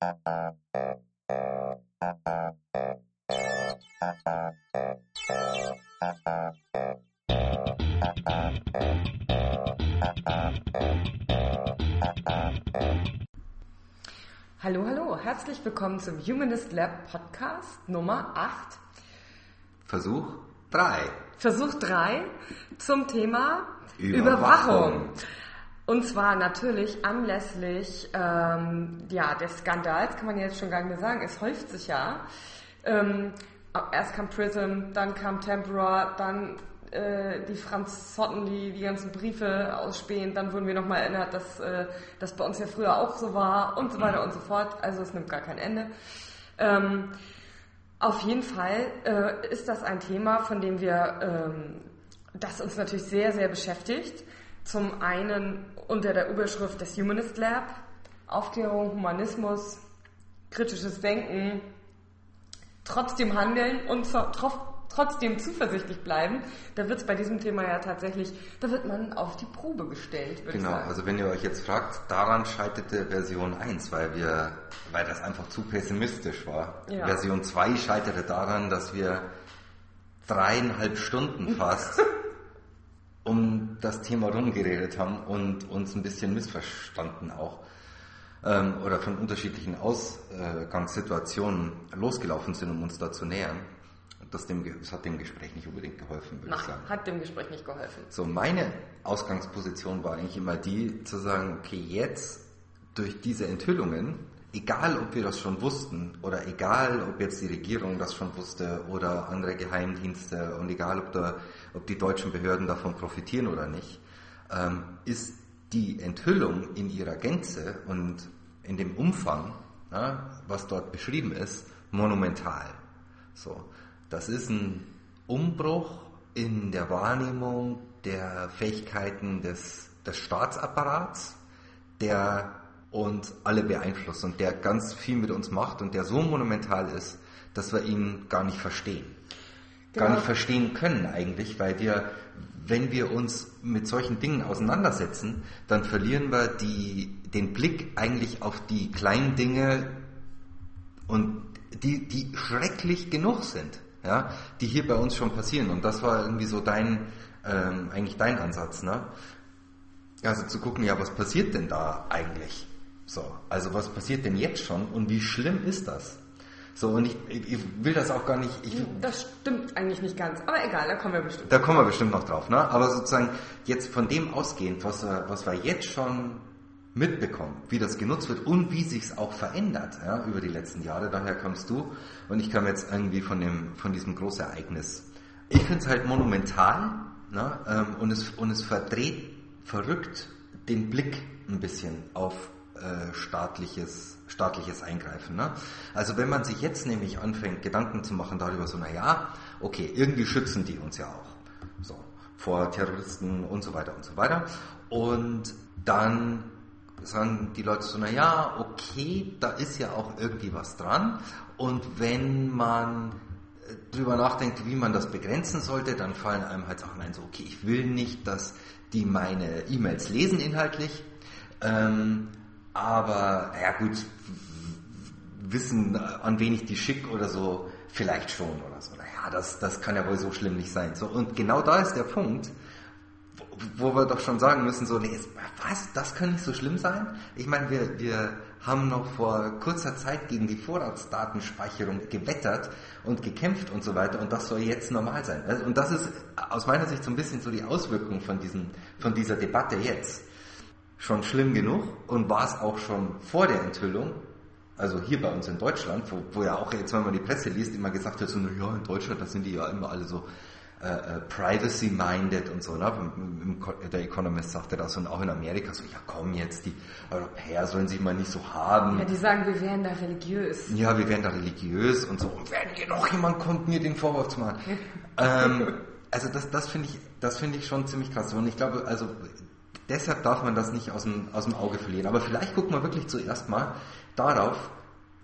Hallo, hallo, herzlich willkommen zum Humanist Lab Podcast Nummer 8. Versuch 3. Versuch 3 zum Thema Überwachung. Überwachung. Und zwar natürlich anlässlich ähm, ja, des Skandals, kann man jetzt schon gar nicht mehr sagen, es häuft sich ja. Ähm, erst kam Prism, dann kam Tempora, dann äh, die Franzotten, die die ganzen Briefe ausspähen, dann wurden wir nochmal erinnert, dass äh, das bei uns ja früher auch so war und so weiter und so fort. Also es nimmt gar kein Ende. Ähm, auf jeden Fall äh, ist das ein Thema, von dem wir, ähm, das uns natürlich sehr, sehr beschäftigt. Zum einen unter der Überschrift des Humanist Lab, Aufklärung, Humanismus, kritisches Denken, trotzdem handeln und trotzdem zuversichtlich bleiben. Da wird es bei diesem Thema ja tatsächlich, da wird man auf die Probe gestellt, Genau, also wenn ihr euch jetzt fragt, daran scheiterte Version 1, weil wir, weil das einfach zu pessimistisch war. Ja. Version 2 scheiterte daran, dass wir dreieinhalb Stunden fast um das Thema rumgeredet haben und uns ein bisschen missverstanden auch. Ähm, oder von unterschiedlichen Ausgangssituationen losgelaufen sind, um uns da zu nähern. Das, dem, das hat dem Gespräch nicht unbedingt geholfen, würde ich sagen. Nein, hat dem Gespräch nicht geholfen. So, meine Ausgangsposition war eigentlich immer die, zu sagen, okay, jetzt durch diese Enthüllungen, egal ob wir das schon wussten oder egal ob jetzt die Regierung das schon wusste oder andere Geheimdienste und egal ob, da, ob die deutschen Behörden davon profitieren oder nicht, ähm, ist die Enthüllung in ihrer Gänze und in dem Umfang, na, was dort beschrieben ist, monumental. So, das ist ein Umbruch in der Wahrnehmung der Fähigkeiten des, des Staatsapparats, der uns alle beeinflusst und der ganz viel mit uns macht und der so monumental ist, dass wir ihn gar nicht verstehen. Gar Genau. nicht verstehen können eigentlich, weil wir, wenn wir uns mit solchen Dingen auseinandersetzen, dann verlieren wir die, den Blick eigentlich auf die kleinen Dinge, und die, die schrecklich genug sind, ja, die hier bei uns schon passieren. Und das war irgendwie so dein, ähm, eigentlich dein Ansatz, ne? Also zu gucken, ja, was passiert denn da eigentlich? So, also was passiert denn jetzt schon und wie schlimm ist das? So, und ich, ich, ich will das auch gar nicht, ich, Das stimmt eigentlich nicht ganz, aber egal, da kommen wir bestimmt. da kommen wir bestimmt noch drauf, ne? Aber sozusagen jetzt von dem ausgehend, was wir, was wir jetzt schon mitbekommen, wie das genutzt wird und wie sich's auch verändert ja, über die letzten Jahre. Daher kommst du und ich kam jetzt irgendwie von dem von diesem Großereignis. Ich finde es halt monumental ne? ähm, und es und es verdreht verrückt den Blick ein bisschen auf äh, staatliches staatliches Eingreifen. Ne? Also wenn man sich jetzt nämlich anfängt, Gedanken zu machen darüber, so na ja, okay, irgendwie schützen die uns ja auch, so vor Terroristen und so weiter und so weiter. Und dann sagen die Leute so, na ja, okay, da ist ja auch irgendwie was dran. Und wenn man äh, drüber nachdenkt, wie man das begrenzen sollte, dann fallen einem halt Sachen ein, so, okay, ich will nicht, dass die meine E-Mails lesen inhaltlich, ähm, aber, ja gut, wissen, an wen ich die schicke oder so, vielleicht schon oder so. Naja, das, das kann ja wohl so schlimm nicht sein. So, und genau da ist der Punkt, wo, wo wir doch schon sagen müssen, so, nee, was, das kann nicht so schlimm sein? Ich meine, wir, wir haben noch vor kurzer Zeit gegen die Vorratsdatenspeicherung gewettert und gekämpft und so weiter und das soll jetzt normal sein. Also, Und das ist aus meiner Sicht so ein bisschen so die Auswirkung von, diesen, von dieser Debatte jetzt. Schon schlimm genug und war es auch schon vor der Enthüllung, also hier bei uns in Deutschland, wo, wo ja auch jetzt, wenn man die Presse liest, immer gesagt wird, so, ja, in Deutschland, da sind die ja immer alle so äh, äh, privacy-minded und so. Ne? Der Economist sagte das und auch in Amerika so, ja komm jetzt, die Europäer sollen sich mal nicht so haben. Ja, die sagen, wir wären da religiös. Ja, wir werden da religiös und so. Und wenn hier noch jemand kommt, mir den Vorwurf zu machen. ähm, also das, das finde ich, das finde ich schon ziemlich krass. Und ich glaube, also deshalb darf man das nicht aus dem, aus dem Auge verlieren. Aber vielleicht guckt man wirklich zuerst mal darauf,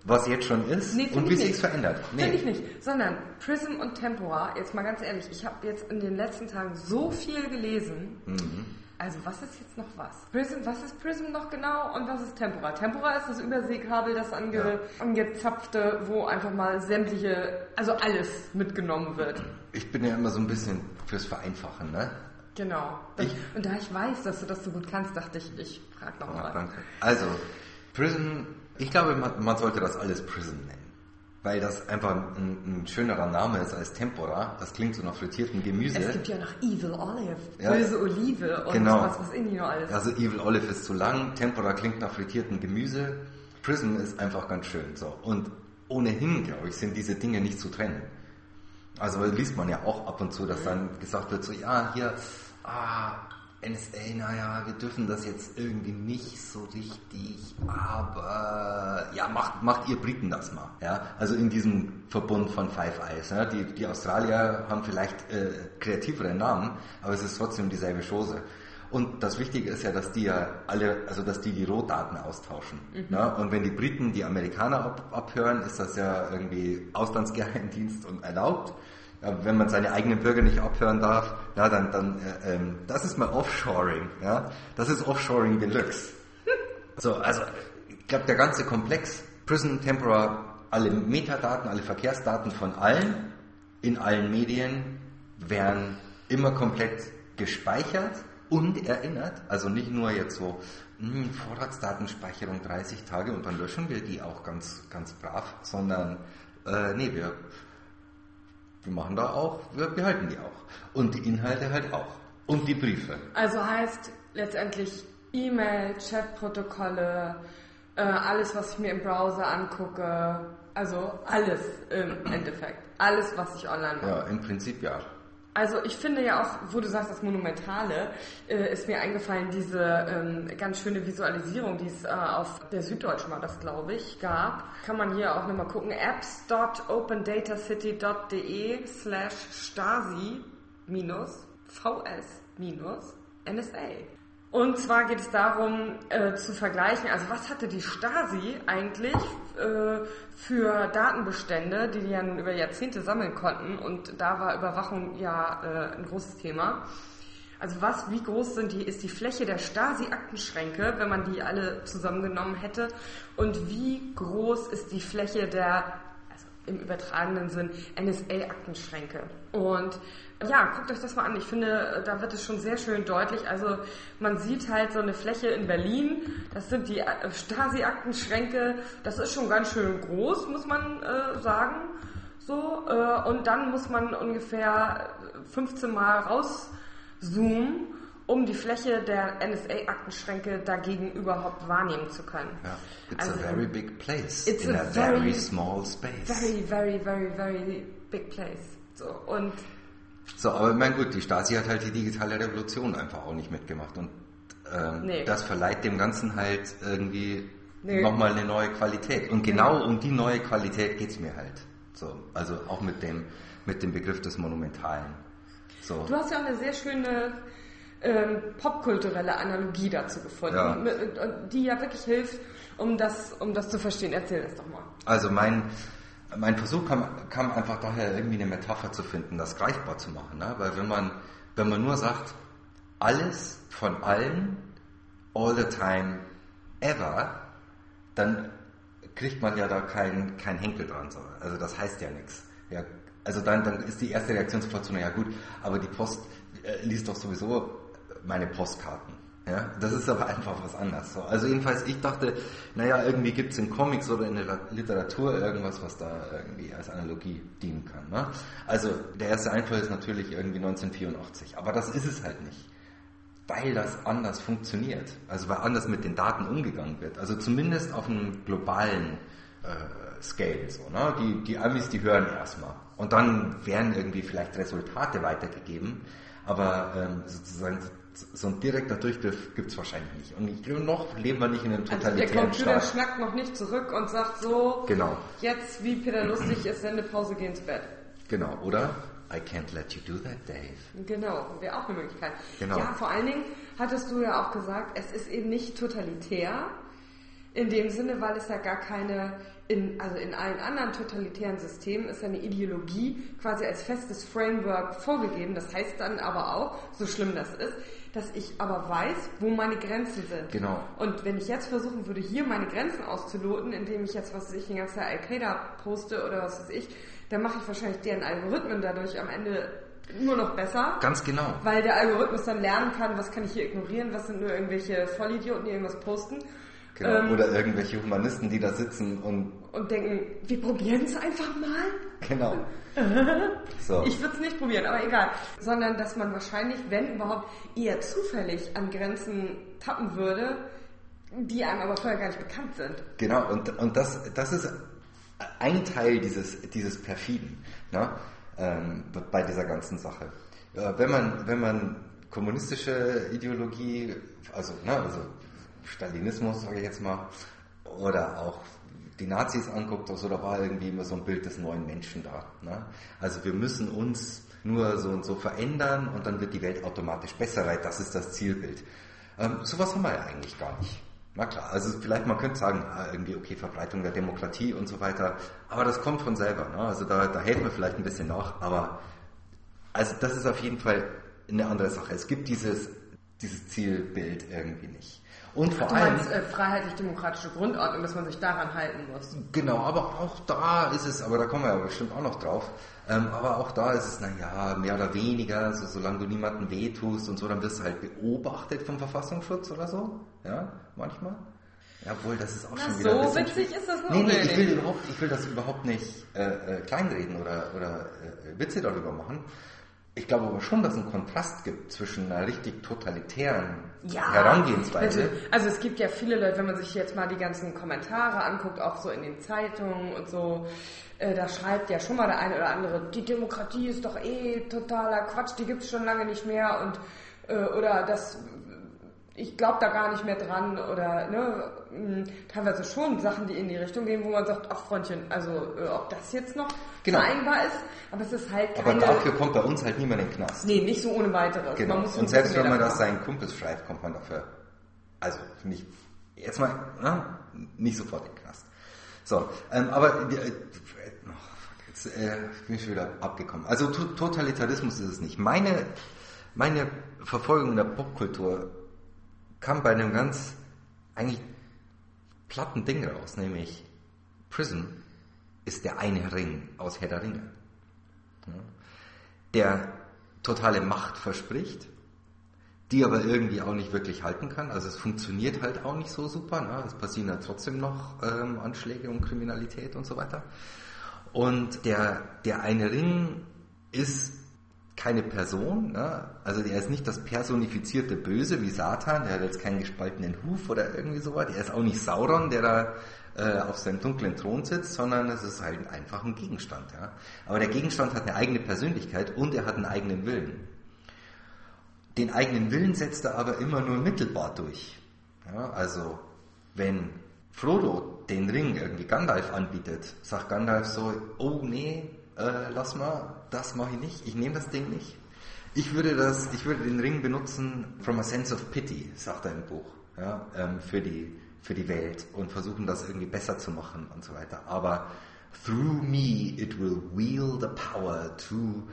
was jetzt schon ist Nee, und wie sich's verändert. Finde ich nicht. Sondern Prism und Tempora, jetzt mal ganz ehrlich, ich habe jetzt in den letzten Tagen so viel gelesen, Mhm. Also was ist jetzt noch was? Prism, was ist Prism noch genau und was ist Tempora? Tempora ist das Überseekabel, das ange, Ja. angezapfte, wo einfach mal sämtliche, also alles mitgenommen wird. Ich bin ja immer so ein bisschen fürs Vereinfachen, ne? Genau. Ich- und da ich weiß, dass du das so gut kannst, dachte ich, ich frage Ja, nochmal. danke. Also, Prison, ich glaube, man, man sollte das alles Prison nennen. Weil das einfach ein, ein schönerer Name ist als Tempora. Das klingt so nach frittiertem Gemüse. Es gibt ja noch Evil Olive, Ja. böse Olive und Genau. was weiß ich nicht noch alles. Also Evil Olive ist zu lang, Tempora klingt nach frittiertem Gemüse, Prism ist einfach ganz schön. So. Und ohnehin, glaube ich, sind diese Dinge nicht zu trennen. Also liest man ja auch ab und zu, dass dann gesagt wird, so ja, hier, ah, NSA, naja, wir dürfen das jetzt irgendwie nicht so richtig, aber ja, macht, macht ihr Briten das mal. Ja? Also in diesem Verbund von Five Eyes. Ja? Die, die Australier haben vielleicht äh, kreativere Namen, aber es ist trotzdem dieselbe Chose. Und das Wichtige ist ja, dass die ja alle, also dass die die Rohdaten austauschen. Ne? Und wenn die Briten die Amerikaner ab, abhören, ist das ja irgendwie Auslandsgeheimdienst und erlaubt. Wenn man seine eigenen Bürger nicht abhören darf, ja, dann, dann äh, ähm, das ist mal Offshoring. Ja? Das ist Offshoring Deluxe. So, also ich glaube, der ganze Komplex, Prison, Tempora, alle Metadaten, alle Verkehrsdaten von allen, in allen Medien, werden immer komplett gespeichert und erinnert. Also nicht nur jetzt so, hm, Vorratsdatenspeicherung 30 Tage und dann löschen wir die auch ganz, ganz brav, sondern äh, nee, wir, wir machen da auch, wir behalten die auch. Und die Inhalte halt auch. Und die Briefe. Also heißt letztendlich E-Mail, Chatprotokolle, äh, alles, was ich mir im Browser angucke, also alles im Endeffekt. Alles, was ich online mache. Ja, im Prinzip ja. Also ich finde ja auch, wo du sagst, das Monumentale, äh, ist mir eingefallen, diese ähm, ganz schöne Visualisierung, die es äh, auf der Süddeutschen war das, glaube ich, gab. Kann man hier auch nochmal gucken. apps.opendatacity.de slash stasi minus vs minus NSA. Und zwar geht es darum, äh, zu vergleichen, also was hatte die Stasi eigentlich äh, für Datenbestände, die die ja nun über Jahrzehnte sammeln konnten und da war Überwachung ja äh, ein großes Thema. Also was, wie groß sind die, ist die Fläche der Stasi-Aktenschränke, wenn man die alle zusammengenommen hätte und wie groß ist die Fläche der, im übertragenen Sinn, NSA-Aktenschränke. Und ja, guckt euch das mal an. Ich finde, da wird es schon sehr schön deutlich. Also man sieht halt so eine Fläche in Berlin. Das sind die äh, Stasi-Aktenschränke. Das ist schon ganz schön groß, muss man äh, sagen. So äh, und dann muss man ungefähr 15 Mal rauszoomen, um die Fläche der NSA-Aktenschränke dagegen überhaupt wahrnehmen zu können. Ja, it's Also, a very big place it's in a a, very, very- small space. Very, very, very, very big place. So und So, aber ich meine gut, die Stasi hat halt die digitale Revolution einfach auch nicht mitgemacht und ähm, Nee. das verleiht dem Ganzen halt irgendwie Nee. nochmal eine neue Qualität. Und genau um die neue Qualität geht's mir halt. So, also auch mit dem, mit dem Begriff des Monumentalen. So. Du hast ja auch eine sehr schöne ähm, popkulturelle Analogie dazu gefunden, Ja. die ja wirklich hilft, um das, um das zu verstehen. Erzähl das doch mal. Also mein, mein Versuch kam, kam einfach daher, irgendwie eine Metapher zu finden, das greifbar zu machen. Ne? Weil wenn man, wenn man nur sagt, alles von allen, all the time, ever, dann kriegt man ja da keinen kein Henkel dran. So. Also das heißt ja nichts. Ja, also dann, dann ist die erste Reaktion sofort so, naja gut, aber die Post äh, liest doch sowieso meine Postkarten. Ja, das ist aber einfach was anderes. So. Also jedenfalls, ich dachte, naja, irgendwie gibt es in Comics oder in der Literatur irgendwas, was da irgendwie als Analogie dienen kann. Ne? Also der erste Einfall ist natürlich irgendwie 1984, aber das ist es halt nicht weil das anders funktioniert. Also weil anders mit den Daten umgegangen wird. Also zumindest auf einem globalen äh, Scale. So, ne? die, die Amis, die hören erstmal. Und dann werden irgendwie vielleicht Resultate weitergegeben. Aber ähm, sozusagen so ein direkter Durchgriff gibt es wahrscheinlich nicht. Und ich glaube, noch leben wir nicht in einem Also der totalitären Computer Staat. schnackt noch nicht zurück und sagt so, Genau, jetzt wie Peter Lustig ist Sendepause, geh ins Bett. genau. Oder? I can't let you do that, Dave. Genau, wäre auch eine Möglichkeit. Genau. Ja, vor allen Dingen hattest du ja auch gesagt, es ist eben nicht totalitär. In dem Sinne, weil es ja gar keine, in, also in allen anderen totalitären Systemen ist ja eine Ideologie quasi als festes Framework vorgegeben. Das heißt dann aber auch, so schlimm das ist, dass ich aber weiß, wo meine Grenzen sind. Genau. Und wenn ich jetzt versuchen würde, hier meine Grenzen auszuloten, indem ich jetzt, was weiß ich, den ganzen Al-Qaida poste oder was weiß ich, dann mache ich wahrscheinlich deren Algorithmen dadurch am Ende nur noch besser. Ganz genau. Weil der Algorithmus dann lernen kann, was kann ich hier ignorieren, was sind nur irgendwelche Vollidioten, die irgendwas posten. Genau. Ähm, Oder irgendwelche Humanisten, die da sitzen und... Und denken, wir probieren es einfach mal. Genau. so. Ich würde es nicht probieren, aber egal. Sondern, dass man wahrscheinlich, wenn überhaupt, eher zufällig an Grenzen tappen würde, die einem aber vorher gar nicht bekannt sind. Genau, und, und das, das ist ein Teil dieses, dieses Perfiden ne? ähm, bei dieser ganzen Sache. Äh, wenn, man, wenn man kommunistische Ideologie, also, ne, also Stalinismus, sage ich jetzt mal, oder auch die Nazis anguckt, also da war irgendwie immer so ein Bild des neuen Menschen da. Ne? Also wir müssen uns nur so und so verändern und dann wird die Welt automatisch besser, weil das ist das Zielbild. Ähm, sowas haben wir ja eigentlich gar nicht. Na klar, also vielleicht man könnte sagen, ah, irgendwie okay, Verbreitung der Demokratie und so weiter, aber das kommt von selber. Ne? Also da, da helfen wir vielleicht ein bisschen nach, aber also das ist auf jeden Fall eine andere Sache. Es gibt dieses, dieses Zielbild irgendwie nicht. Und vor allem. Meinst, äh, freiheitlich-demokratische Grundordnung, dass man sich daran halten muss. Genau, aber auch da ist es, aber da kommen wir ja bestimmt auch noch drauf, ähm, aber auch da ist es, naja, mehr oder weniger, so, solange du niemandem wehtust und so, dann wirst du halt beobachtet vom Verfassungsschutz oder so, ja, manchmal. Jawohl, das ist auch Na, schon wieder. So witzig ist das nee, nee, ich will, überhaupt, ich will das überhaupt nicht äh, äh, kleinreden oder, oder äh, Witze darüber machen. Ich glaube aber schon, dass es einen Kontrast gibt zwischen einer richtig totalitären ja, Herangehensweise. Also es gibt ja viele Leute, wenn man sich jetzt mal die ganzen Kommentare anguckt, auch so in den Zeitungen und so, äh, da schreibt ja schon mal der eine oder andere, die Demokratie ist doch eh totaler Quatsch, die gibt es schon lange nicht mehr und äh, oder das ich glaube da gar nicht mehr dran oder ne, hm, teilweise schon Sachen, die in die Richtung gehen, wo man sagt, ach Freundchen, also äh, ob das jetzt noch genau. vereinbar ist, aber es ist halt keine... Aber dafür kommt bei uns halt niemand in den Knast. Nee, nicht so ohne weiteres. Genau. Und selbst wenn man das seinen Kumpels schreibt, kommt man dafür, also nicht, jetzt mal, ne, nicht sofort in den Knast. So, ähm, aber äh, jetzt äh, bin ich schon wieder abgekommen. Also Totalitarismus ist es nicht. Meine, meine Verfolgung der Popkultur kam bei einem ganz eigentlich platten Ding raus, nämlich Prism ist der eine Ring aus Herr der Ringe. Der totale Macht verspricht, die aber irgendwie auch nicht wirklich halten kann. Also es funktioniert halt auch nicht so super. Ne? Es passieren ja trotzdem noch ähm, Anschläge und Kriminalität und so weiter. Und der, der eine Ring ist keine Person, ne? also er ist nicht das personifizierte Böse wie Satan, der hat jetzt keinen gespaltenen Huf oder irgendwie sowas, er ist auch nicht Sauron, der da äh, auf seinem dunklen Thron sitzt, sondern es ist halt einfach ein Gegenstand. Ja? Aber der Gegenstand hat eine eigene Persönlichkeit und er hat einen eigenen Willen. Den eigenen Willen setzt er aber immer nur mittelbar durch. Ja? Also wenn Frodo den Ring irgendwie Gandalf anbietet, sagt Gandalf so, oh nee, äh, lass mal, das mache ich nicht, ich nehme das Ding nicht. Ich würde das, ich würde den Ring benutzen from a sense of pity, sagt er im Buch, ja, ähm, für die, für die Welt und versuchen das irgendwie besser zu machen und so weiter. Aber through me it will wield the power to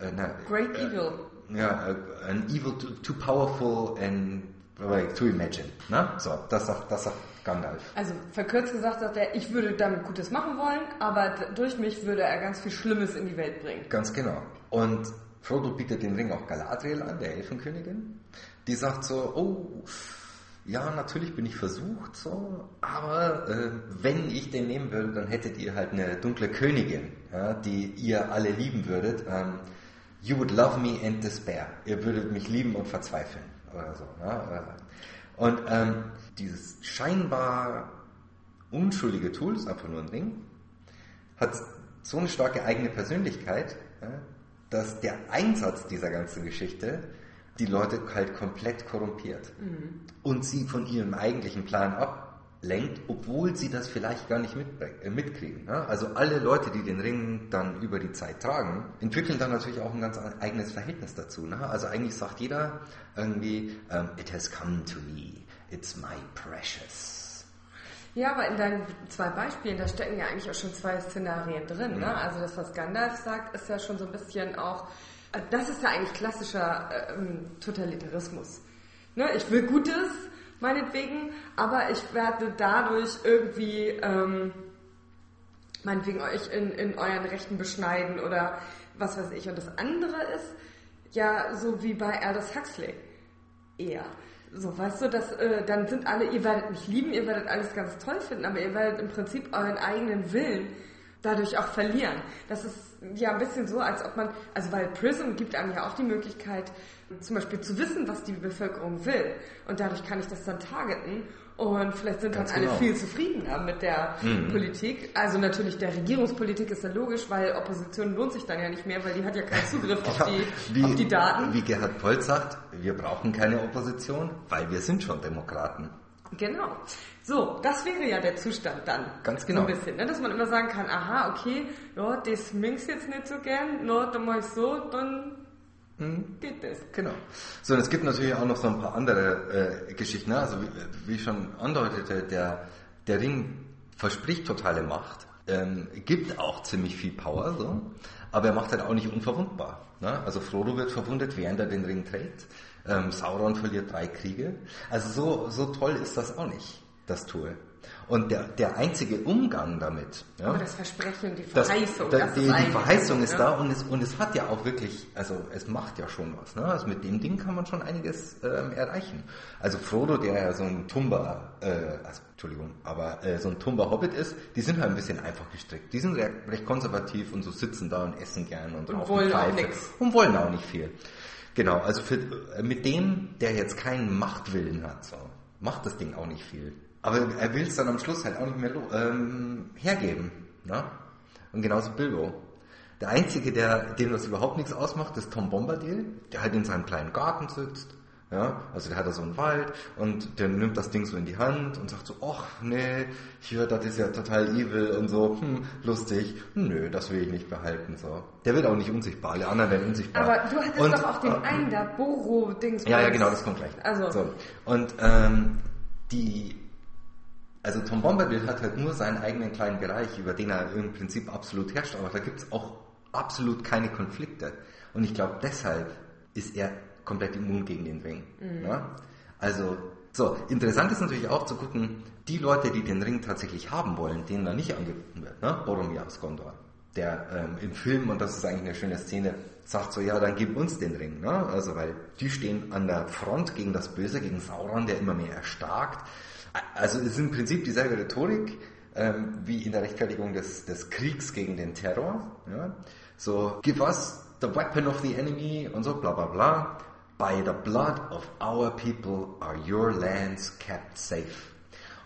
uh, na, great uh, evil. Ja, uh, an evil too, too powerful and to imagine. Ne? So, das sagt, das sagt Gandalf. Also verkürzt gesagt sagt er, ich würde damit Gutes machen wollen, aber durch mich würde er ganz viel Schlimmes in die Welt bringen. Ganz genau. Und Frodo bietet den Ring auch Galadriel an, der Elfenkönigin. Die sagt so, oh, ja, natürlich bin ich versucht, so, aber äh, wenn ich den nehmen würde, dann hättet ihr halt eine dunkle Königin, ja, die ihr alle lieben würdet. Ähm, you would love me and despair. Ihr würdet mich lieben und verzweifeln oder so. Ja? Und ähm, dieses scheinbar unschuldige Tool, ist einfach nur ein Ding, hat so eine starke eigene Persönlichkeit, dass der Einsatz dieser ganzen Geschichte die Leute halt komplett korrumpiert mhm. und sie von ihrem eigentlichen Plan ablenkt, obwohl sie das vielleicht gar nicht mit, äh, mitkriegen. Also alle Leute, die den Ring dann über die Zeit tragen, entwickeln dann natürlich auch ein ganz eigenes Verhältnis dazu. Ne? Also eigentlich sagt jeder irgendwie, um, it has come to me, it's my precious. Ja, aber in deinen zwei Beispielen, da stecken ja eigentlich auch schon zwei Szenarien drin. Ne? Mhm. Also das, was Gandalf sagt, ist ja schon so ein bisschen auch, äh, das ist ja eigentlich klassischer ähm, Totalitarismus. Ne? Ich will Gutes, meinetwegen, aber ich werde dadurch irgendwie, ähm, meinetwegen euch in, in euren Rechten beschneiden oder was weiß ich. Und das andere ist ja so wie bei Aldous Huxley eher. So, weißt du, dass, äh, dann sind alle, ihr werdet mich lieben, ihr werdet alles ganz toll finden, aber ihr werdet im Prinzip euren eigenen Willen dadurch auch verlieren. Das ist ja ein bisschen so, als ob man, also weil Prism gibt einem ja auch die Möglichkeit, zum Beispiel zu wissen, was die Bevölkerung will. Und dadurch kann ich das dann targeten. Und vielleicht sind Ganz dann alle genau. viel zufriedener mit der Mhm. Politik. Also natürlich der Regierungspolitik ist ja logisch, weil Opposition lohnt sich dann ja nicht mehr, weil die hat ja keinen Zugriff auf, die, auf die Daten. Wie Gerhard Polt sagt, wir brauchen keine Opposition, weil wir sind schon Demokraten. Genau. So, das wäre ja der Zustand dann. Ganz genau. So ein bisschen, ne? dass man immer sagen kann, aha, okay, ja, das minkst jetzt nicht so gern, no, dann mach ich so, dann. Geht das. Genau. So, und es gibt natürlich auch noch so ein paar andere äh, Geschichten. Ne? Also wie, wie ich schon andeutete, der, der Ring verspricht totale Macht, ähm, gibt auch ziemlich viel Power, so, aber er macht halt auch nicht unverwundbar. Ne? Also Frodo wird verwundet, während er den Ring trägt. Ähm, Sauron verliert drei Kriege. Also so, so toll ist das auch nicht, das Tool. Und der, der einzige Umgang damit, ja, Aber das Versprechen, die das, Verheißung, da, das die, ist die eigentlich Verheißung ist ne? da und es, und es hat ja auch wirklich, also es macht ja schon was. Ne? Also mit dem Ding kann man schon einiges ähm, erreichen. Also Frodo, der ja so ein Tumba, äh, also, Entschuldigung, aber äh, so ein Tumba-Hobbit ist, die sind halt ein bisschen einfach gestrickt. Die sind recht, recht konservativ und so sitzen da und essen gern und, Und wollen auch Pfeife nix. Und wollen auch nicht viel. Genau, also für, äh, mit dem, der jetzt keinen Machtwillen hat, so, macht das Ding auch nicht viel. Aber er will es dann am Schluss halt auch nicht mehr ähm, hergeben. Ne? Und genauso Bilbo. Der Einzige, der, dem das überhaupt nichts ausmacht, ist Tom Bombadil, der halt in seinem kleinen Garten sitzt. Ja, also der hat da so einen Wald und der nimmt das Ding so in die Hand und sagt so, ach nee, hier, das ist ja total evil und so, hm, lustig. Nö, das will ich nicht behalten. so. Der wird auch nicht unsichtbar, alle anderen werden unsichtbar. Aber du hattest Und, doch auch den äh, einen da, Boro-Dings. ja, ja, genau, das kommt gleich. Also, So. Und ähm, die, also Tom Bombadil hat halt nur seinen eigenen kleinen Bereich, über den er im Prinzip absolut herrscht, aber da gibt es auch absolut keine Konflikte. Und ich glaube, deshalb ist er komplett immun gegen den Ring. Ne? Also, so, interessant ist natürlich auch zu gucken, die Leute, die den Ring tatsächlich haben wollen, denen da nicht angeboten wird, ne? Boromir aus Gondor, der ähm, im Film, und das ist eigentlich eine schöne Szene, sagt so, ja, dann gib uns den Ring, ne? Also, weil die stehen an der Front gegen das Böse, gegen Sauron, der immer mehr erstarkt. Also, es ist im Prinzip dieselbe Rhetorik, ähm, wie in der Rechtfertigung des, des Kriegs gegen den Terror, ja? So, give us the weapon of the enemy und so, bla, bla, bla. By the blood of our people are your lands kept safe.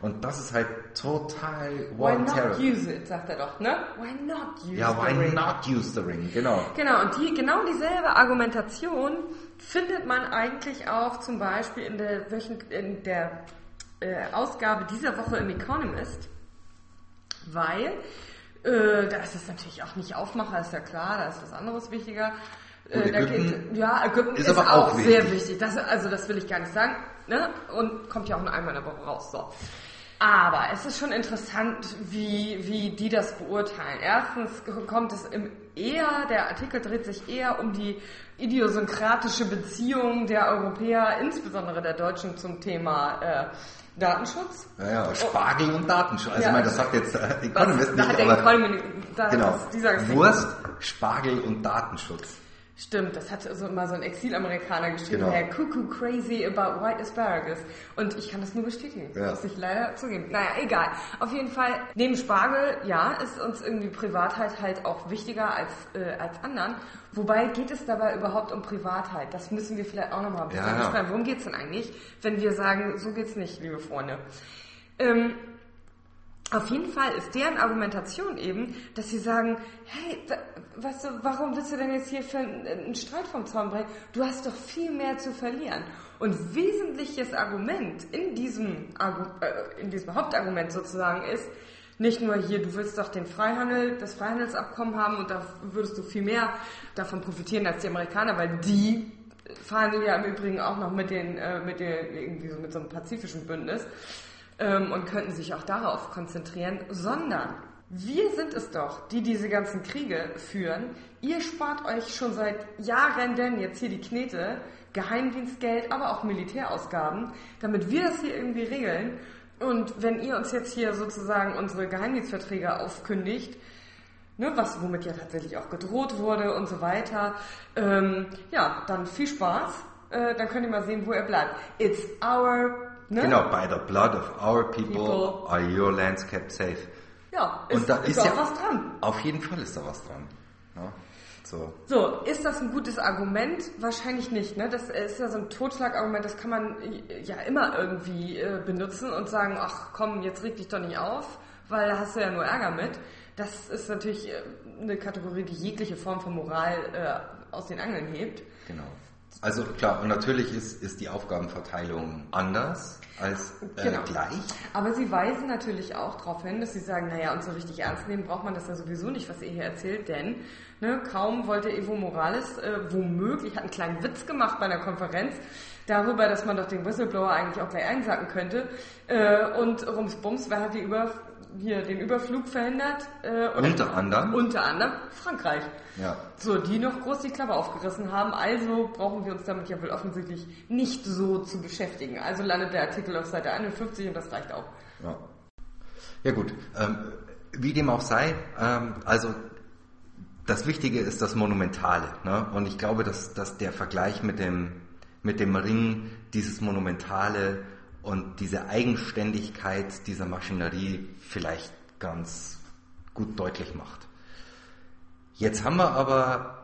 Und das ist halt total why not Terror. use it, sagt er doch, ne? Why not use Ja, the why ring? not use the ring? Genau. Genau, und die, genau dieselbe Argumentation findet man eigentlich auch zum Beispiel in der, in der äh, Ausgabe dieser Woche im Economist, weil äh, da ist es natürlich auch nicht Aufmacher, ist ja klar, da ist was anderes wichtiger. Äh, da Ägypten ja, Ägypten ist ist, aber auch, auch sehr wichtig. wichtig. Das, also das will ich gar nicht sagen. Ne? Und kommt ja auch nur einmal in der Woche raus. So. Aber es ist schon interessant, wie, wie die das beurteilen. Erstens kommt es im eher, der Artikel dreht sich eher um die idiosynkratische Beziehung der Europäer, insbesondere der Deutschen, zum Thema äh, Datenschutz. Naja, Spargel und Datenschutz. Also Ja. ich meine, das sagt jetzt äh, Das, Economist da nicht, hat der aber Economist, da genau. Wurst, Spargel und Datenschutz. Stimmt, das hat so mal so ein Exilamerikaner geschrieben, Genau. Herr Cuckoo crazy about white asparagus. Und ich kann das nur bestätigen. Ja. Muss ich leider zugeben. Naja, egal. Auf jeden Fall, neben Spargel, ja, ist uns irgendwie Privatheit halt auch wichtiger als, äh, als anderen. Wobei geht es dabei überhaupt um Privatheit? Das müssen wir vielleicht auch nochmal ein bisschen Ja, ja. Worum geht's denn eigentlich, wenn wir sagen, so geht's nicht, liebe Freunde? Ähm, auf jeden Fall ist deren Argumentation eben, dass sie sagen, hey, weißt du, warum willst du denn jetzt hier für einen, einen Streit vom Zaun brechen? Du hast doch viel mehr zu verlieren. Und wesentliches Argument in diesem, äh, in diesem Hauptargument sozusagen ist, nicht nur hier, du willst doch den Freihandel, das Freihandelsabkommen haben und da würdest du viel mehr davon profitieren als die Amerikaner, weil die verhandeln ja im Übrigen auch noch mit den, äh, mit den, irgendwie so mit so einem pazifischen Bündnis. Ähm, und könnten sich auch darauf konzentrieren, sondern wir sind es doch, die diese ganzen Kriege führen. Ihr spart euch schon seit Jahren denn jetzt hier die Knete, Geheimdienstgeld, aber auch Militärausgaben, damit wir das hier irgendwie regeln. Und wenn ihr uns jetzt hier sozusagen unsere Geheimdienstverträge aufkündigt, ne, was womit ja tatsächlich auch gedroht wurde und so weiter, ähm, ja, dann viel Spaß. Äh, dann könnt ihr mal sehen, wo er bleibt. It's our Ne? Genau, by the blood of our people, people. are your lands kept safe. Ja, ist, und da ist, ist ja was dran. Auf jeden Fall ist da was dran. Ja, so. so, ist das ein gutes Argument? Wahrscheinlich nicht. Ne? Das ist ja so ein Totschlagargument, das kann man ja immer irgendwie äh, benutzen und sagen, ach komm, jetzt reg dich doch nicht auf, weil da hast du ja nur Ärger mit. Das ist natürlich äh, eine Kategorie, die jegliche Form von Moral äh, aus den Angeln hebt. Genau. Also klar, und natürlich ist, ist die Aufgabenverteilung anders als äh, genau. gleich. Aber Sie weisen natürlich auch darauf hin, dass Sie sagen, naja, und so richtig ernst nehmen braucht man das ja sowieso nicht, was ihr hier erzählt, denn ne, kaum wollte Evo Morales äh, womöglich, hat einen kleinen Witz gemacht bei einer Konferenz, darüber, dass man doch den Whistleblower eigentlich auch gleich einsacken könnte. Äh, und Rumsbums, wer hat die über, hier den Überflug verhindert. Äh, unter anderem? Unter anderem Frankreich. Ja. So, die noch groß die Klappe aufgerissen haben. Also brauchen wir uns damit ja wohl offensichtlich nicht so zu beschäftigen. Also landet der Artikel auf Seite 51 und das reicht auch. Ja, ja gut. Ähm, wie dem auch sei, ähm, also das Wichtige ist das Monumentale. Ne? Und ich glaube, dass, dass der Vergleich mit dem, mit dem Ring, dieses Monumentale und diese Eigenständigkeit dieser Maschinerie vielleicht ganz gut deutlich macht. Jetzt haben wir aber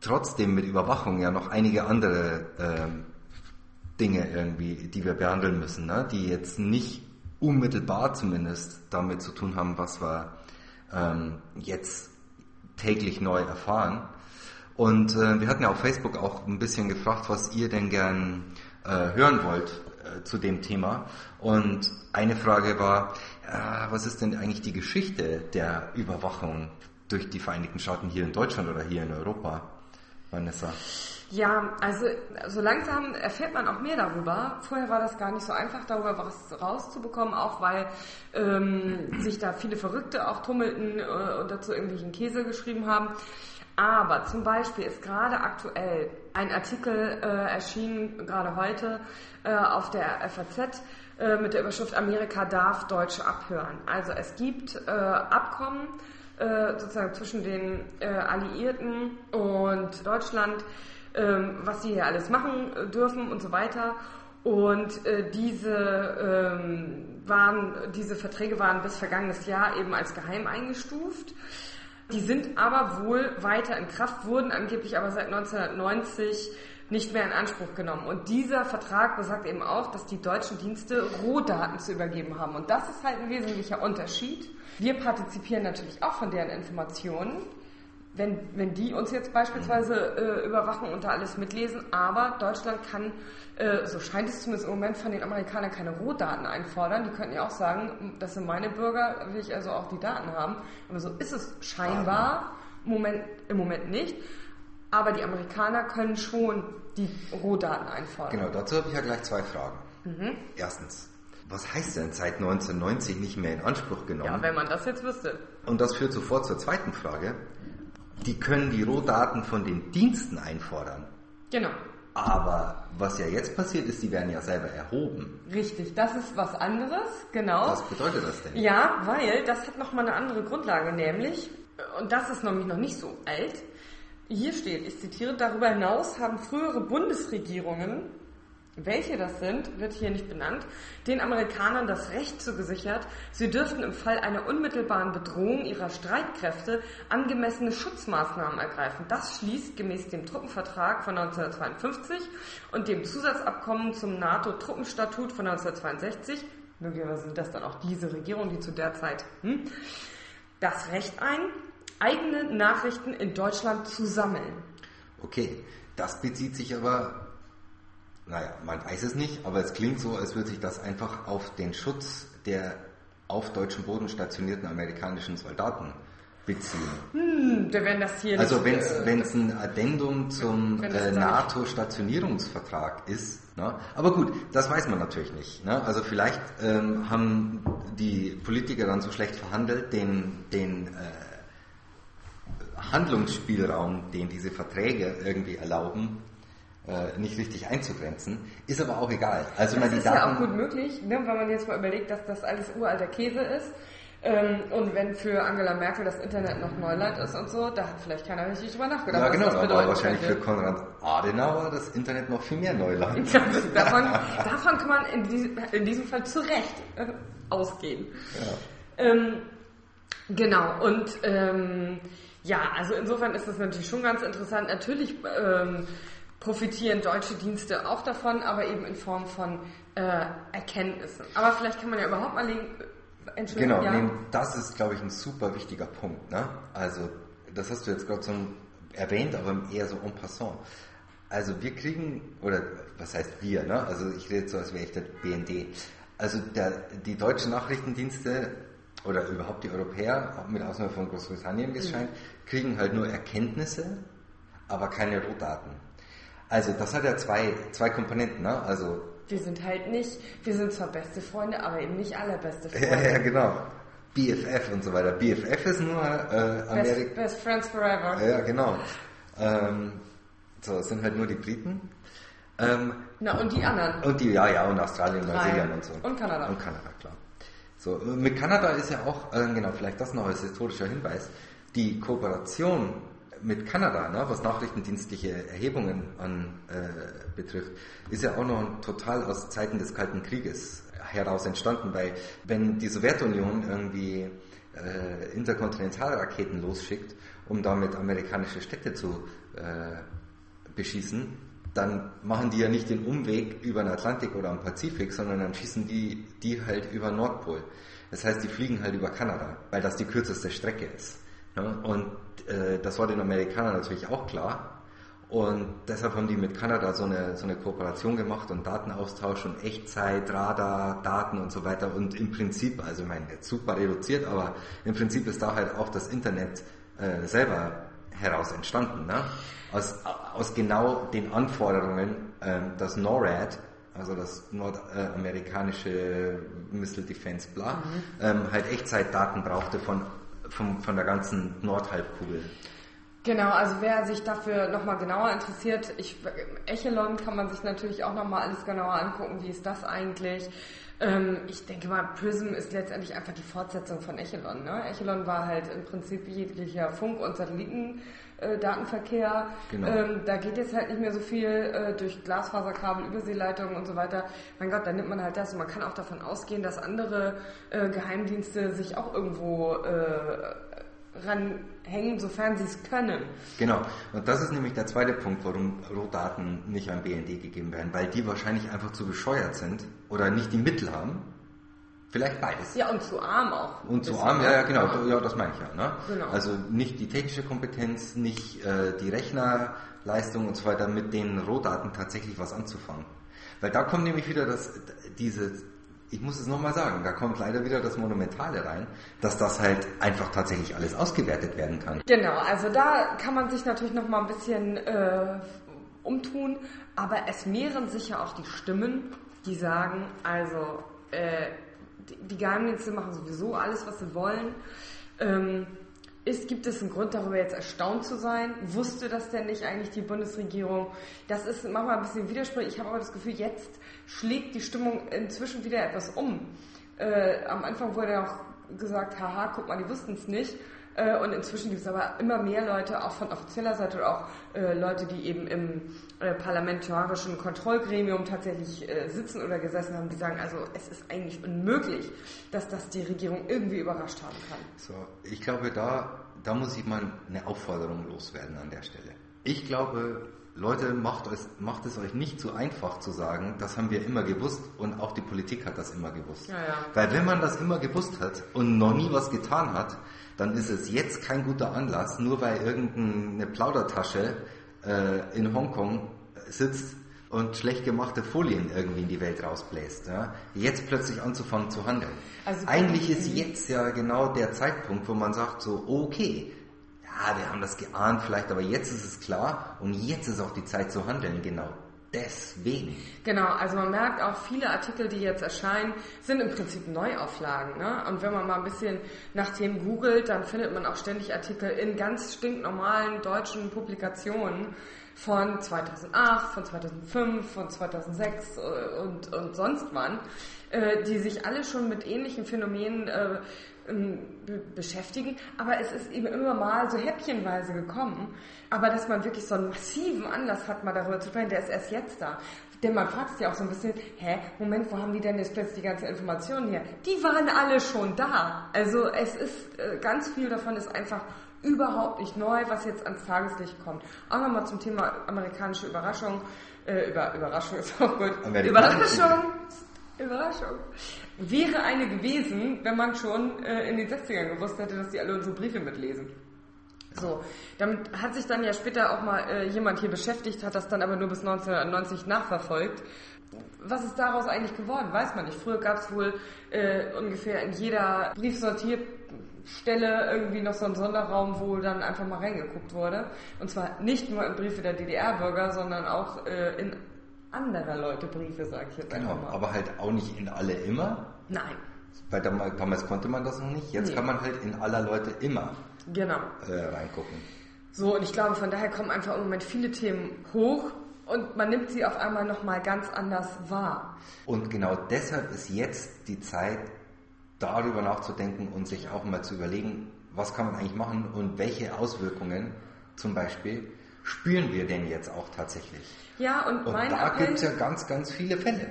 trotzdem mit Überwachung ja noch einige andere äh, Dinge irgendwie, die wir behandeln müssen, ne? die jetzt nicht unmittelbar zumindest damit zu tun haben, was wir ähm, jetzt täglich neu erfahren. Und äh, wir hatten ja auf Facebook auch ein bisschen gefragt, was ihr denn gern äh, hören wollt äh, zu dem Thema. Und eine Frage war, äh, was ist denn eigentlich die Geschichte der Überwachung durch die Vereinigten Staaten hier in Deutschland oder hier in Europa, Vanessa? Ja, also so langsam erfährt man auch mehr darüber. Vorher war das gar nicht so einfach, darüber was rauszubekommen, auch weil ähm, sich da viele Verrückte auch tummelten äh, und dazu irgendwelchen Käse geschrieben haben. Aber zum Beispiel ist gerade aktuell ein Artikel äh, erschienen, gerade heute, äh, auf der FAZ äh, mit der Überschrift Amerika darf Deutsche abhören. Also es gibt äh, Abkommen äh, sozusagen zwischen den äh, Alliierten und Deutschland, ähm, was sie hier alles machen dürfen und so weiter. Und diese, ähm, waren, diese Verträge waren bis vergangenes Jahr eben als geheim eingestuft. Die sind aber wohl weiter in Kraft, wurden angeblich aber seit 1990 nicht mehr in Anspruch genommen. Und dieser Vertrag besagt eben auch, dass die deutschen Dienste Rohdaten zu übergeben haben. Und das ist halt ein wesentlicher Unterschied. Wir partizipieren natürlich auch von deren Informationen wenn, wenn die uns jetzt beispielsweise äh, überwachen und da alles mitlesen, aber Deutschland kann, äh, so scheint es zumindest im Moment, von den Amerikanern keine Rohdaten einfordern. Die könnten ja auch sagen, das sind meine Bürger, will ich also auch die Daten haben. Aber so ist es scheinbar im Moment, im Moment nicht. Aber die Amerikaner können schon die Rohdaten einfordern. Genau, dazu habe ich ja gleich zwei Fragen. Mhm. Erstens, was heißt denn seit 1990 nicht mehr in Anspruch genommen? Ja, wenn man das jetzt wüsste. Und das führt sofort zur zweiten Frage die können die Rohdaten von den Diensten einfordern. Genau. Aber was ja jetzt passiert ist, die werden ja selber erhoben. Richtig, das ist was anderes, genau. Was bedeutet das denn? Ja, weil das hat nochmal eine andere Grundlage, nämlich, und das ist nämlich noch nicht so alt, hier steht, ich zitiere, darüber hinaus haben frühere Bundesregierungen welche das sind, wird hier nicht benannt, den Amerikanern das Recht zugesichert, sie dürften im Fall einer unmittelbaren Bedrohung ihrer Streitkräfte angemessene Schutzmaßnahmen ergreifen. Das schließt gemäß dem Truppenvertrag von 1952 und dem Zusatzabkommen zum NATO-Truppenstatut von 1962, möglicherweise sind das dann auch diese Regierungen, die zu der Zeit, hm, das Recht ein, eigene Nachrichten in Deutschland zu sammeln. Okay, das bezieht sich aber naja, man weiß es nicht, aber es klingt so, als würde sich das einfach auf den Schutz der auf deutschem Boden stationierten amerikanischen Soldaten beziehen. Hm, wenn das hier Also wenn äh, es ein Addendum zum äh, NATO-Stationierungsvertrag ist. Ne? Aber gut, das weiß man natürlich nicht. Ne? Also vielleicht ähm, haben die Politiker dann so schlecht verhandelt, den, den äh, Handlungsspielraum, den diese Verträge irgendwie erlauben, äh, nicht richtig einzugrenzen. Ist aber auch egal. Also Das man die ist ja auch Daten, gut möglich, ne, wenn man jetzt mal überlegt, dass das alles uralter Käse ist. Ähm, und wenn für Angela Merkel das Internet noch Neuland ist und so, da hat vielleicht keiner richtig drüber nachgedacht. ja was genau, das aber wahrscheinlich für. Konrad Adenauer das Internet noch viel mehr Neuland. davon, davon kann man in diesem, in diesem Fall zu Recht äh, ausgehen. Ähm, genau, und ähm, ja, also insofern ist das natürlich schon ganz interessant. Natürlich ähm, profitieren deutsche Dienste auch davon, aber eben in Form von äh, Erkenntnissen. Aber vielleicht kann man ja überhaupt mal legen, Entschuldigung, Genau, ja. nee, das ist, glaube ich, ein super wichtiger Punkt. Ne? Also, das hast du jetzt gerade so erwähnt, aber eher so en passant. Also, wir kriegen, oder was heißt wir, ne? Also, ich rede so, als wäre ich der BND. Also, der, die deutschen Nachrichtendienste oder überhaupt die Europäer, mit Ausnahme von Großbritannien, wie es scheint, kriegen halt nur Erkenntnisse, aber keine Rohdaten. Also, das hat ja zwei, zwei Komponenten, ne? Also, Wir sind halt nicht, wir sind zwar beste Freunde, aber eben nicht allerbeste ja, Freunde. ja, genau. BFF und so weiter. BFF ist nur äh, Best, Amerika. best Friends Forever. Ja, genau. Ähm, so, es sind halt nur die Briten. Ähm, Na, und die anderen. und die, ja, ja, und Australien. Neuseeland und so. Und Kanada. Und Kanada, klar. So, mit Kanada ist ja auch, äh, genau, vielleicht das noch als historischer Hinweis, die Kooperation mit Kanada, ne, was nachrichtendienstliche Erhebungen an, äh, betrifft, ist ja auch noch total aus Zeiten des Kalten Krieges heraus entstanden, weil wenn die Sowjetunion irgendwie äh, Interkontinentalraketen losschickt, um damit amerikanische Städte zu äh, beschießen, dann machen die ja nicht den Umweg über den Atlantik oder am Pazifik, sondern dann schießen die die halt über den Nordpol. Das heißt, die fliegen halt über Kanada, weil das die kürzeste Strecke ist. Ne? Und äh, das war den Amerikanern natürlich auch klar. Und deshalb haben die mit Kanada so eine, so eine Kooperation gemacht und Datenaustausch und Echtzeit, Radar, Daten und so weiter. Und im Prinzip, also ich meine, jetzt super reduziert, aber im Prinzip ist da halt auch das Internet äh, selber heraus entstanden. Ne? Aus, aus genau den Anforderungen, ähm, dass NORAD, also das nordamerikanische Missile Defense bla, ähm, halt Echtzeitdaten brauchte von, von, von der ganzen Nordhalbkugel. Genau, also wer sich dafür nochmal genauer interessiert, ich, Echelon kann man sich natürlich auch nochmal alles genauer angucken, wie ist das eigentlich. Ähm, ich denke mal, Prism ist letztendlich einfach die Fortsetzung von Echelon. Ne? Echelon war halt im Prinzip jeglicher Funk- und Satellitendatenverkehr. Genau. Ähm, da geht jetzt halt nicht mehr so viel äh, durch Glasfaserkabel, Überseeleitungen und so weiter. Mein Gott, da nimmt man halt das und man kann auch davon ausgehen, dass andere äh, Geheimdienste sich auch irgendwo äh, ranhängen, sofern sie es können. Genau. Und das ist nämlich der zweite Punkt, warum Rohdaten nicht an BND gegeben werden, weil die wahrscheinlich einfach zu bescheuert sind oder nicht die Mittel haben. Vielleicht beides. Ja, und zu arm auch. Und zu arm, ja, ja, genau, ja, das meine ich ja. Ne? Genau. Also nicht die technische Kompetenz, nicht äh, die Rechnerleistung und so weiter, mit den Rohdaten tatsächlich was anzufangen. Weil da kommt nämlich wieder das, diese, ich muss es nochmal sagen, da kommt leider wieder das Monumentale rein, dass das halt einfach tatsächlich alles ausgewertet werden kann. Genau, also da kann man sich natürlich noch mal ein bisschen äh, umtun, aber es mehren sich ja auch die Stimmen, die sagen, also äh, die, die Geheimdienste machen sowieso alles, was sie wollen. Ähm, ist, gibt es einen Grund, darüber jetzt erstaunt zu sein? Wusste das denn nicht eigentlich die Bundesregierung? Das ist manchmal ein bisschen widersprüchlich. Ich habe aber das Gefühl, jetzt schlägt die Stimmung inzwischen wieder etwas um. Äh, am Anfang wurde auch gesagt, haha, guck mal, die wussten es nicht. Äh, und inzwischen gibt es aber immer mehr Leute, auch von offizieller Seite oder auch äh, Leute, die eben im äh, parlamentarischen Kontrollgremium tatsächlich sitzen oder gesessen haben, die sagen, also es ist eigentlich unmöglich, dass das die Regierung irgendwie überrascht haben kann. So, ich glaube, da, da muss ich mal eine Aufforderung loswerden an der Stelle. Ich glaube, Leute, macht es, macht es euch nicht so einfach zu sagen, das haben wir immer gewusst und auch die Politik hat das immer gewusst. Ja, ja. Weil wenn man das immer gewusst hat und noch nie was getan hat, dann ist es jetzt kein guter Anlass, nur weil irgendeine Plaudertasche äh, in Hongkong sitzt, und schlecht gemachte Folien irgendwie in die Welt rausbläst. Ja? Jetzt plötzlich anzufangen zu handeln. Also Eigentlich ist jetzt ja genau der Zeitpunkt, wo man sagt so, okay, ja, wir haben das geahnt vielleicht, aber jetzt ist es klar und jetzt ist auch die Zeit zu handeln, genau deswegen. Genau, also man merkt auch, viele Artikel, die jetzt erscheinen, sind im Prinzip Neuauflagen. Ne? Und wenn man mal ein bisschen nach Themen googelt, dann findet man auch ständig Artikel in ganz stinknormalen deutschen Publikationen von 2008, von 2005, von 2006 äh, und, und sonst wann, äh, die sich alle schon mit ähnlichen Phänomenen äh, beschäftigen, aber es ist eben immer mal so häppchenweise gekommen. Aber dass man wirklich so einen massiven Anlass hat, mal darüber zu sprechen, der ist erst jetzt da. Denn man fragt sich ja auch so ein bisschen, hä, Moment, wo haben die denn jetzt plötzlich die ganzen Informationen her? Die waren alle schon da. Also es ist, äh, ganz viel davon ist einfach überhaupt nicht neu, was jetzt ans Tageslicht kommt. Auch nochmal zum Thema amerikanische Überraschung. Äh, über, Überraschung ist auch gut. Überraschung! Überraschung. Wäre eine gewesen, wenn man schon äh, in den 60ern gewusst hätte, dass die alle unsere Briefe mitlesen. So, damit hat sich dann ja später auch mal äh, jemand hier beschäftigt, hat das dann aber nur bis 1990 nachverfolgt. Was ist daraus eigentlich geworden, weiß man nicht. Früher gab es wohl äh, ungefähr in jeder Briefsortierstelle irgendwie noch so einen Sonderraum, wo dann einfach mal reingeguckt wurde. Und zwar nicht nur in Briefe der DDR-Bürger, sondern auch äh, in anderer Leute Briefe, sage ich jetzt genau, einfach mal. Aber halt auch nicht in alle immer. Nein. Weil damals konnte man das noch nicht. Jetzt nee. kann man halt in aller Leute immer genau. äh, reingucken. So, und ich glaube, von daher kommen einfach im Moment viele Themen hoch und man nimmt sie auf einmal nochmal ganz anders wahr. Und genau deshalb ist jetzt die Zeit, darüber nachzudenken und sich auch mal zu überlegen, was kann man eigentlich machen und welche Auswirkungen zum Beispiel spüren wir denn jetzt auch tatsächlich? Ja, und, und mein da gibt es ja ganz, ganz viele Fälle.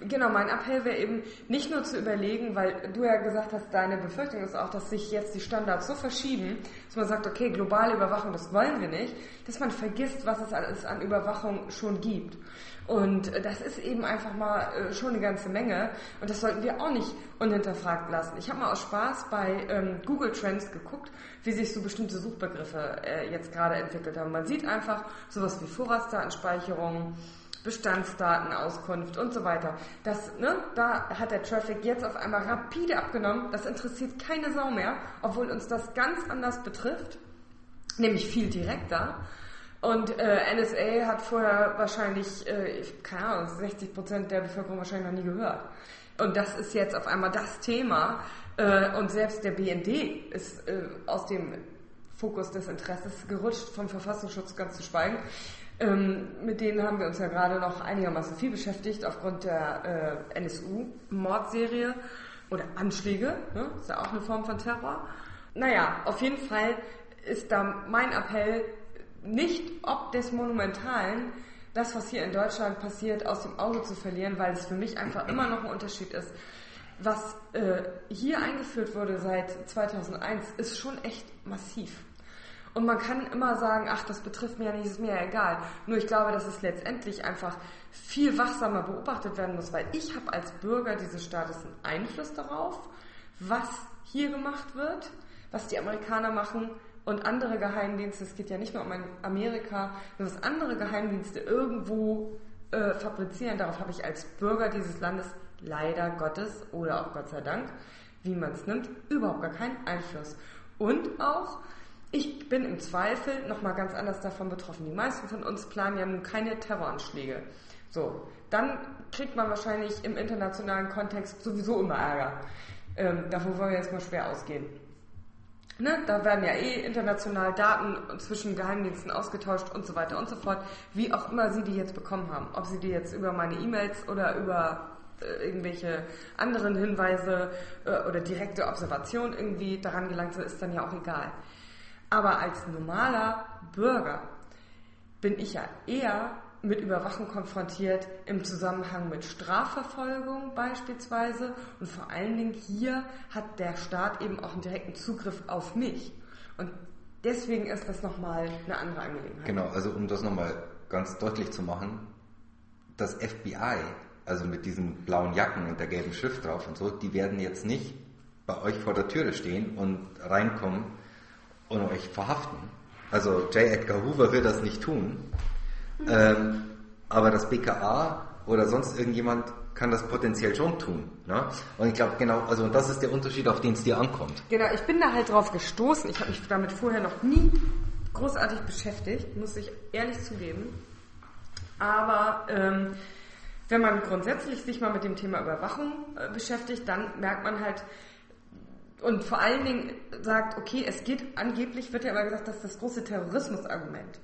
Genau, mein Appell wäre eben nicht nur zu überlegen, weil du ja gesagt hast, deine Befürchtung ist auch, dass sich jetzt die Standards so verschieben, dass man sagt, okay, globale Überwachung, das wollen wir nicht, dass man vergisst, was es alles an Überwachung schon gibt. Und das ist eben einfach mal äh, schon eine ganze Menge und das sollten wir auch nicht unhinterfragt lassen. Ich habe mal aus Spaß bei ähm, Google Trends geguckt, wie sich so bestimmte Suchbegriffe äh, jetzt gerade entwickelt haben. Man sieht einfach sowas wie Vorratsdatenspeicherung, Bestandsdatenauskunft und so weiter. Das, ne, da hat der Traffic jetzt auf einmal rapide abgenommen. Das interessiert keine Sau mehr, obwohl uns das ganz anders betrifft, nämlich viel direkter. Und äh, NSA hat vorher wahrscheinlich, äh, keine Ahnung, 60 Prozent der Bevölkerung wahrscheinlich noch nie gehört. Und das ist jetzt auf einmal das Thema. Äh, und selbst der BND ist äh, aus dem Fokus des Interesses gerutscht, vom Verfassungsschutz ganz zu schweigen. Ähm, mit denen haben wir uns ja gerade noch einigermaßen viel beschäftigt aufgrund der äh, NSU-Mordserie oder Anschläge. Ne? Ist ja auch eine Form von Terror. Naja, auf jeden Fall ist da mein Appell, nicht ob des Monumentalen, das, was hier in Deutschland passiert, aus dem Auge zu verlieren, weil es für mich einfach immer noch ein Unterschied ist. Was äh, hier eingeführt wurde seit 2001, ist schon echt massiv. Und man kann immer sagen, ach, das betrifft mir ja nicht, ist mir ja egal. Nur ich glaube, dass es letztendlich einfach viel wachsamer beobachtet werden muss, weil ich habe als Bürger dieses Staates einen Einfluss darauf, was hier gemacht wird, was die Amerikaner machen, und andere Geheimdienste, es geht ja nicht nur um Amerika, was andere Geheimdienste irgendwo äh, fabrizieren, darauf habe ich als Bürger dieses Landes leider Gottes oder auch Gott sei Dank, wie man es nimmt, überhaupt gar keinen Einfluss. Und auch, ich bin im Zweifel nochmal ganz anders davon betroffen. Die meisten von uns planen ja nun keine Terroranschläge. So, dann kriegt man wahrscheinlich im internationalen Kontext sowieso immer Ärger. Ähm, davon wollen wir jetzt mal schwer ausgehen. Ne, da werden ja eh international Daten zwischen Geheimdiensten ausgetauscht und so weiter und so fort, wie auch immer Sie die jetzt bekommen haben. Ob Sie die jetzt über meine E-Mails oder über äh, irgendwelche anderen Hinweise äh, oder direkte Observation irgendwie daran gelangt sind, ist dann ja auch egal. Aber als normaler Bürger bin ich ja eher mit Überwachung konfrontiert im Zusammenhang mit Strafverfolgung beispielsweise. Und vor allen Dingen hier hat der Staat eben auch einen direkten Zugriff auf mich. Und deswegen ist das nochmal eine andere Angelegenheit. Genau, also um das nochmal ganz deutlich zu machen, das FBI, also mit diesen blauen Jacken und der gelben Schrift drauf und so, die werden jetzt nicht bei euch vor der Türe stehen und reinkommen und euch verhaften. Also J. Edgar Hoover will das nicht tun, ähm, aber das BKA oder sonst irgendjemand kann das potenziell schon tun. Ne? Und ich glaube genau, also das ist der Unterschied, auf den es dir ankommt. Genau, ich bin da halt drauf gestoßen. Ich habe mich damit vorher noch nie großartig beschäftigt, muss ich ehrlich zugeben. Aber ähm, wenn man grundsätzlich sich mal mit dem Thema Überwachung äh, beschäftigt, dann merkt man halt und vor allen Dingen sagt, okay, es geht angeblich, wird ja immer gesagt, das ist das große Terrorismusargument.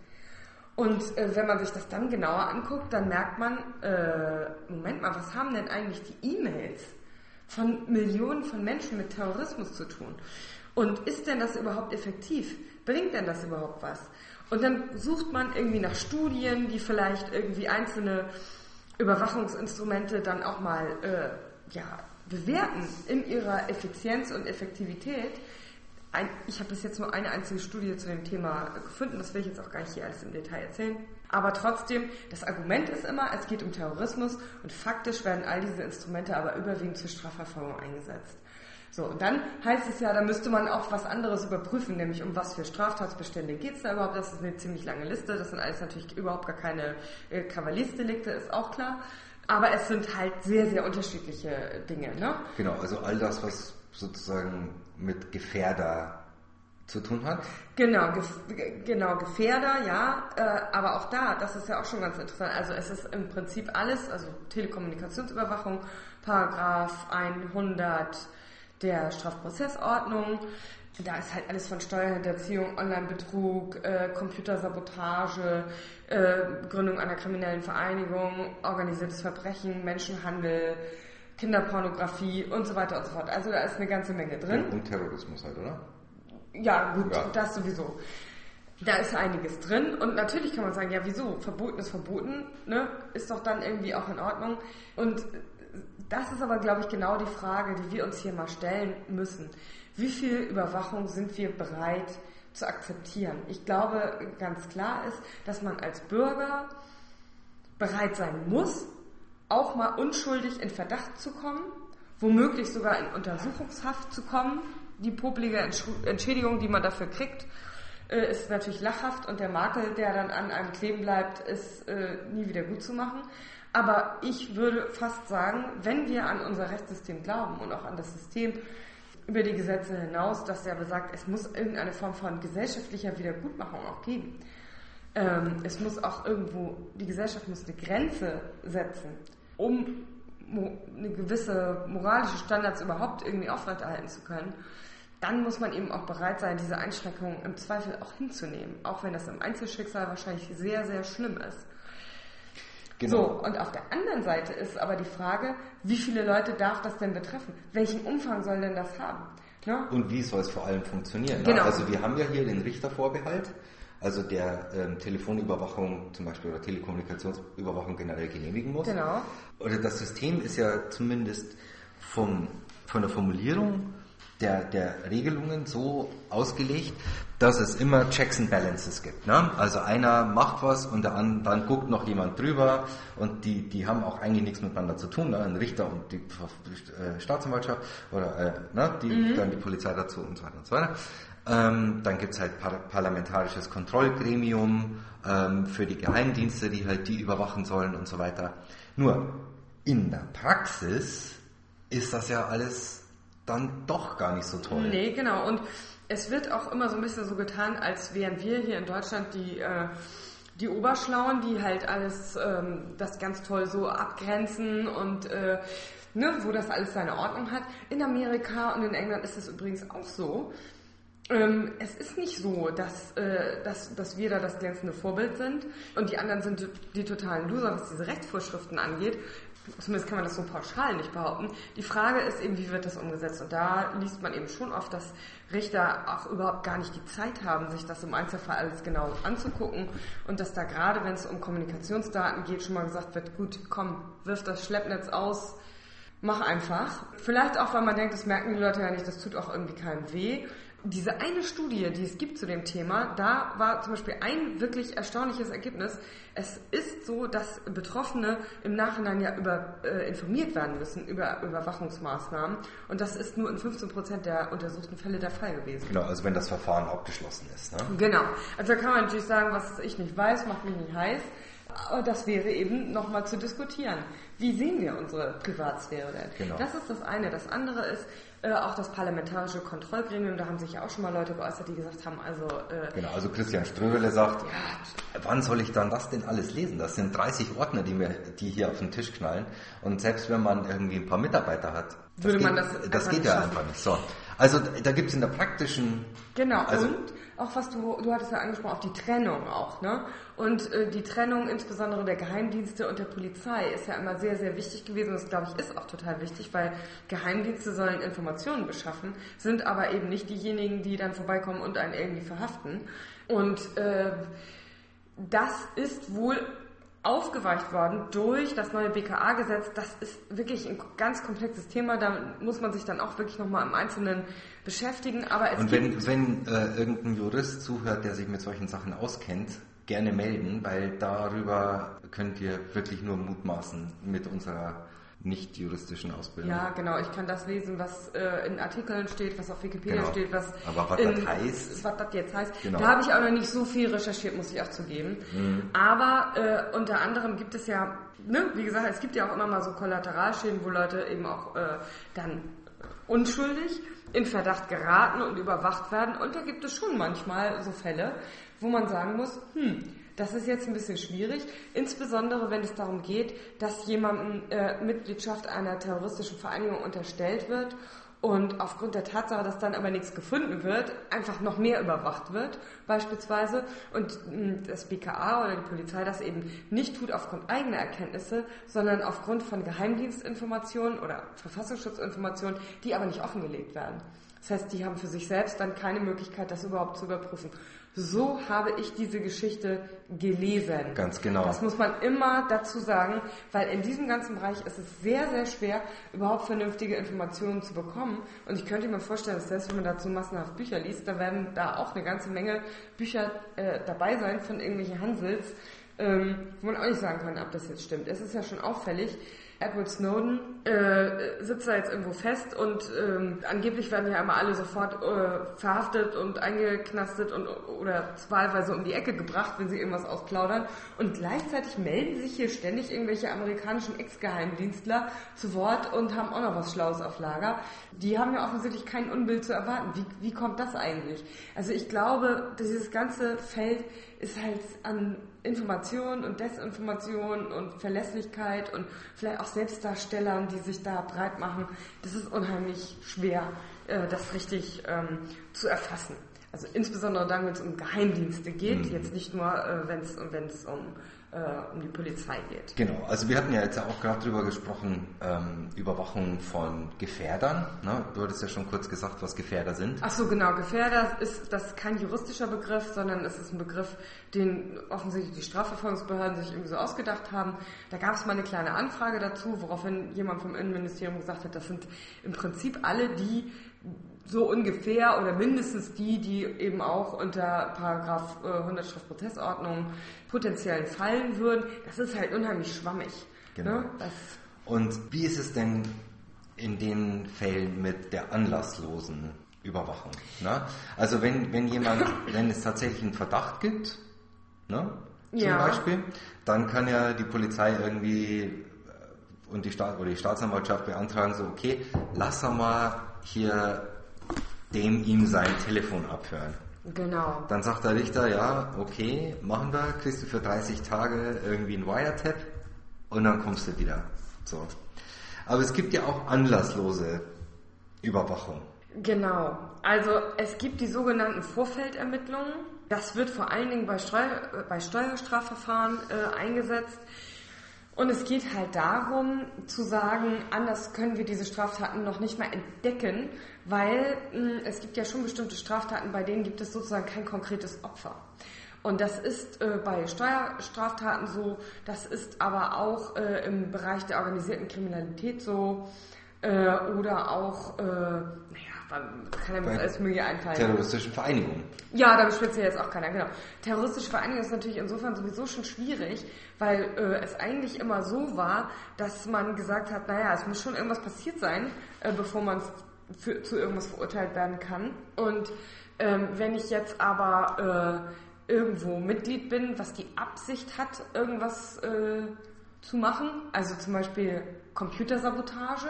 Und äh, wenn man sich das dann genauer anguckt, dann merkt man, äh, Moment mal, was haben denn eigentlich die E-Mails von Millionen von Menschen mit Terrorismus zu tun? Und ist denn das überhaupt effektiv? Bringt denn das überhaupt was? Und dann sucht man irgendwie nach Studien, die vielleicht irgendwie einzelne Überwachungsinstrumente dann auch mal äh, ja, bewerten in ihrer Effizienz und Effektivität ein, ich habe bis jetzt nur eine einzige Studie zu dem Thema gefunden, das will ich jetzt auch gar nicht hier alles im Detail erzählen. Aber trotzdem, das Argument ist immer, es geht um Terrorismus und faktisch werden all diese Instrumente aber überwiegend zur Strafverfolgung eingesetzt. So, und dann heißt es ja, da müsste man auch was anderes überprüfen, nämlich um was für Straftatsbestände geht es da überhaupt. Das ist eine ziemlich lange Liste, das sind alles natürlich überhaupt gar keine äh, Kavaliersdelikte, ist auch klar. Aber es sind halt sehr, sehr unterschiedliche Dinge. Ne? Genau, also all das, was sozusagen mit Gefährder zu tun hat? Genau, gef genau Gefährder, ja, äh, aber auch da, das ist ja auch schon ganz interessant. Also es ist im Prinzip alles, also Telekommunikationsüberwachung, Paragraph 100 der Strafprozessordnung. Da ist halt alles von Steuerhinterziehung, Online-Betrug, äh, Computersabotage, äh, Gründung einer kriminellen Vereinigung, organisiertes Verbrechen, Menschenhandel, Kinderpornografie und so weiter und so fort. Also da ist eine ganze Menge drin. Und Terrorismus halt, oder? Ja, gut, ja. das sowieso. Da ist einiges drin und natürlich kann man sagen, ja wieso, verboten ist verboten, ne? ist doch dann irgendwie auch in Ordnung. Und das ist aber, glaube ich, genau die Frage, die wir uns hier mal stellen müssen. Wie viel Überwachung sind wir bereit zu akzeptieren? Ich glaube, ganz klar ist, dass man als Bürger bereit sein muss, auch mal unschuldig in Verdacht zu kommen, womöglich sogar in Untersuchungshaft zu kommen. Die poplige Entschädigung, die man dafür kriegt, äh, ist natürlich lachhaft und der Makel, der dann an einem kleben bleibt, ist äh, nie wieder gut zu machen. Aber ich würde fast sagen, wenn wir an unser Rechtssystem glauben und auch an das System über die Gesetze hinaus, dass ja besagt, es muss irgendeine Form von gesellschaftlicher Wiedergutmachung auch geben. Ähm, es muss auch irgendwo, die Gesellschaft muss eine Grenze setzen um eine gewisse moralische Standards überhaupt irgendwie aufrechterhalten zu können, dann muss man eben auch bereit sein, diese Einschränkungen im Zweifel auch hinzunehmen, auch wenn das im Einzelschicksal wahrscheinlich sehr, sehr schlimm ist. Genau. So, und auf der anderen Seite ist aber die Frage, wie viele Leute darf das denn betreffen? Welchen Umfang soll denn das haben? Ja? Und wie soll es vor allem funktionieren? Genau. Also wir haben ja hier den Richtervorbehalt also der ähm, Telefonüberwachung zum Beispiel oder Telekommunikationsüberwachung generell genehmigen muss. Genau. Oder das System ist ja zumindest vom, von der Formulierung der, der Regelungen so ausgelegt, dass es immer Checks and Balances gibt. Ne? Also einer macht was und der andere, dann guckt noch jemand drüber und die, die haben auch eigentlich nichts miteinander zu tun. Ne? Ein Richter und die äh, Staatsanwaltschaft oder äh, ne? die, mhm. dann die Polizei dazu und so weiter und so weiter. Ähm, dann gibt es halt par parlamentarisches Kontrollgremium ähm, für die Geheimdienste, die halt die überwachen sollen und so weiter. Nur in der Praxis ist das ja alles dann doch gar nicht so toll. Nee, genau. Und es wird auch immer so ein bisschen so getan, als wären wir hier in Deutschland die, äh, die Oberschlauen, die halt alles ähm, das ganz toll so abgrenzen und äh, ne, wo das alles seine Ordnung hat. In Amerika und in England ist es übrigens auch so. Ähm, es ist nicht so, dass, äh, dass, dass wir da das glänzende Vorbild sind und die anderen sind die totalen Loser, was diese Rechtsvorschriften angeht. Zumindest kann man das so pauschal nicht behaupten. Die Frage ist eben, wie wird das umgesetzt? Und da liest man eben schon oft, dass Richter auch überhaupt gar nicht die Zeit haben, sich das im Einzelfall alles genau anzugucken und dass da gerade, wenn es um Kommunikationsdaten geht, schon mal gesagt wird, gut, komm, wirf das Schleppnetz aus, mach einfach. Vielleicht auch, weil man denkt, das merken die Leute ja nicht, das tut auch irgendwie keinem weh diese eine Studie, die es gibt zu dem Thema, da war zum Beispiel ein wirklich erstaunliches Ergebnis. Es ist so, dass Betroffene im Nachhinein ja über, äh, informiert werden müssen über Überwachungsmaßnahmen. Und das ist nur in 15 Prozent der untersuchten Fälle der Fall gewesen. Genau, also wenn das Verfahren abgeschlossen ist. Ne? Genau. Also da kann man natürlich sagen, was ich nicht weiß, macht mich nicht heiß. Aber das wäre eben nochmal zu diskutieren. Wie sehen wir unsere Privatsphäre denn? Genau. Das ist das eine. Das andere ist äh, auch das parlamentarische Kontrollgremium. Da haben sich ja auch schon mal Leute geäußert, die gesagt haben, also... Äh, genau, also Christian Ströbele sagt, ja, wann soll ich dann das denn alles lesen? Das sind 30 Ordner, die, mir, die hier auf den Tisch knallen. Und selbst wenn man irgendwie ein paar Mitarbeiter hat, das Würde geht, man das das geht ja einfach nicht. So. Also da gibt es in der praktischen Genau, Also- und auch was du, du hattest ja angesprochen, auch die Trennung auch, ne? Und äh, die Trennung insbesondere der Geheimdienste und der Polizei ist ja immer sehr, sehr wichtig gewesen. Das, glaube ich, ist auch total wichtig, weil Geheimdienste sollen Informationen beschaffen, sind aber eben nicht diejenigen, die dann vorbeikommen und einen irgendwie verhaften. Und äh, das ist wohl aufgeweicht worden durch das neue BKA-Gesetz. Das ist wirklich ein ganz komplexes Thema. Da muss man sich dann auch wirklich nochmal im Einzelnen beschäftigen. Aber es Und wenn, wenn äh, irgendein Jurist zuhört, der sich mit solchen Sachen auskennt, gerne melden, weil darüber könnt ihr wirklich nur mutmaßen mit unserer nicht juristischen Ausbildung. Ja, genau. Ich kann das lesen, was äh, in Artikeln steht, was auf Wikipedia Genau. steht, was Aber was in, das heißt? was das jetzt heißt. Genau. Da habe ich auch noch nicht so viel recherchiert, muss ich auch zugeben. Mhm. Aber äh, unter anderem gibt es ja, ne, wie gesagt, es gibt ja auch immer mal so Kollateralschäden, wo Leute eben auch äh, dann unschuldig in Verdacht geraten und überwacht werden. Und da gibt es schon manchmal so Fälle, wo man sagen muss, hm, das ist jetzt ein bisschen schwierig, insbesondere wenn es darum geht, dass jemandem äh, Mitgliedschaft einer terroristischen Vereinigung unterstellt wird und aufgrund der Tatsache, dass dann aber nichts gefunden wird, einfach noch mehr überwacht wird, beispielsweise, und mh, das BKA oder die Polizei das eben nicht tut aufgrund eigener Erkenntnisse, sondern aufgrund von Geheimdienstinformationen oder Verfassungsschutzinformationen, die aber nicht offengelegt werden. Das heißt, die haben für sich selbst dann keine Möglichkeit, das überhaupt zu überprüfen. So habe ich diese Geschichte gelesen. Ganz genau. Das muss man immer dazu sagen, weil in diesem ganzen Bereich ist es sehr, sehr schwer, überhaupt vernünftige Informationen zu bekommen. Und ich könnte mir vorstellen, dass selbst wenn man dazu massenhaft Bücher liest, da werden da auch eine ganze Menge Bücher äh, dabei sein von irgendwelchen Hansels, ähm, wo man auch nicht sagen kann, ob das jetzt stimmt. Es ist ja schon auffällig, Edward Snowden äh, sitzt da jetzt irgendwo fest und ähm, angeblich werden ja immer alle sofort äh, verhaftet und eingeknastet und oder wahlweise um die Ecke gebracht, wenn sie irgendwas ausplaudern. Und gleichzeitig melden sich hier ständig irgendwelche amerikanischen Ex-Geheimdienstler zu Wort und haben auch noch was Schlaues auf Lager. Die haben ja offensichtlich kein Unbild zu erwarten. Wie, wie kommt das eigentlich? Also ich glaube, dieses ganze Feld ist halt an Information und Desinformation und Verlässlichkeit und vielleicht auch Selbstdarstellern, die sich da breit machen. Das ist unheimlich schwer, äh, das richtig ähm, zu erfassen. Also insbesondere dann, wenn es um Geheimdienste geht, Mhm. jetzt nicht nur, äh, wenn es wenn es um, äh, um die Polizei geht. Genau, also wir hatten ja jetzt auch gerade drüber gesprochen, ähm, Überwachung von Gefährdern. Ne? Du hattest ja schon kurz gesagt, was Gefährder sind. Ach so, genau. Gefährder ist das ist kein juristischer Begriff, sondern es ist ein Begriff, den offensichtlich die Strafverfolgungsbehörden sich irgendwie so ausgedacht haben. Da gab es mal eine kleine Anfrage dazu, woraufhin jemand vom Innenministerium gesagt hat, das sind im Prinzip alle die so ungefähr oder mindestens die, die eben auch unter Paragraph äh, 100 Strafprozessordnung potenziell fallen würden. Das ist halt unheimlich schwammig. Genau. Ne? Und wie ist es denn in den Fällen mit der anlasslosen Überwachung? Ne? Also wenn, wenn jemand, wenn es tatsächlich einen Verdacht gibt, ne? zum Ja. Beispiel, dann kann ja die Polizei irgendwie äh, und die, Staat, oder die Staatsanwaltschaft beantragen, so okay, lass er mal hier dem ihm sein Telefon abhören. genau. Dann sagt der Richter, ja, okay, machen wir, kriegst du für 30 Tage irgendwie ein Wiretap und dann kommst du wieder. So. Aber es gibt ja auch anlasslose Überwachung. Genau. Also es gibt die sogenannten Vorfeldermittlungen. Das wird vor allen Dingen bei, Steuer, äh, bei Steuerstrafverfahren äh, eingesetzt. Und es geht halt darum zu sagen, anders können wir diese Straftaten noch nicht mal entdecken, weil mh, es gibt ja schon bestimmte Straftaten, bei denen gibt es sozusagen kein konkretes Opfer. Und das ist äh, bei Steuerstraftaten so, das ist aber auch äh, im Bereich der organisierten Kriminalität so äh, oder auch, äh, kann Bei alles Mögliche einfallen. Terroristischen Vereinigungen. Ja, da beschwert sich jetzt auch keiner, genau. Terroristische Vereinigung ist natürlich insofern sowieso schon schwierig, weil äh, es eigentlich immer so war, dass man gesagt hat, naja, es muss schon irgendwas passiert sein, äh, bevor man für, zu irgendwas verurteilt werden kann. Und ähm, wenn ich jetzt aber äh, irgendwo Mitglied bin, was die Absicht hat, irgendwas äh, zu machen, also zum Beispiel Computersabotage,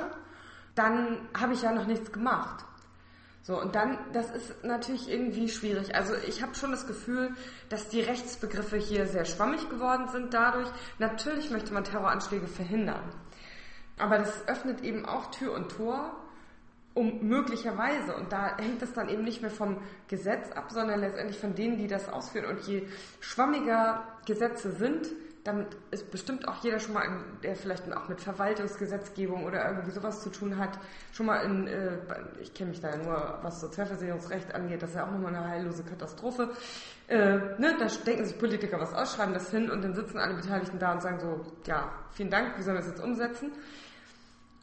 dann habe ich ja noch nichts gemacht. So, und dann, das ist natürlich irgendwie schwierig. Also ich habe schon das Gefühl, dass die Rechtsbegriffe hier sehr schwammig geworden sind dadurch. Natürlich möchte man Terroranschläge verhindern. Aber das öffnet eben auch Tür und Tor, um möglicherweise, und da hängt es dann eben nicht mehr vom Gesetz ab, sondern letztendlich von denen, die das ausführen. Und je schwammiger Gesetze sind, damit ist bestimmt auch jeder schon mal, in, der vielleicht auch mit Verwaltungsgesetzgebung oder irgendwie sowas zu tun hat, schon mal in, äh, ich kenne mich da ja nur, was Sozialversicherungsrecht angeht, das ist ja auch nochmal eine heillose Katastrophe. Äh, ne, da denken sich Politiker was aus, schreiben das hin und dann sitzen alle Beteiligten da und sagen so, ja, vielen Dank, wie sollen wir das jetzt umsetzen?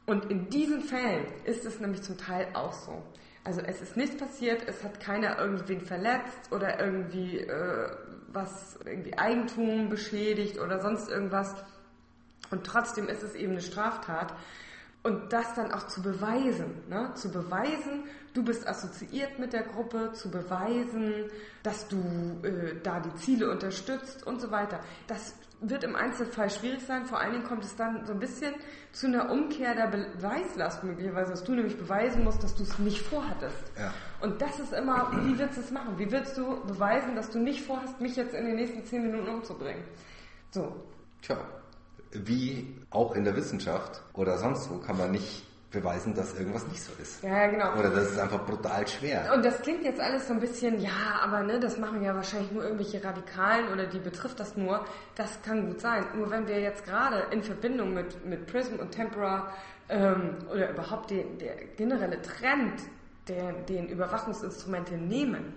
Und in diesen Fällen ist es nämlich zum Teil auch so. Also es ist nichts passiert, es hat keiner irgendwen verletzt oder irgendwie äh, was irgendwie Eigentum beschädigt oder sonst irgendwas. Und trotzdem ist es eben eine Straftat. Und das dann auch zu beweisen, ne? zu beweisen, du bist assoziiert mit der Gruppe, zu beweisen, dass du äh, da die Ziele unterstützt und so weiter. Das wird im Einzelfall schwierig sein. Vor allen Dingen kommt es dann so ein bisschen zu einer Umkehr der Beweislast möglicherweise, dass du nämlich beweisen musst, dass du es nicht vorhattest. Ja. Und das ist immer, wie willst du es machen? Wie willst du beweisen, dass du nicht vorhast, mich jetzt in den nächsten zehn Minuten umzubringen? So. Tja, wie auch in der Wissenschaft oder sonst wo kann man nicht beweisen, dass irgendwas nicht so ist. Ja, genau. Oder das ist einfach brutal schwer. Und das klingt jetzt alles so ein bisschen, ja, aber ne, das machen ja wahrscheinlich nur irgendwelche Radikalen oder die betrifft das nur. Das kann gut sein. Nur wenn wir jetzt gerade in Verbindung mit, mit Prism und Tempora ähm, oder überhaupt den, der generelle Trend, der, den Überwachungsinstrumente nehmen,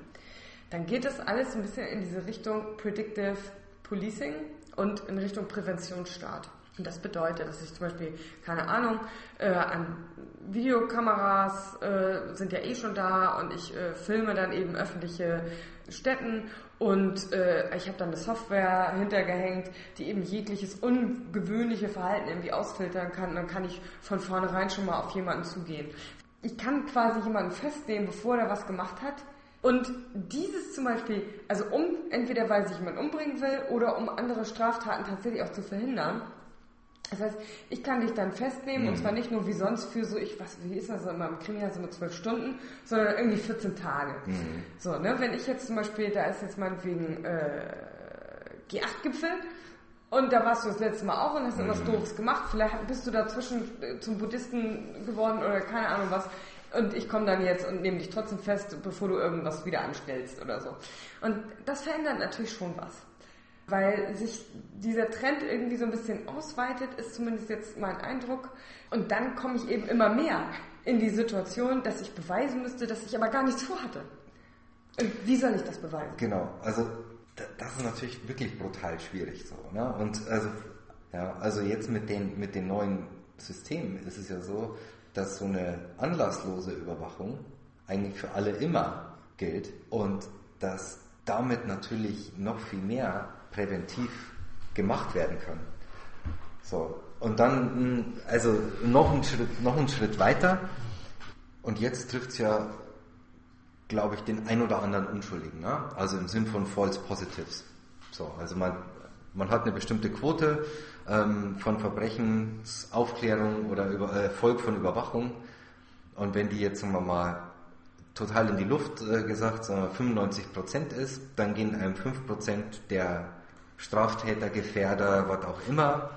dann geht es alles ein bisschen in diese Richtung Predictive Policing und in Richtung Präventionsstaat. Und das bedeutet, dass ich zum Beispiel, keine Ahnung, äh, an Videokameras äh, sind ja eh schon da und ich äh, filme dann eben öffentliche Städten und äh, ich habe dann eine Software hintergehängt, die eben jegliches ungewöhnliche Verhalten irgendwie ausfiltern kann. Und dann kann ich von vornherein schon mal auf jemanden zugehen. Ich kann quasi jemanden festnehmen, bevor er was gemacht hat. Und dieses zum Beispiel, also um, entweder weil sich jemand umbringen will oder um andere Straftaten tatsächlich auch zu verhindern, das heißt, ich kann dich dann festnehmen mhm. und zwar nicht nur wie sonst für so, ich was, wie ist das immer im Krimi, also mit zwölf Stunden, sondern irgendwie 14 Tage. Mhm. So, ne, wenn ich jetzt zum Beispiel, da ist jetzt meinetwegen äh, G8-Gipfel und da warst du das letzte Mal auch und hast mhm. etwas Doofes gemacht, vielleicht bist du dazwischen äh, zum Buddhisten geworden oder keine Ahnung was. Und ich komme dann jetzt und nehme dich trotzdem fest, bevor du irgendwas wieder anstellst oder so. Und das verändert natürlich schon was weil sich dieser Trend irgendwie so ein bisschen ausweitet, ist zumindest jetzt mein Eindruck. Und dann komme ich eben immer mehr in die Situation, dass ich beweisen müsste, dass ich aber gar nichts vorhatte. Und wie soll ich das beweisen? Genau, also das ist natürlich wirklich brutal schwierig so. Ne? Und also, ja, also jetzt mit den, mit den neuen Systemen ist es ja so, dass so eine anlasslose Überwachung eigentlich für alle immer gilt und dass damit natürlich noch viel mehr präventiv gemacht werden können. So, und dann, also noch einen Schritt, noch einen Schritt weiter. Und jetzt trifft es ja, glaube ich, den ein oder anderen Unschuldigen. Ne? Also im Sinn von False Positives. So, also man, man hat eine bestimmte Quote ähm, von Verbrechensaufklärung oder über, äh, Erfolg von Überwachung. Und wenn die jetzt, sagen wir mal, total in die Luft äh, gesagt, sagen wir 95 Prozent ist, dann gehen einem 5 Prozent der Straftäter, Gefährder, was auch immer.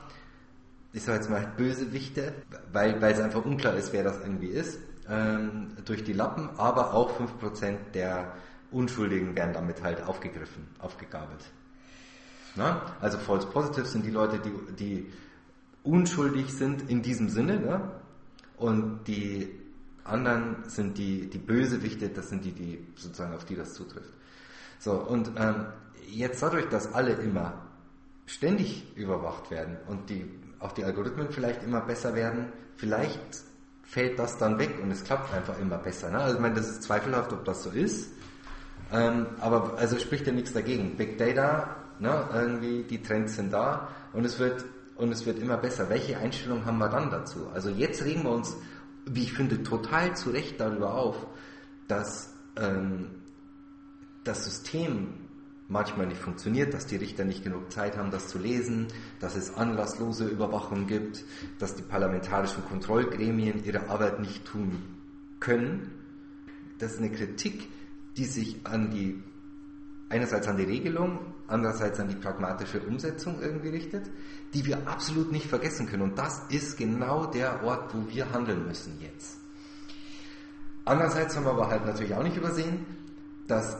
Ich sage jetzt mal Bösewichte, weil, weil es einfach unklar ist, wer das irgendwie ist, ähm, durch die Lappen, aber auch 5% der Unschuldigen werden damit halt aufgegriffen, aufgegabelt. Na? Also False Positives sind die Leute, die, die unschuldig sind in diesem Sinne, ne? und die anderen sind die, die Bösewichte, das sind die, die sozusagen auf die das zutrifft. So, und ähm, jetzt dadurch, dass alle immer ständig überwacht werden und die, auch die Algorithmen vielleicht immer besser werden, vielleicht fällt das dann weg und es klappt einfach immer besser. Ne? Also ich meine, das ist zweifelhaft, ob das so ist. Ähm, aber also spricht ja nichts dagegen. Big Data, ne, irgendwie die Trends sind da und es wird und es wird immer besser. Welche Einstellung haben wir dann dazu? Also jetzt regen wir uns, wie ich finde, total zu Recht darüber auf, dass ähm, das System manchmal nicht funktioniert, dass die Richter nicht genug Zeit haben, das zu lesen, dass es anlasslose Überwachung gibt, dass die parlamentarischen Kontrollgremien ihre Arbeit nicht tun können. Das ist eine Kritik, die sich an die, einerseits an die Regelung, andererseits an die pragmatische Umsetzung irgendwie richtet, die wir absolut nicht vergessen können. Und das ist genau der Ort, wo wir handeln müssen jetzt. Andererseits haben wir aber halt natürlich auch nicht übersehen, dass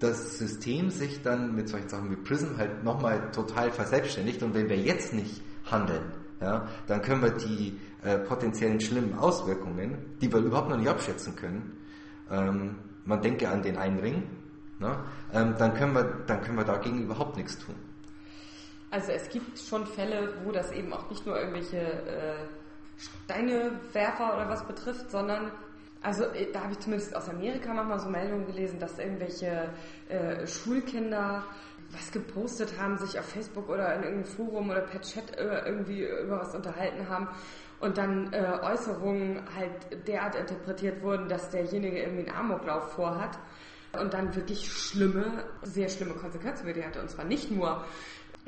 das System sich dann mit solchen Sachen wie Prism halt nochmal total verselbstständigt und wenn wir jetzt nicht handeln, ja, dann können wir die äh, potenziellen schlimmen Auswirkungen, die wir überhaupt noch nicht abschätzen können, ähm, man denke an den einen Ring, ne, ähm, dann, können wir, dann können wir dagegen überhaupt nichts tun. Also es gibt schon Fälle, wo das eben auch nicht nur irgendwelche äh, Steinewerfer oder was betrifft, sondern also äh, da habe ich zumindest aus Amerika manchmal so Meldungen gelesen, dass irgendwelche äh, Schulkinder was gepostet haben, sich auf Facebook oder in irgendeinem Forum oder per Chat äh, irgendwie über was unterhalten haben und dann äh, Äußerungen halt derart interpretiert wurden, dass derjenige irgendwie einen Amoklauf vorhat und dann wirklich schlimme, sehr schlimme Konsequenzen für die hatte. Und zwar nicht nur,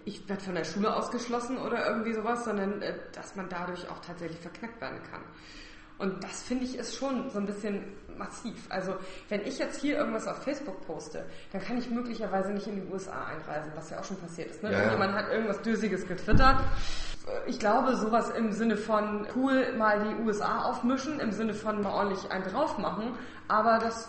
ich werde von der Schule ausgeschlossen oder irgendwie sowas, sondern äh, dass man dadurch auch tatsächlich verknackt werden kann. Und das finde ich ist schon so ein bisschen massiv. Also wenn ich jetzt hier irgendwas auf Facebook poste, dann kann ich möglicherweise nicht in die USA einreisen, was ja auch schon passiert ist. Ne? Ja, Jemand hat irgendwas Dösiges getwittert. Ich glaube, sowas im Sinne von cool mal die USA aufmischen, im Sinne von mal ordentlich einen drauf machen, aber das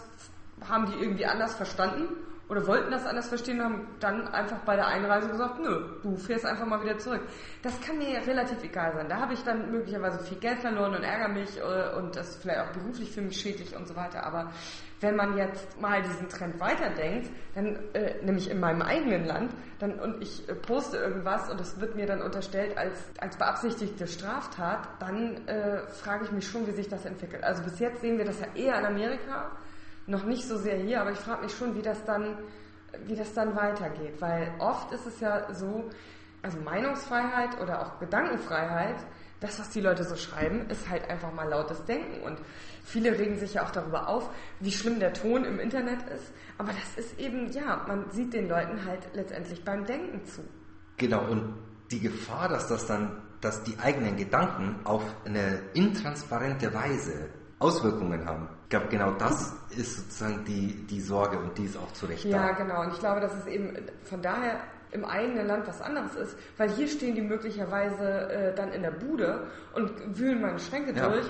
haben die irgendwie anders verstanden oder wollten das anders verstehen und haben dann einfach bei der Einreise gesagt, nö, du fährst einfach mal wieder zurück. Das kann mir relativ egal sein. Da habe ich dann möglicherweise viel Geld verloren und ärgere mich äh, und das ist vielleicht auch beruflich für mich schädlich und so weiter. Aber wenn man jetzt mal diesen Trend weiterdenkt, dann äh, nämlich in meinem eigenen Land, dann und ich äh, poste irgendwas und es wird mir dann unterstellt als als beabsichtigte Straftat, dann äh, frage ich mich schon, wie sich das entwickelt. Also bis jetzt sehen wir das ja eher in Amerika noch nicht so sehr hier, aber ich frage mich schon, wie das dann, wie das dann weitergeht. Weil oft ist es ja so, also Meinungsfreiheit oder auch Gedankenfreiheit, das, was die Leute so schreiben, ist halt einfach mal lautes Denken. Und viele regen sich ja auch darüber auf, wie schlimm der Ton im Internet ist. Aber das ist eben, ja, man sieht den Leuten halt letztendlich beim Denken zu. Genau, und die Gefahr, dass das dann, dass die eigenen Gedanken auf eine intransparente Weise Auswirkungen haben. Ich glaube, genau das ist sozusagen die, die Sorge und die ist auch zu Recht ja, da. Ja, genau. Und ich glaube, dass es eben von daher im eigenen Land was anderes ist, weil hier stehen die möglicherweise äh, dann in der Bude und wühlen meine Schränke ja. durch.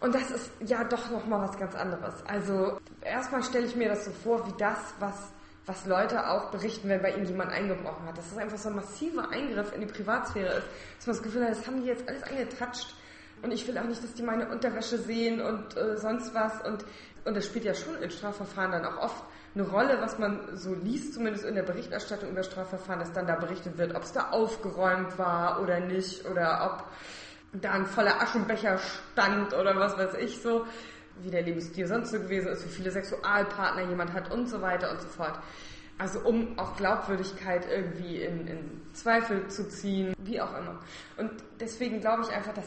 Und das ist ja doch nochmal was ganz anderes. Also erstmal stelle ich mir das so vor, wie das, was, was Leute auch berichten, wenn bei ihnen jemand eingebrochen hat. Dass das einfach so ein massiver Eingriff in die Privatsphäre ist. Dass man das Gefühl hat, das haben die jetzt alles angetatscht und ich will auch nicht, dass die meine Unterwäsche sehen und äh, sonst was. Und, und das spielt ja schon in Strafverfahren dann auch oft eine Rolle, was man so liest, zumindest in der Berichterstattung über Strafverfahren, dass dann da berichtet wird, ob es da aufgeräumt war oder nicht oder ob da ein voller Aschenbecher stand oder was weiß ich so, wie der Lebensstil sonst so gewesen ist, wie viele Sexualpartner jemand hat und so weiter und so fort. Also um auch Glaubwürdigkeit irgendwie in, in Zweifel zu ziehen, wie auch immer. Und deswegen glaube ich einfach, dass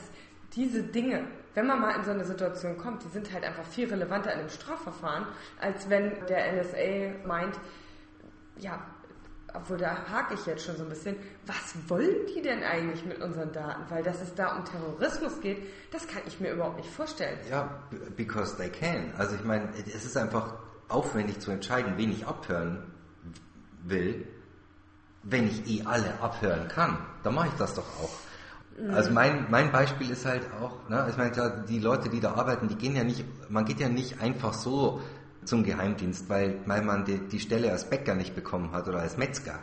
diese Dinge, wenn man mal in so eine Situation kommt, die sind halt einfach viel relevanter in einem Strafverfahren, als wenn der NSA meint, ja, obwohl da hake ich jetzt schon so ein bisschen, was wollen die denn eigentlich mit unseren Daten? Weil dass es da um Terrorismus geht, das kann ich mir überhaupt nicht vorstellen. Ja, because they can. Also ich meine, es ist einfach aufwendig zu entscheiden, wen ich abhören will, wenn ich eh alle abhören kann. Dann mache ich das doch auch. Also mein, mein Beispiel ist halt auch, ne, ich meine, die Leute, die da arbeiten, die gehen ja nicht, man geht ja nicht einfach so zum Geheimdienst, weil, weil man die, die Stelle als Bäcker nicht bekommen hat oder als Metzger.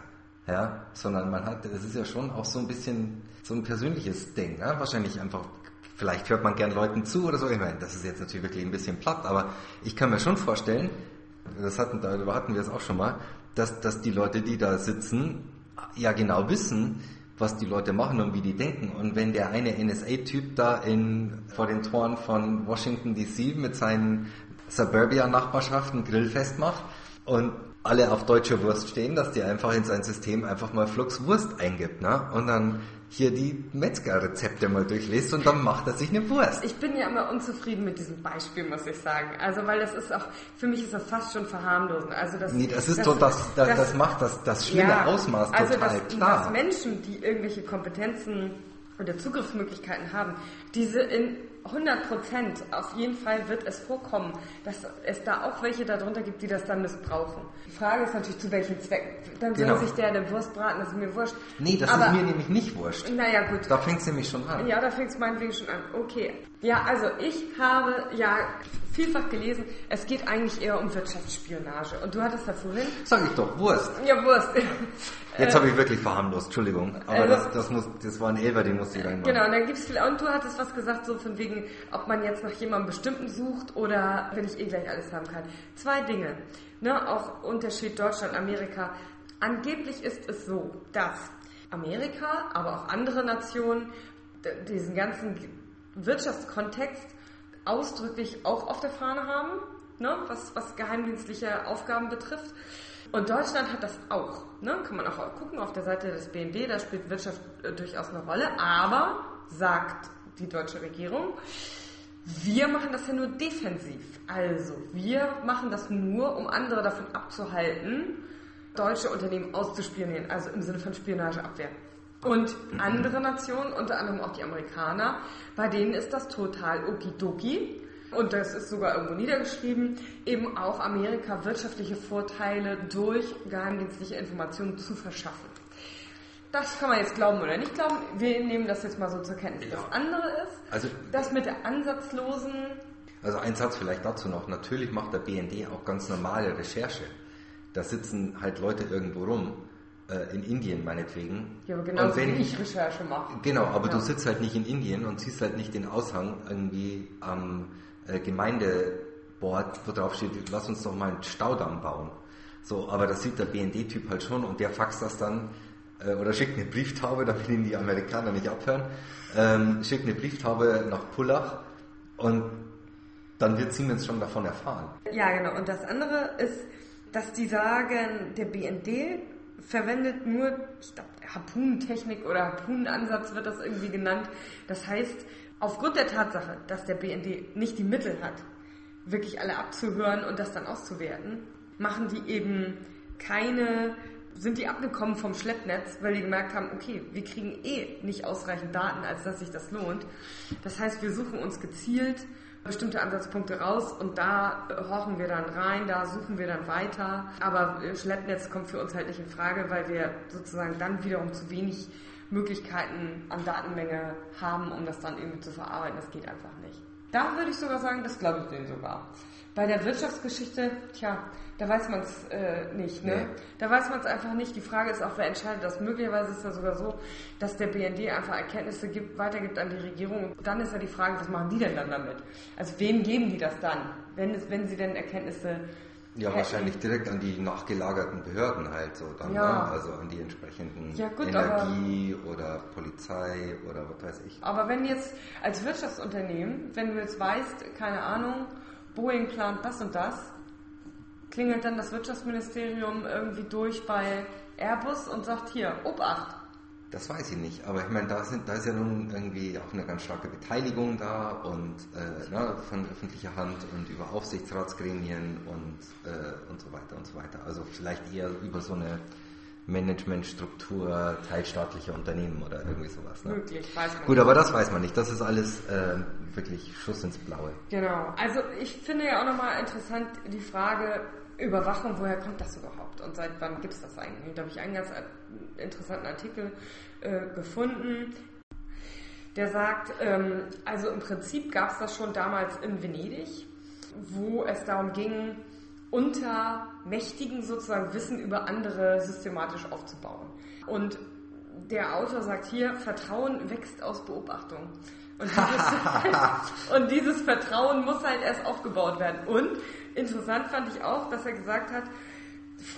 Ja, sondern man hat, das ist ja schon auch so ein bisschen so ein persönliches Ding, ne? wahrscheinlich einfach, vielleicht hört man gern Leuten zu oder so, ich meine, das ist jetzt natürlich wirklich ein bisschen platt, aber ich kann mir schon vorstellen, das hatten, da hatten wir es auch schon mal, dass, dass die Leute, die da sitzen, ja genau wissen, was die Leute machen und wie die denken. Und wenn der eine NSA-Typ da in, vor den Toren von Washington DC mit seinen Suburbia-Nachbarschaften Grillfest macht, und alle auf deutsche Wurst stehen, dass die einfach in sein System einfach mal Flux Wurst eingibt, ne? Und dann hier die Metzgerrezepte mal durchliest und dann macht er sich eine Wurst. Ich bin ja immer unzufrieden mit diesem Beispiel, muss ich sagen. Also, weil das ist auch, für mich ist das fast schon verharmlosen. Also, das, nee, das ist das, doch, das, das, das, macht das, das schlimme ja, Ausmaß also total dass, klar. Dass Menschen, die irgendwelche Kompetenzen oder Zugriffsmöglichkeiten haben, diese in 100 Prozent, auf jeden Fall wird es vorkommen, dass es da auch welche darunter gibt, die das dann missbrauchen. Die Frage ist natürlich, zu welchem Zweck. Dann genau. soll sich der eine Wurst braten, das ist mir wurscht. Nee, das Aber, ist mir nämlich nicht wurscht. Naja, gut. Da fängt es nämlich schon an. Ja, da fängt es meinetwegen schon an. Okay. Ja, also ich habe ja vielfach gelesen, es geht eigentlich eher um Wirtschaftsspionage. Und du hattest da vorhin... Sag ich doch, Wurst. Ja, Wurst. Jetzt habe ich wirklich verharmlost, Entschuldigung. Aber also, das, das, muss, das war ein Elfer, den musste ich reinmachen. Genau, und dann gibt's und du hattest was gesagt, so von wegen, ob man jetzt nach jemandem bestimmten sucht oder wenn ich eh gleich alles haben kann. Zwei Dinge. Ne, auch Unterschied Deutschland, Amerika. Angeblich ist es so, dass Amerika, aber auch andere Nationen diesen ganzen Wirtschaftskontext ausdrücklich auch auf der Fahne haben, ne, was, was geheimdienstliche Aufgaben betrifft. Und Deutschland hat das auch. Ne? Kann man auch gucken auf der Seite des BND, da spielt Wirtschaft äh, durchaus eine Rolle. Aber, sagt die deutsche Regierung, wir machen das ja nur defensiv. Also, wir machen das nur, um andere davon abzuhalten, deutsche Unternehmen auszuspionieren, also im Sinne von Spionageabwehr. Und andere Nationen, unter anderem auch die Amerikaner, bei denen ist das total okidoki und das ist sogar irgendwo niedergeschrieben, eben auch Amerika wirtschaftliche Vorteile durch geheimdienstliche Informationen zu verschaffen. Das kann man jetzt glauben oder nicht glauben. Wir nehmen das jetzt mal so zur Kenntnis. Ja. Das andere ist, also, das mit der ansatzlosen. Also ein Satz vielleicht dazu noch. Natürlich macht der BND auch ganz normale Recherche. Da sitzen halt Leute irgendwo rum äh, in Indien meinetwegen. Ja, aber genau wenn, ich Recherche mache. Genau, aber ja. du sitzt halt nicht in Indien und siehst halt nicht den Aushang irgendwie am äh, Gemeindeboard, wo drauf steht, lass uns doch mal einen Staudamm bauen. So, aber das sieht der BND-Typ halt schon und der faxt das dann äh, oder schickt eine Brieftaube, damit ihn die Amerikaner nicht abhören, ähm, schickt eine Brieftaube nach Pullach und dann wird Siemens schon davon erfahren. Ja, genau. Und das andere ist, dass die sagen, der BND verwendet nur, ich glaube, Harpunentechnik oder Harpunenansatz wird das irgendwie genannt. Das heißt, aufgrund der Tatsache, dass der BND nicht die Mittel hat, wirklich alle abzuhören und das dann auszuwerten, machen die eben keine, sind die abgekommen vom Schleppnetz, weil die gemerkt haben, okay, wir kriegen eh nicht ausreichend Daten, als dass sich das lohnt. Das heißt, wir suchen uns gezielt bestimmte Ansatzpunkte raus und da horchen wir dann rein, da suchen wir dann weiter. Aber Schleppnetz kommt für uns halt nicht in Frage, weil wir sozusagen dann wiederum zu wenig Möglichkeiten an Datenmenge haben, um das dann irgendwie zu verarbeiten. Das geht einfach nicht. Da würde ich sogar sagen, das glaube ich denen sogar. Bei der Wirtschaftsgeschichte, tja, da weiß man es äh, nicht. Ne? Nee. Da weiß man es einfach nicht. Die Frage ist auch, wer entscheidet das. Möglicherweise ist es ja sogar so, dass der BND einfach Erkenntnisse gibt, weitergibt an die Regierung. Und dann ist ja die Frage, was machen die denn dann damit? Also wem geben die das dann, wenn, es, wenn sie denn Erkenntnisse ja, hätten. wahrscheinlich direkt an die nachgelagerten Behörden halt so dann, ja. ne? also an die entsprechenden ja, gut, Energie oder Polizei oder was weiß ich. Aber wenn jetzt als Wirtschaftsunternehmen, wenn du jetzt weißt, keine Ahnung, Boeing plant das und das, klingelt dann das Wirtschaftsministerium irgendwie durch bei Airbus und sagt hier, Obacht, das weiß ich nicht, aber ich meine, da, sind, da ist ja nun irgendwie auch eine ganz starke Beteiligung da und äh, ne, von öffentlicher Hand und über Aufsichtsratsgremien und, äh, und so weiter und so weiter. Also vielleicht eher über so eine Managementstruktur teilstaatlicher Unternehmen oder irgendwie sowas. Ne? Möglich, weiß man Gut, aber das weiß man nicht. Das ist alles äh, wirklich Schuss ins Blaue. Genau. Also ich finde ja auch nochmal interessant die Frage, Überwachung, woher kommt das überhaupt und seit wann gibt es das eigentlich? Da habe ich einen ganz interessanten Artikel äh, gefunden, der sagt, ähm, also im Prinzip gab es das schon damals in Venedig, wo es darum ging, unter Mächtigen sozusagen Wissen über andere systematisch aufzubauen. Und der Autor sagt hier, Vertrauen wächst aus Beobachtung. Und dieses, und dieses Vertrauen muss halt erst aufgebaut werden. Und Interessant fand ich auch, dass er gesagt hat,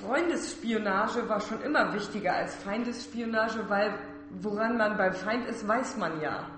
Freundesspionage war schon immer wichtiger als Feindesspionage, weil woran man beim Feind ist, weiß man ja.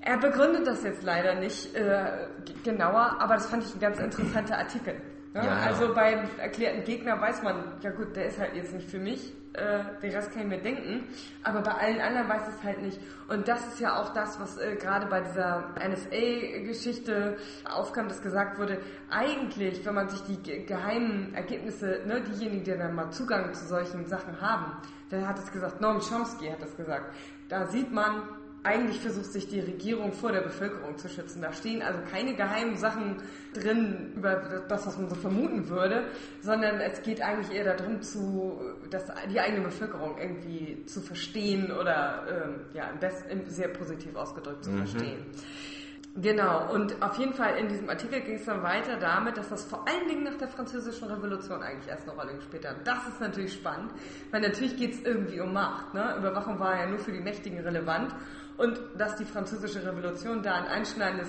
Er begründet das jetzt leider nicht äh, genauer, aber das fand ich ein ganz interessanter Artikel. Ja, Ja. Also beim erklärten Gegner weiß man, ja gut, der ist halt jetzt nicht für mich, äh, den Rest kann ich mir denken, aber bei allen anderen weiß es halt nicht. Und das ist ja auch das, was äh, gerade bei dieser NSA-Geschichte aufkam, dass gesagt wurde, eigentlich, wenn man sich die ge geheimen Ergebnisse, ne, diejenigen, die dann mal Zugang zu solchen Sachen haben, der hat es gesagt, Noam Chomsky hat es gesagt, da sieht man, eigentlich versucht sich die Regierung vor der Bevölkerung zu schützen. Da stehen also keine geheimen Sachen drin über das, was man so vermuten würde, sondern es geht eigentlich eher darum, zu, dass die eigene Bevölkerung irgendwie zu verstehen oder ähm, ja, sehr positiv ausgedrückt zu verstehen. Genau, und auf jeden Fall in diesem Artikel ging es dann weiter damit, dass das vor allen Dingen nach der Französischen Revolution eigentlich erst eine Rolle gespielt hat. Das ist natürlich spannend, weil natürlich geht es irgendwie um Macht. Ne? Überwachung war ja nur für die Mächtigen relevant und dass die Französische Revolution da ein einschneidendes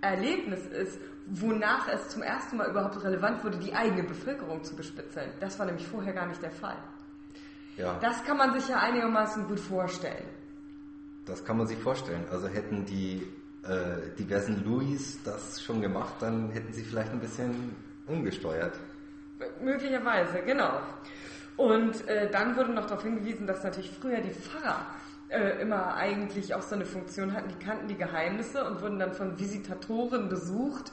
Erlebnis ist, wonach es zum ersten Mal überhaupt relevant wurde, die eigene Bevölkerung zu bespitzeln. Das war nämlich vorher gar nicht der Fall. Ja, Das kann man sich ja einigermaßen gut vorstellen. das kann man sich vorstellen. Also hätten die äh, diversen Louis das schon gemacht, dann hätten sie vielleicht ein bisschen umgesteuert. Möglicherweise, genau. Und äh, dann wurde noch darauf hingewiesen, dass natürlich früher die Pfarrer äh, immer eigentlich auch so eine Funktion hatten, die kannten die Geheimnisse und wurden dann von Visitatoren besucht,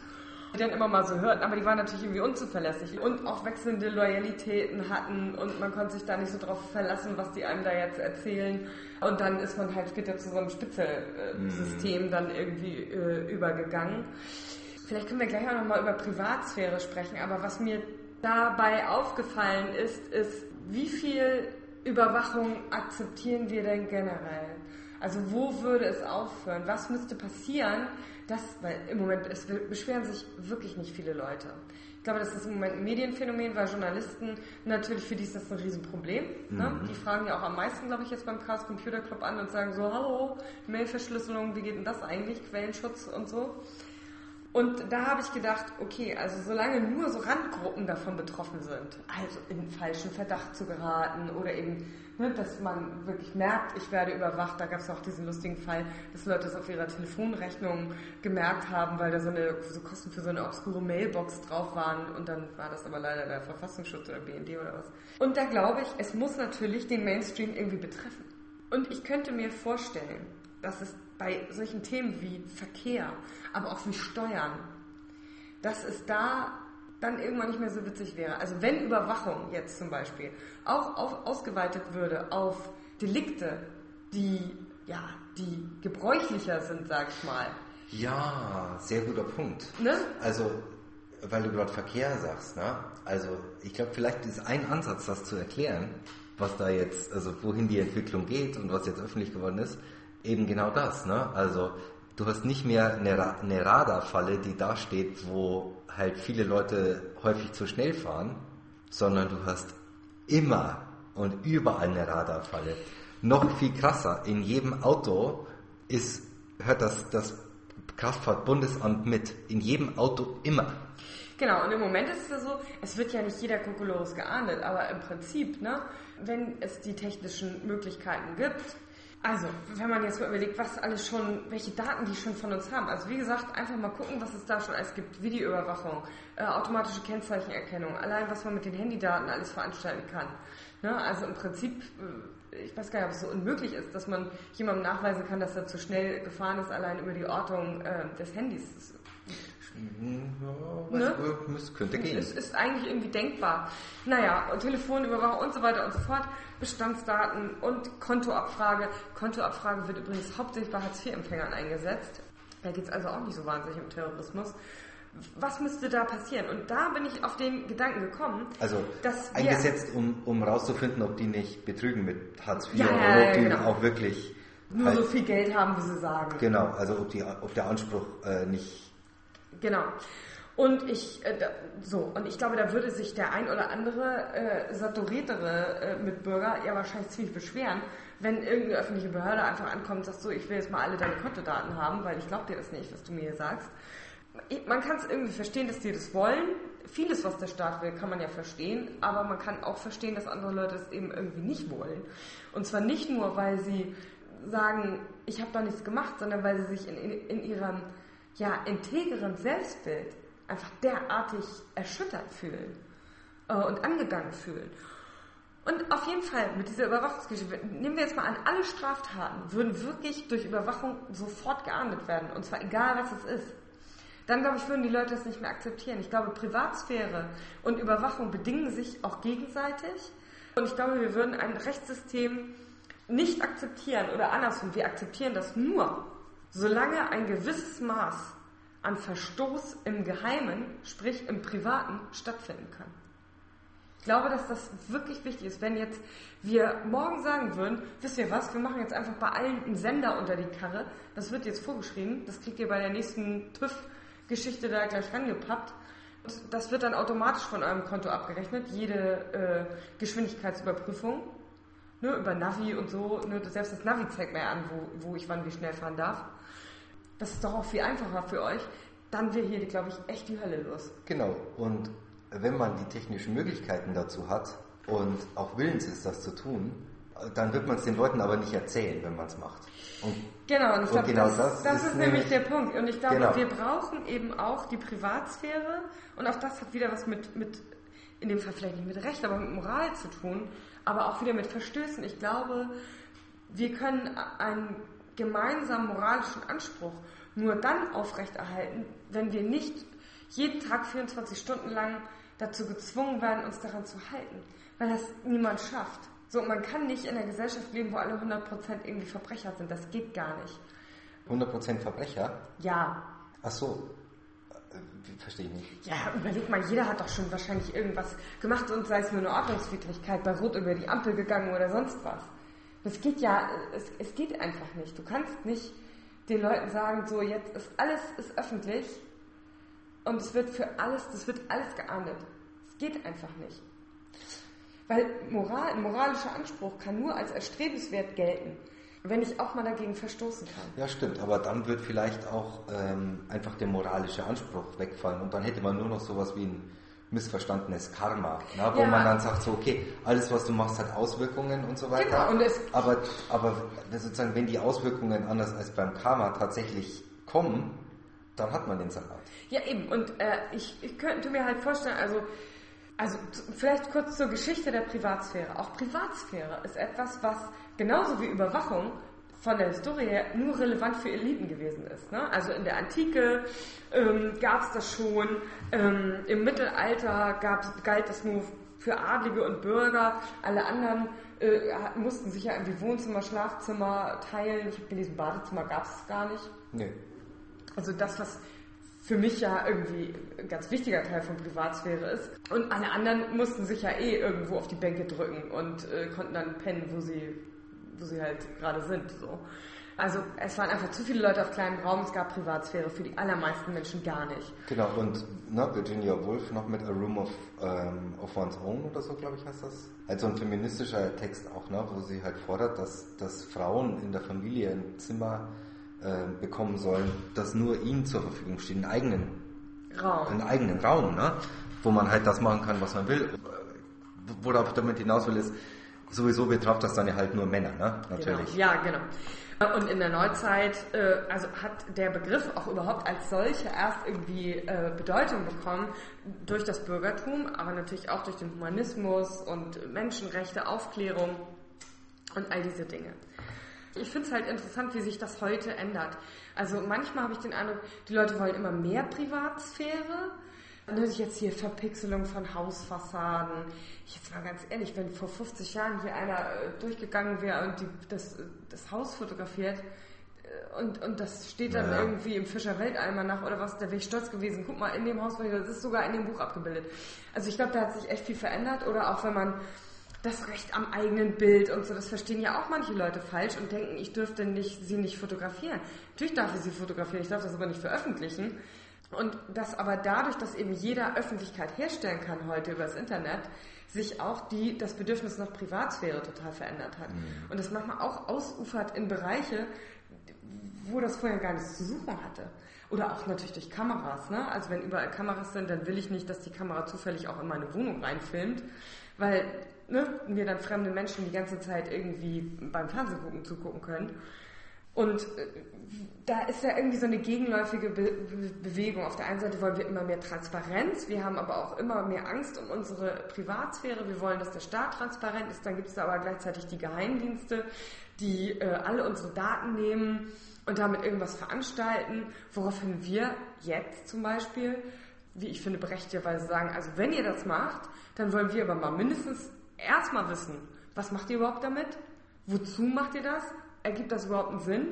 die dann immer mal so hörten, aber die waren natürlich irgendwie unzuverlässig. Und auch wechselnde Loyalitäten hatten und man konnte sich da nicht so drauf verlassen, was die einem da jetzt erzählen. Und dann ist man halt später zu so einem Spitzelsystem dann irgendwie äh, übergegangen. Vielleicht können wir gleich auch nochmal über Privatsphäre sprechen, aber was mir dabei aufgefallen ist, ist, wie viel Überwachung akzeptieren wir denn generell? Also wo würde es aufhören? Was müsste passieren? Das, weil im Moment es beschweren sich wirklich nicht viele Leute. Ich glaube, das ist im Moment ein Medienphänomen, weil Journalisten natürlich für die ist das ein Riesenproblem. Ne? Die fragen ja auch am meisten, glaube ich, jetzt beim Chaos Computer Club an und sagen so, hallo, Mailverschlüsselung, wie geht denn das eigentlich? Quellenschutz und so. Und da habe ich gedacht, okay, also solange nur so Randgruppen davon betroffen sind, also in falschen Verdacht zu geraten oder eben, ne, dass man wirklich merkt, ich werde überwacht, da gab es auch diesen lustigen Fall, dass Leute es auf ihrer Telefonrechnung gemerkt haben, weil da so eine so Kosten für so eine obskure Mailbox drauf waren und dann war das aber leider der Verfassungsschutz oder BND oder was. Und da glaube ich, es muss natürlich den Mainstream irgendwie betreffen. Und ich könnte mir vorstellen, dass es bei solchen Themen wie Verkehr, aber auch wie Steuern, dass es da dann irgendwann nicht mehr so witzig wäre. Also wenn Überwachung jetzt zum Beispiel auch auf, ausgeweitet würde auf Delikte, die ja, die gebräuchlicher sind, sag ich mal. Ja, sehr guter Punkt. Ne? Also, weil du gerade Verkehr sagst, ne? Also, ich glaube, vielleicht ist ein Ansatz, das zu erklären, was da jetzt, also wohin die Entwicklung geht und was jetzt öffentlich geworden ist, eben genau das, ne? Also, du hast nicht mehr eine, Ra eine Radarfalle, die da steht, wo halt viele Leute häufig zu schnell fahren, sondern du hast immer und überall eine Radarfalle. Noch viel krasser, in jedem Auto ist, hört das, das Kraftfahrtbundesamt mit. In jedem Auto immer. Genau, und im Moment ist es ja so, es wird ja nicht jeder Kokolores geahndet, aber im Prinzip, ne, wenn es die technischen Möglichkeiten gibt, also wenn man jetzt mal überlegt, was alles schon, welche Daten die schon von uns haben. Also wie gesagt, einfach mal gucken, was es da schon alles gibt. Videoüberwachung, äh, automatische Kennzeichenerkennung, allein was man mit den Handydaten alles veranstalten kann. Ne? Also im Prinzip, äh, ich weiß gar nicht, ob es so unmöglich ist, dass man jemandem nachweisen kann, dass er zu schnell gefahren ist, allein über die Ortung äh, des Handys. Ja, Ne? könnte gehen. Es ist eigentlich irgendwie denkbar. Naja, und Telefonüberwachung und so weiter und so fort, Bestandsdaten und Kontoabfrage. Kontoabfrage wird übrigens hauptsächlich bei Hartz-IV-Empfängern eingesetzt. Da geht es also auch nicht so wahnsinnig um Terrorismus. Was müsste da passieren? Und da bin ich auf den Gedanken gekommen, Also dass eingesetzt, um, um rauszufinden, ob die nicht betrügen mit Hartz IV Ja, oder ja, ob die genau. auch wirklich nur halt, so viel Geld haben, wie sie sagen. genau, also ob, die, ob der Anspruch äh, nicht Genau. Und ich, äh, da, so, und ich glaube, da würde sich der ein oder andere äh, saturiertere äh, Mitbürger ja wahrscheinlich ziemlich beschweren, wenn irgendeine öffentliche Behörde einfach ankommt und sagt, so, ich will jetzt mal alle deine Kontodaten haben, weil ich glaube dir das nicht, was du mir hier sagst. Man kann es irgendwie verstehen, dass die das wollen. Vieles, was der Staat will, kann man ja verstehen, aber man kann auch verstehen, dass andere Leute es eben irgendwie nicht wollen. Und zwar nicht nur, weil sie sagen, ich habe da nichts gemacht, sondern weil sie sich in, in, in ihrem ja, integeren Selbstbild einfach derartig erschüttert fühlen äh, und angegangen fühlen. Und auf jeden Fall mit dieser Überwachungsgeschichte, nehmen wir jetzt mal an, alle Straftaten würden wirklich durch Überwachung sofort geahndet werden. Und zwar egal, was es ist. Dann, glaube ich, würden die Leute das nicht mehr akzeptieren. Ich glaube, Privatsphäre und Überwachung bedingen sich auch gegenseitig. Und ich glaube, wir würden ein Rechtssystem nicht akzeptieren oder andersrum. Wir akzeptieren das nur, solange ein gewisses Maß an Verstoß im Geheimen, sprich im Privaten, stattfinden kann. Ich glaube, dass das wirklich wichtig ist. Wenn jetzt wir morgen sagen würden, wisst ihr was, wir machen jetzt einfach bei allen einen Sender unter die Karre, das wird jetzt vorgeschrieben, das kriegt ihr bei der nächsten TÜV-Geschichte da gleich rangepappt. Das wird dann automatisch von eurem Konto abgerechnet, jede äh, Geschwindigkeitsüberprüfung. Ne, über Navi und so, ne, selbst das Navi zeigt mir an, wo, wo ich wann wie schnell fahren darf. Das ist doch auch viel einfacher für euch. Dann wäre hier, glaube ich, echt die Hölle los. Genau. Und wenn man die technischen Möglichkeiten dazu hat und auch willens ist, das zu tun, dann wird man es den Leuten aber nicht erzählen, wenn man es macht. Und genau, und ich glaube, genau das, das, das, ist, ist nämlich der Punkt. Und ich glaube, genau. wir brauchen eben auch die Privatsphäre und auch das hat wieder was mit, mit, in dem Fall vielleicht nicht mit Recht, aber mit Moral zu tun, aber auch wieder mit Verstößen. Ich glaube, wir können einen gemeinsamen moralischen Anspruch nur dann aufrechterhalten, wenn wir nicht jeden Tag 24 Stunden lang dazu gezwungen werden, uns daran zu halten, weil das niemand schafft. So, man kann nicht in einer Gesellschaft leben, wo alle 100% irgendwie Verbrecher sind. Das geht gar nicht. 100% Verbrecher? Ja. Ach so. Äh, verstehe ich nicht. Ja, überleg mal, jeder hat doch schon wahrscheinlich irgendwas gemacht und sei es nur eine Ordnungswidrigkeit, bei Rot über die Ampel gegangen oder sonst was. Das geht ja, es, es geht einfach nicht. Du kannst nicht den Leuten sagen, so jetzt ist alles ist öffentlich und es wird für alles, das wird alles geahndet. Es geht einfach nicht. Weil Moral, ein moralischer Anspruch kann nur als erstrebenswert gelten, wenn ich auch mal dagegen verstoßen kann. Ja, stimmt, aber dann wird vielleicht auch ähm, einfach der moralische Anspruch wegfallen und dann hätte man nur noch sowas wie ein missverstandenes Karma, ne, wo ja. man dann sagt, so, okay, alles, was du machst, hat Auswirkungen und so weiter. Genau, und es aber, aber sozusagen, wenn die Auswirkungen anders als beim Karma tatsächlich kommen, dann hat man den Salat. Ja, eben. Und äh, ich, ich könnte mir halt vorstellen, also, also vielleicht kurz zur Geschichte der Privatsphäre. Auch Privatsphäre ist etwas, was genauso wie Überwachung von der Historie her nur relevant für Eliten gewesen ist. Ne? Also in der Antike ähm, gab es das schon, ähm, im Mittelalter gab's, galt das nur für Adlige und Bürger, alle anderen äh, mussten sich ja irgendwie Wohnzimmer, Schlafzimmer teilen. Ich habe gelesen, Badezimmer gab es gar nicht. Nee. Also das, was für mich ja irgendwie ein ganz wichtiger Teil von Privatsphäre ist. Und alle anderen mussten sich ja eh irgendwo auf die Bänke drücken und äh, konnten dann pennen, wo sie, wo sie halt gerade sind. So. Also es waren einfach zu viele Leute auf kleinem Raum, es gab Privatsphäre für die allermeisten Menschen gar nicht. Genau, und ne, Virginia Woolf noch mit A Room of, ähm, of One's Own oder so, glaube ich, heißt das. Also ein feministischer Text auch, ne, wo sie halt fordert, dass, dass Frauen in der Familie ein Zimmer äh, bekommen sollen, das nur ihnen zur Verfügung steht, einen eigenen Raum, einen eigenen Raum ne? wo man halt das machen kann, was man will. Worauf ich damit hinaus will, ist, sowieso betrifft das dann ja halt nur Männer, ne? natürlich. Genau. Ja, genau. Und in der Neuzeit äh, also hat der Begriff auch überhaupt als solcher erst irgendwie äh, Bedeutung bekommen durch das Bürgertum, aber natürlich auch durch den Humanismus und Menschenrechte, Aufklärung und all diese Dinge. Ich finde es halt interessant, wie sich das heute ändert. Also manchmal habe ich den Eindruck, die Leute wollen immer mehr Privatsphäre. Dann höre ich jetzt hier Verpixelung von Hausfassaden. Ich jetzt mal ganz ehrlich, wenn vor 50 Jahren hier einer äh, durchgegangen wäre und die, das, das Haus fotografiert, äh, und, und das steht dann ja. irgendwie im Fischer Welteimer nach oder was, da wäre ich stolz gewesen. Guck mal, in dem Haus, das ist sogar in dem Buch abgebildet. Also ich glaube, da hat sich echt viel verändert. Oder auch wenn man das Recht am eigenen Bild und so, das verstehen ja auch manche Leute falsch und denken, ich dürfte nicht, sie nicht fotografieren. Natürlich darf ich sie fotografieren, ich darf das aber nicht veröffentlichen. Und dass aber dadurch, dass eben jeder Öffentlichkeit herstellen kann heute über das Internet, sich auch die, das Bedürfnis nach Privatsphäre total verändert hat. Mhm. Und das manchmal auch ausufert in Bereiche, wo das vorher gar nichts zu suchen hatte. Oder auch natürlich durch Kameras. Ne? Also wenn überall Kameras sind, dann will ich nicht, dass die Kamera zufällig auch in meine Wohnung reinfilmt, weil ne, mir dann fremde Menschen die ganze Zeit irgendwie beim Fernsehgucken zugucken können. Und äh, da ist ja irgendwie so eine gegenläufige Be Be Bewegung. Auf der einen Seite wollen wir immer mehr Transparenz, wir haben aber auch immer mehr Angst um unsere Privatsphäre. Wir wollen, dass der Staat transparent ist. Dann gibt es aber gleichzeitig die Geheimdienste, die äh, alle unsere Daten nehmen und damit irgendwas veranstalten, woraufhin wir jetzt zum Beispiel, wie ich finde, berechtigterweise sagen, also wenn ihr das macht, dann wollen wir aber mal mindestens erstmal wissen, was macht ihr überhaupt damit? Wozu macht ihr das? Ergibt das überhaupt einen Sinn?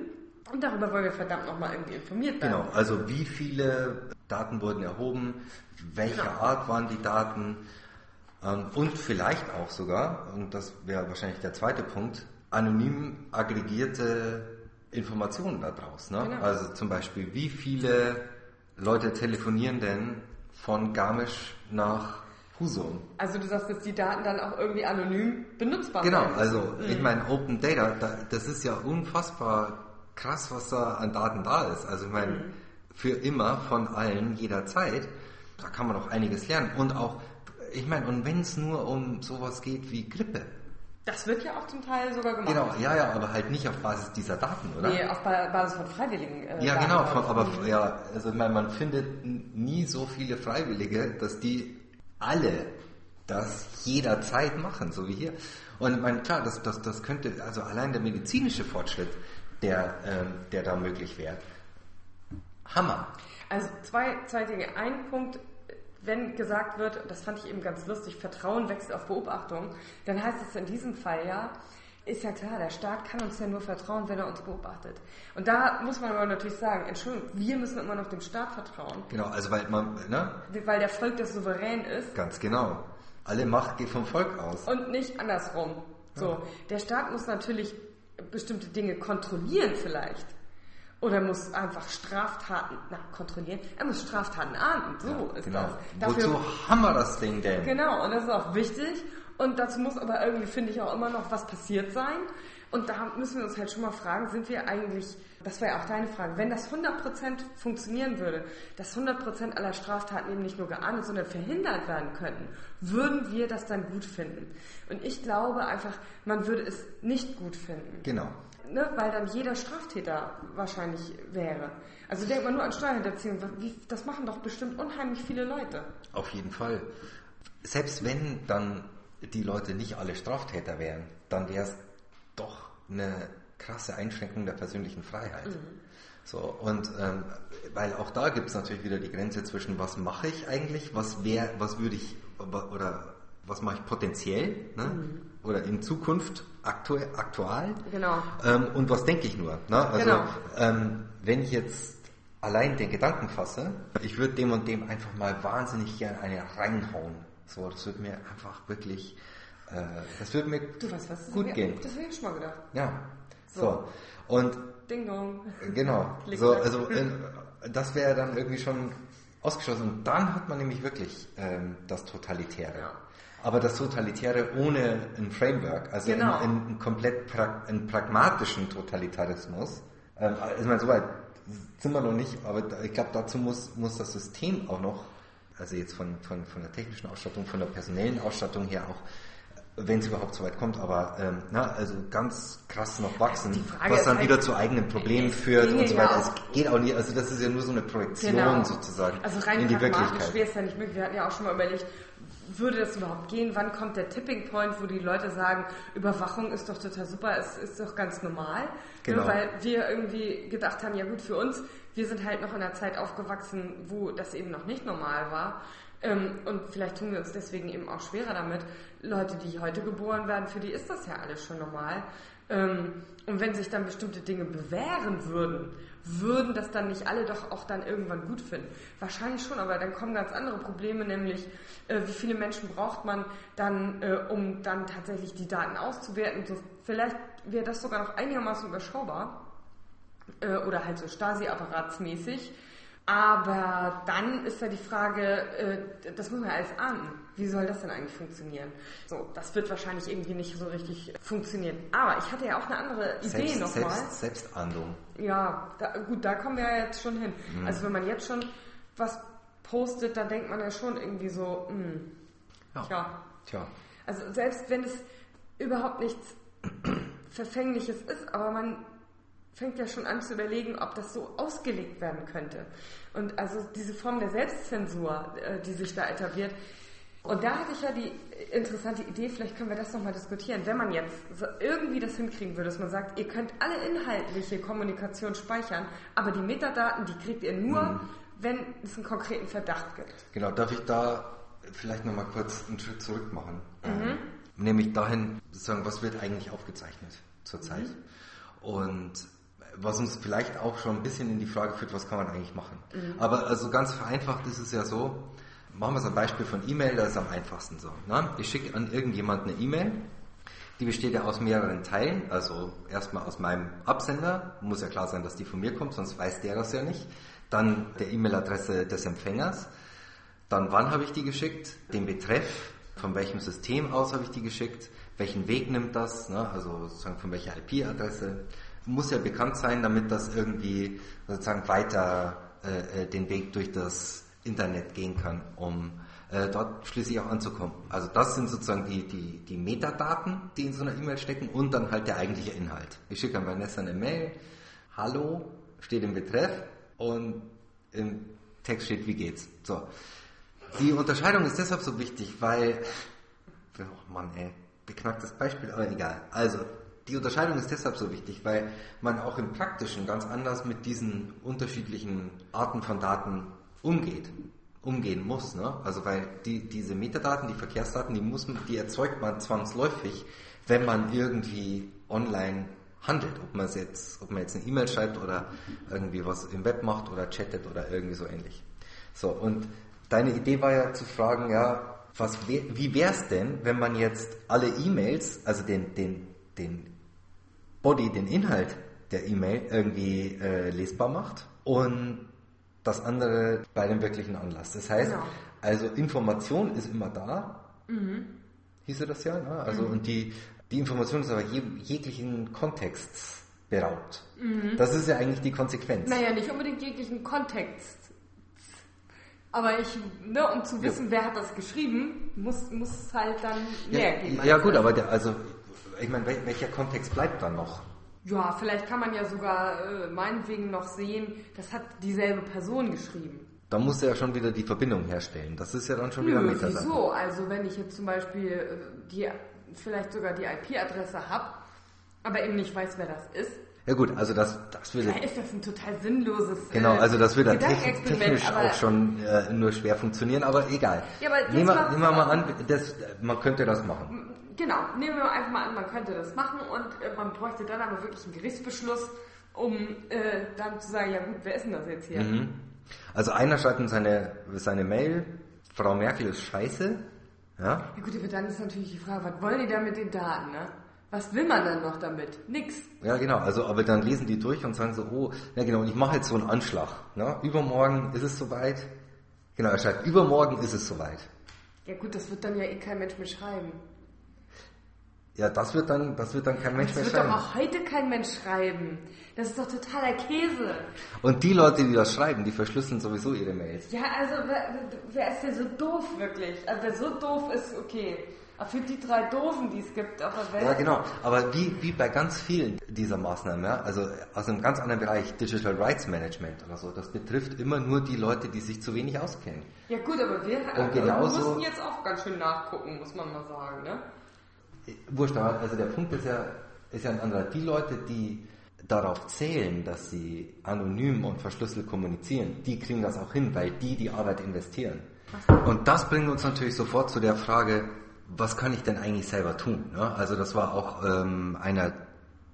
Und darüber wollen wir verdammt nochmal irgendwie informiert werden. Genau, also wie viele Daten wurden erhoben, welcher genau. Art waren die Daten ähm, und vielleicht auch sogar, und das wäre wahrscheinlich der zweite Punkt, anonym aggregierte Informationen daraus. Ne? Genau. Also zum Beispiel, wie viele Leute telefonieren denn von Garmisch nach Husum? Also du sagst, dass die Daten dann auch irgendwie anonym benutzbar sind. Genau, also mhm. ich meine, Open Data, das ist ja unfassbar krass, was da an Daten da ist. Also ich meine, mhm. für immer, von allen, jederzeit, da kann man auch einiges lernen. Und auch, ich meine, und wenn es nur um sowas geht wie Grippe. Das wird ja auch zum Teil sogar gemacht. Genau, ja, ja, aber halt nicht auf Basis dieser Daten, oder? Nee, auf Basis von Freiwilligen. Äh, ja, genau, von, aber ja, also ich meine, man findet nie so viele Freiwillige, dass die alle das jederzeit machen, so wie hier. Und meine, klar, das, das, das könnte, also allein der medizinische Fortschritt der, ähm, der da möglich wäre. Hammer. Also zwei, zwei Dinge. Ein Punkt, wenn gesagt wird, das fand ich eben ganz lustig, Vertrauen wächst auf Beobachtung, dann heißt es in diesem Fall ja, ist ja klar, der Staat kann uns ja nur vertrauen, wenn er uns beobachtet. Und da muss man aber natürlich sagen, Entschuldigung, wir müssen immer noch dem Staat vertrauen. Genau, also weil man, ne? Weil der Volk das souverän ist. Ganz genau. Alle Macht geht vom Volk aus. Und nicht andersrum. So, ja. der Staat muss natürlich bestimmte Dinge kontrollieren vielleicht. Oder muss einfach Straftaten, na, kontrollieren, er muss Straftaten ahnden, so ja, ist genau. das. Dafür, Wozu haben wir das Ding denn? Genau, und das ist auch wichtig. Und dazu muss aber irgendwie, finde ich, auch immer noch was passiert sein. Und da müssen wir uns halt schon mal fragen, sind wir eigentlich, das war ja auch deine Frage, wenn das 100% funktionieren würde, dass 100% aller Straftaten eben nicht nur geahndet, sondern verhindert werden könnten, würden wir das dann gut finden? Und ich glaube einfach, man würde es nicht gut finden. Genau. Ne, weil dann jeder Straftäter wahrscheinlich wäre. Also denkt man nur an Steuerhinterziehung, das machen doch bestimmt unheimlich viele Leute. Auf jeden Fall. Selbst wenn dann die Leute nicht alle Straftäter wären, dann wäre es doch eine krasse Einschränkung der persönlichen Freiheit. Mhm. So, und ähm, weil auch da gibt es natürlich wieder die Grenze zwischen was mache ich eigentlich, was wäre, was würde ich oder was mache ich potenziell ne? Mhm. oder in Zukunft aktu aktual genau. Ähm, und was denke ich nur. Ne? Also genau. ähm, wenn ich jetzt allein den Gedanken fasse, ich würde dem und dem einfach mal wahnsinnig gern eine reinhauen. So, das würde mir einfach wirklich äh, das würde mir du weißt, was, gut mir, gehen. Das hätte ich schon mal gedacht. Ja. So. so. Und. Ding dong. Genau. so, also, äh, das wäre dann irgendwie schon ausgeschlossen. Und dann hat man nämlich wirklich ähm, das Totalitäre. Ja. Aber das Totalitäre ohne ein Framework, also genau. in, in, komplett pra einen pragmatischen Totalitarismus. Ähm, ich meine, soweit sind wir noch nicht, aber ich glaube, dazu muss, muss das System auch noch, also jetzt von, von, von der technischen Ausstattung, von der personellen Ausstattung her auch wenn es überhaupt so weit kommt, aber ähm, na, also ganz krass noch wachsen, was dann wieder halt zu eigenen Problemen führt und so weiter. Es geht auch nicht, also das ist ja nur so eine Projektion genau. sozusagen also rein in die Wirklichkeit. wäre es ja nicht möglich. Wir hatten ja auch schon mal überlegt, würde das überhaupt gehen? Wann kommt der Tipping Point, wo die Leute sagen, Überwachung ist doch total super, es ist doch ganz normal? Genau. Nur weil wir irgendwie gedacht haben, ja gut, für uns, wir sind halt noch in einer Zeit aufgewachsen, wo das eben noch nicht normal war. Ähm, und vielleicht tun wir uns deswegen eben auch schwerer damit. Leute, die heute geboren werden, für die ist das ja alles schon normal. Ähm, und wenn sich dann bestimmte Dinge bewähren würden, würden das dann nicht alle doch auch dann irgendwann gut finden? Wahrscheinlich schon, aber dann kommen ganz andere Probleme, nämlich äh, wie viele Menschen braucht man dann, äh, um dann tatsächlich die Daten auszuwerten. So, vielleicht wäre das sogar noch einigermaßen überschaubar äh, oder halt so Stasi-apparatsmäßig. Aber dann ist ja die Frage, äh, das muss man ja alles ahnen. Wie soll das denn eigentlich funktionieren? So, das wird wahrscheinlich irgendwie nicht so richtig funktionieren. Aber ich hatte ja auch eine andere Idee Selbst, nochmal. Selbst, Selbstahndung. Ja, da, gut, da kommen wir ja jetzt schon hin. Mhm. Also wenn man jetzt schon was postet, dann denkt man ja schon irgendwie so, mh, hm, ja. Tja. Tja. Also selbst wenn es überhaupt nichts Verfängliches ist, aber man fängt ja schon an zu überlegen, ob das so ausgelegt werden könnte. Und also diese Form der Selbstzensur, äh, die sich da etabliert. Und da hatte ich ja die interessante Idee, vielleicht können wir das nochmal diskutieren. Wenn man jetzt irgendwie das hinkriegen würde, dass man sagt, ihr könnt alle inhaltliche Kommunikation speichern, aber die Metadaten, die kriegt ihr nur, mhm. wenn es einen konkreten Verdacht gibt. Genau, darf ich da vielleicht nochmal kurz einen Schritt zurück machen? Mhm. Ähm, nämlich dahin, sozusagen, was wird eigentlich aufgezeichnet zurzeit? Mhm. Und was uns vielleicht auch schon ein bisschen in die Frage führt, was kann man eigentlich machen. Mhm. Aber also ganz vereinfacht ist es ja so, machen wir so ein Beispiel von E-Mail, das ist am einfachsten so. Ne? Ich schicke an irgendjemand eine E-Mail, die besteht ja aus mehreren Teilen, also erstmal aus meinem Absender, muss ja klar sein, dass die von mir kommt, sonst weiß der das ja nicht. Dann der E-Mail-Adresse des Empfängers, dann wann habe ich die geschickt, den Betreff, von welchem System aus habe ich die geschickt, welchen Weg nimmt das, ne? also sozusagen von welcher IP-Adresse, muss ja bekannt sein, damit das irgendwie sozusagen weiter äh, äh, den Weg durch das Internet gehen kann, um äh, dort schließlich auch anzukommen. Also das sind sozusagen die, die, die Metadaten, die in so einer E-Mail stecken und dann halt der eigentliche Inhalt. Ich schicke an Vanessa eine Mail, Hallo, steht im Betreff und im Text steht, wie geht's. So. Die Unterscheidung ist deshalb so wichtig, weil, oh Mann ey, beknacktes Beispiel, aber egal. Also, die Unterscheidung ist deshalb so wichtig, weil man auch im Praktischen ganz anders mit diesen unterschiedlichen Arten von Daten umgeht, umgehen muss. Ne? Also weil die, diese Metadaten, die Verkehrsdaten, die, muss, die erzeugt man zwangsläufig, wenn man irgendwie online handelt, ob man jetzt, ob man jetzt eine E-Mail schreibt oder irgendwie was im Web macht oder chattet oder irgendwie so ähnlich. So, und deine Idee war ja zu fragen, ja, was, wie wäre es denn, wenn man jetzt alle E-Mails, also den, den, den Body, den Inhalt der E-Mail irgendwie äh, lesbar macht und das andere bei dem wirklichen Anlass. Das heißt, genau. also Information ist immer da, mhm. hieße das ja, ne? also mhm. und die, die Information ist aber je, jeglichen Kontexts beraubt. Mhm. Das ist ja eigentlich die Konsequenz. Naja, nicht unbedingt jeglichen Kontext. Aber ich, ne, um zu wissen, ja. wer hat das geschrieben, muss, muss halt dann mehr ja, geben. Ja gut, aber der, also ich meine, welcher Kontext bleibt dann noch? Ja, vielleicht kann man ja sogar äh, meinetwegen noch sehen, das hat dieselbe Person geschrieben. Da muss er ja schon wieder die Verbindung herstellen. Das ist ja dann schon wieder Metadaten. Wieso? Also wenn ich jetzt zum Beispiel äh, die, vielleicht sogar die IP-Adresse habe, aber eben nicht weiß, wer das ist. Ja gut, also das, das würde... Ja, ist das ein total sinnloses Genau, also das würde technisch auch schon äh, nur schwer funktionieren, aber egal. Ja, aber nehmen, wir, nehmen wir mal an, das, man könnte das machen. Genau, nehmen wir einfach mal an, man könnte das machen und äh, man bräuchte dann aber wirklich einen Gerichtsbeschluss, um äh, dann zu sagen, ja gut, wer ist denn das jetzt hier? Mhm. Also einer schreibt in seine, seine Mail, Frau Merkel ist scheiße. Ja, ja gut, aber dann ist natürlich die Frage, was wollen die da mit den Daten, ne? Was will man dann noch damit? Nix. Ja, genau. Also, aber dann lesen die durch und sagen so, oh, ja genau, und ich mache jetzt so einen Anschlag. Ne? Übermorgen ist es soweit. Genau, er schreibt, übermorgen ist es soweit. Ja gut, das wird dann ja eh kein Mensch mehr schreiben. Ja, das wird dann, das wird dann kein Mensch mehr schreiben. Das wird doch auch heute kein Mensch schreiben. Das ist doch totaler Käse. Und die Leute, die das schreiben, die verschlüsseln sowieso ihre Mails. Ja, also wer, wer ist denn so doof wirklich? Also wer so doof ist, okay. Aber für die drei Doofen, die es gibt auf der Welt. Ja, genau. Aber wie, wie bei ganz vielen dieser Maßnahmen, ja, also aus einem ganz anderen Bereich, Digital Rights Management oder so, das betrifft immer nur die Leute, die sich zu wenig auskennen. Ja gut, aber wir, Und genauso, wir mussten jetzt auch ganz schön nachgucken, muss man mal sagen, ne? Wurscht, also der Punkt ist ja, ist ja ein anderer. Die Leute, die darauf zählen, dass sie anonym und verschlüsselt kommunizieren, die kriegen das auch hin, weil die die Arbeit investieren. Und das bringt uns natürlich sofort zu der Frage, was kann ich denn eigentlich selber tun? Ne? Also das war auch ähm, einer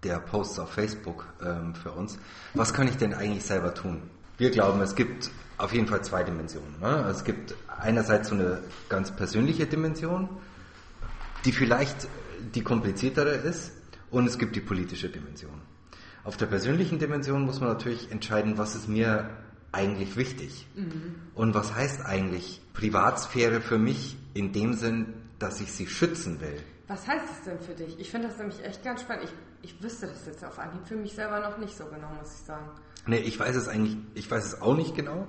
der Posts auf Facebook ähm, für uns. Was kann ich denn eigentlich selber tun? Wir glauben, es gibt auf jeden Fall zwei Dimensionen. Ne? Es gibt einerseits so eine ganz persönliche Dimension, die vielleicht die kompliziertere ist und es gibt die politische Dimension. Auf der persönlichen Dimension muss man natürlich entscheiden, was ist mir eigentlich wichtig mhm. und was heißt eigentlich Privatsphäre für mich in dem Sinn, dass ich sie schützen will. Was heißt es denn für dich? Ich finde das nämlich echt ganz spannend. Ich, ich wüsste das jetzt auf Anhieb für mich selber noch nicht so genau, muss ich sagen. Nee, ich weiß es eigentlich, ich weiß es auch nicht genau.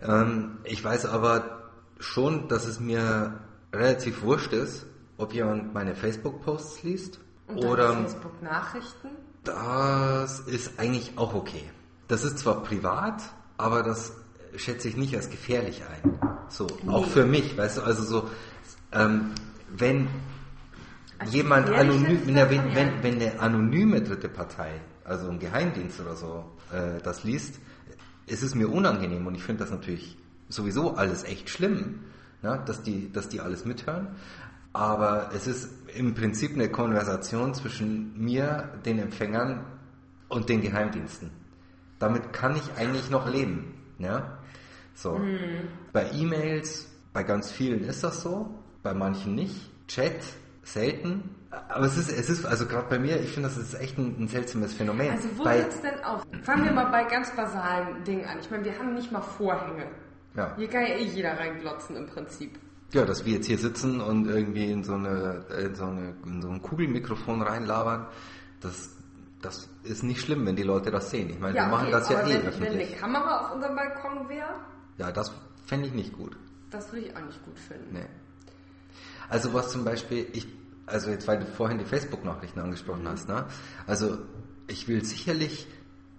Ähm, ich weiß aber schon, dass es mir relativ wurscht ist, ob jemand meine Facebook-Posts liest Und oder Facebook-Nachrichten. Das ist eigentlich auch okay. Das ist zwar privat, aber das schätze ich nicht als gefährlich ein. So, nee. auch für mich, weißt du, also so, ähm, wenn also jemand anonym, wenn, wenn, wenn, wenn eine anonyme dritte Partei, also ein Geheimdienst oder so, äh, das liest, ist es mir unangenehm und ich finde das natürlich sowieso alles echt schlimm, ja, dass, die, dass die alles mithören. Aber es ist im Prinzip eine Konversation zwischen mir, den Empfängern und den Geheimdiensten. Damit kann ich eigentlich noch leben. Ja? So. Mhm. Bei E-Mails, bei ganz vielen ist das so, bei manchen nicht. Chat, selten. Aber es ist, es ist, also gerade bei mir, ich finde, das ist echt ein, ein seltsames Phänomen. Also wo hört es denn auf? Fangen wir mal bei ganz basalen Dingen an. Ich meine, wir haben nicht mal Vorhänge. Ja. Hier kann ja eh jeder reinglotzen im Prinzip. Ja, dass wir jetzt hier sitzen und irgendwie in so, eine, in so, eine, in so ein Kugelmikrofon reinlabern, das, das ist nicht schlimm, wenn die Leute das sehen. Ich meine, ja, wir machen das ja eh wenn, öffentlich. Wenn eine Kamera auf unserem Balkon wäre? Ja, das fände ich nicht gut. Das würde ich auch nicht gut finden. Nee. Also was zum Beispiel, ich, also jetzt, weil du vorhin die Facebook-Nachrichten angesprochen hast, ne? Also ich will sicherlich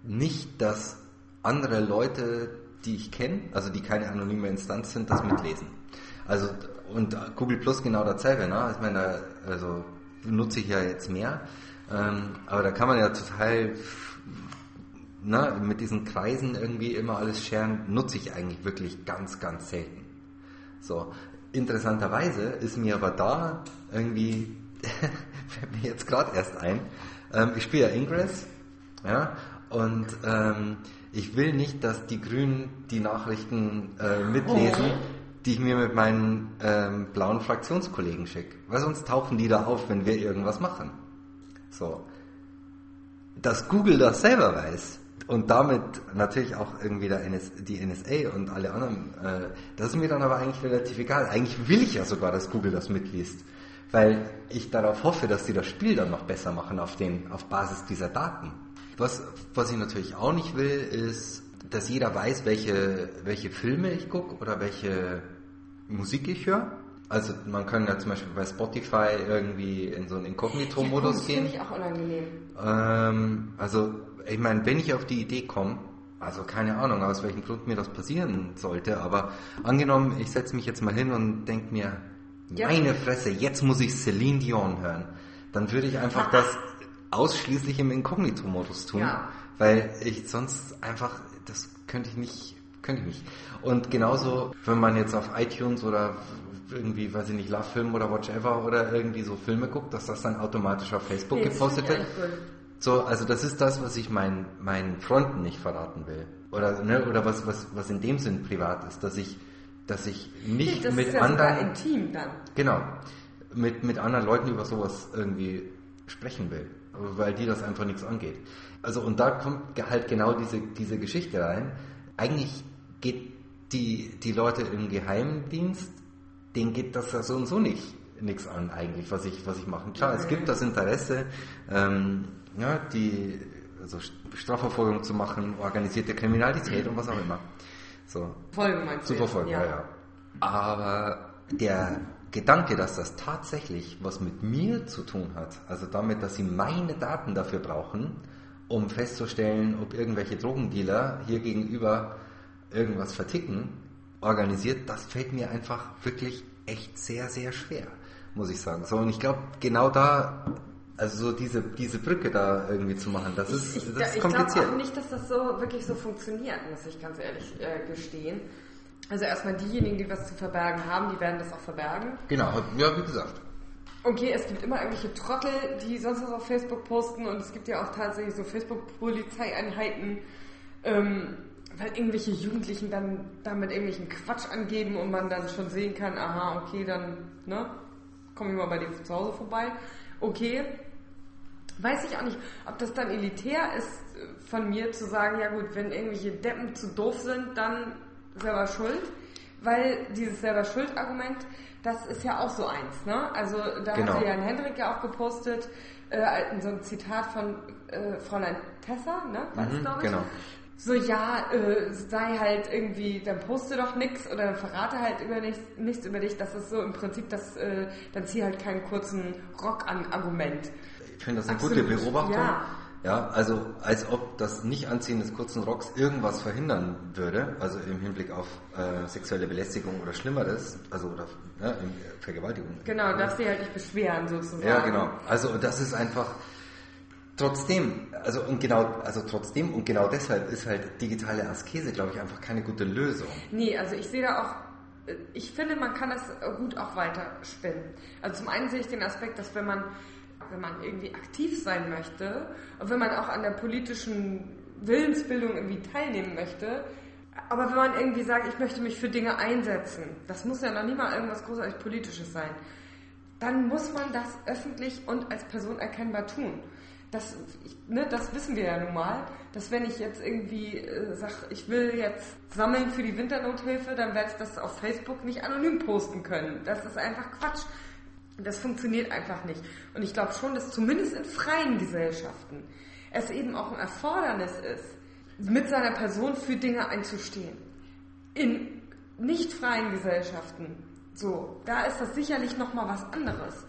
nicht, dass andere Leute, die ich kenne, also die keine anonyme Instanz sind, das mitlesen. Also und Google Plus genau dasselbe, ne? Ich meine, also nutze ich ja jetzt mehr, ähm, aber da kann man ja total ne, mit diesen Kreisen irgendwie immer alles scheren, nutze ich eigentlich wirklich ganz, ganz selten. So, interessanterweise ist mir aber da irgendwie, fällt mir jetzt gerade erst ein, ähm, ich spiele ja Ingress, ja, und ähm, ich will nicht, dass die Grünen die Nachrichten äh, mitlesen, oh die ich mir mit meinen ähm, blauen Fraktionskollegen schicke. Weil sonst tauchen die da auf, wenn wir irgendwas machen. So. Dass Google das selber weiß und damit natürlich auch irgendwie der NS, die NSA und alle anderen, äh, das ist mir dann aber eigentlich relativ egal. Eigentlich will ich ja sogar, dass Google das mitliest. Weil ich darauf hoffe, dass sie das Spiel dann noch besser machen auf, den, auf Basis dieser Daten. Was, was ich natürlich auch nicht will, ist dass jeder weiß, welche, welche Filme ich gucke oder welche Musik ich höre. Also man kann ja zum Beispiel bei Spotify irgendwie in so einen Inkognito-Modus ja, gehen. Das finde ich auch unangenehm. Ähm, also ich meine, wenn ich auf die Idee komme, also keine Ahnung, aus welchem Grund mir das passieren sollte, aber angenommen, ich setze mich jetzt mal hin und denke mir, ja. meine Fresse, jetzt muss ich Celine Dion hören, dann würde ich einfach das ausschließlich im Inkognito-Modus tun, ja. weil ich sonst einfach das könnte ich nicht, könnte ich nicht. Und genauso, wenn man jetzt auf iTunes oder irgendwie, weiß ich nicht, Love Film oder whatever oder irgendwie so Filme guckt, dass das dann automatisch auf Facebook nee, gepostet wird. So, also das ist das, was ich meinen meinen Freunden nicht verraten will. Oder, ne, oder was, was, was in dem Sinn privat ist, dass ich, dass ich nicht das mit ist ja anderen. intim dann. Genau. Mit, mit anderen Leuten über sowas irgendwie sprechen will. Weil die das einfach nichts angeht. Also und da kommt halt genau diese, diese Geschichte rein. Eigentlich geht die, die Leute im Geheimdienst, denen geht das ja so und so nicht nichts an eigentlich, was ich, was ich machen. Klar, es gibt das Interesse, ähm, ja, die also Strafverfolgung zu machen, organisierte Kriminalität und was auch immer. So. Folgen meinst? Zu verfolgen, ja. ja, ja. Aber der Gedanke, dass das tatsächlich was mit mir zu tun hat, also damit, dass sie meine Daten dafür brauchen, um festzustellen, ob irgendwelche Drogendealer hier gegenüber irgendwas verticken, organisiert, das fällt mir einfach wirklich echt sehr, sehr schwer, muss ich sagen. So, und ich glaube, genau da, also so diese, diese Brücke da irgendwie zu machen, das ist, ich, das ist kompliziert. Ich glaube auch nicht, dass das so wirklich so funktioniert, muss ich ganz ehrlich äh, gestehen. Also erstmal diejenigen, die was zu verbergen haben, die werden das auch verbergen. Genau, ja, wie gesagt. Okay, es gibt immer irgendwelche Trottel, die sonst was auf Facebook posten und es gibt ja auch tatsächlich so Facebook-Polizeieinheiten, ähm, weil irgendwelche Jugendlichen dann damit irgendwelchen Quatsch angeben und man dann schon sehen kann, aha, okay, dann, ne, komme ich mal bei dir zu Hause vorbei. Okay, weiß ich auch nicht, ob das dann elitär ist von mir zu sagen, ja gut, wenn irgendwelche Deppen zu doof sind, dann selber schuld, weil dieses selber Schuld-Argument, das ist ja auch so eins, ne? Also da genau. hatte Jan Hendrik ja auch gepostet, äh, so ein Zitat von äh, Fräulein Tessa, ne? War mhm, das, Genau. So, ja, äh, sei halt irgendwie, dann poste doch nichts oder verrate halt über nichts, nichts über dich. Das ist so im Prinzip das, äh, dann zieh halt keinen kurzen Rock an Argument. Ich finde das eine Absolut. gute Beobachtung. Ja. Ja, also als ob das Nicht-Anziehen des kurzen Rocks irgendwas verhindern würde, also im Hinblick auf äh, sexuelle Belästigung oder Schlimmeres, also oder ja, Vergewaltigung. Genau, darf sie halt nicht beschweren sozusagen. Ja, genau. Also das ist einfach trotzdem, also und genau, also trotzdem und genau deshalb ist halt digitale Askese, glaube ich, einfach keine gute Lösung. Nee, also ich sehe da auch ich finde, man kann das gut auch weiter spinnen. Also zum einen sehe ich den Aspekt, dass wenn man wenn man irgendwie aktiv sein möchte und wenn man auch an der politischen Willensbildung irgendwie teilnehmen möchte, aber wenn man irgendwie sagt, ich möchte mich für Dinge einsetzen, das muss ja noch nie mal irgendwas großartig Politisches sein, dann muss man das öffentlich und als Person erkennbar tun. Das, ne, das wissen wir ja nun mal, dass wenn ich jetzt irgendwie äh, sage, ich will jetzt sammeln für die Winternothilfe, dann werde ich das auf Facebook nicht anonym posten können. Das ist einfach Quatsch. Das funktioniert einfach nicht. Und ich glaube schon, dass zumindest in freien Gesellschaften es eben auch ein Erfordernis ist, mit seiner Person für Dinge einzustehen. In nicht freien Gesellschaften, so, da ist das sicherlich nochmal was anderes.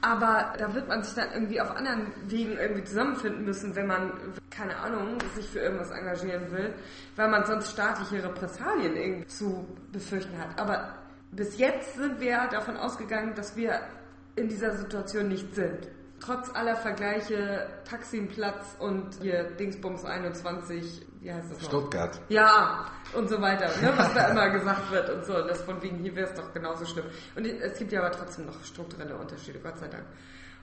Aber da wird man sich dann irgendwie auf anderen Wegen irgendwie zusammenfinden müssen, wenn man, keine Ahnung, sich für irgendwas engagieren will, weil man sonst staatliche Repressalien irgendwie zu befürchten hat. Aber bis jetzt sind wir davon ausgegangen, dass wir in dieser Situation nicht sind. Trotz aller Vergleiche Taximplatz und hier Dingsbums 21, wie heißt das noch? Stuttgart. Ja, und so weiter, ne, was da immer gesagt wird und so. Und das von wegen, hier wäre es doch genauso schlimm. Und es gibt ja aber trotzdem noch strukturelle Unterschiede, Gott sei Dank.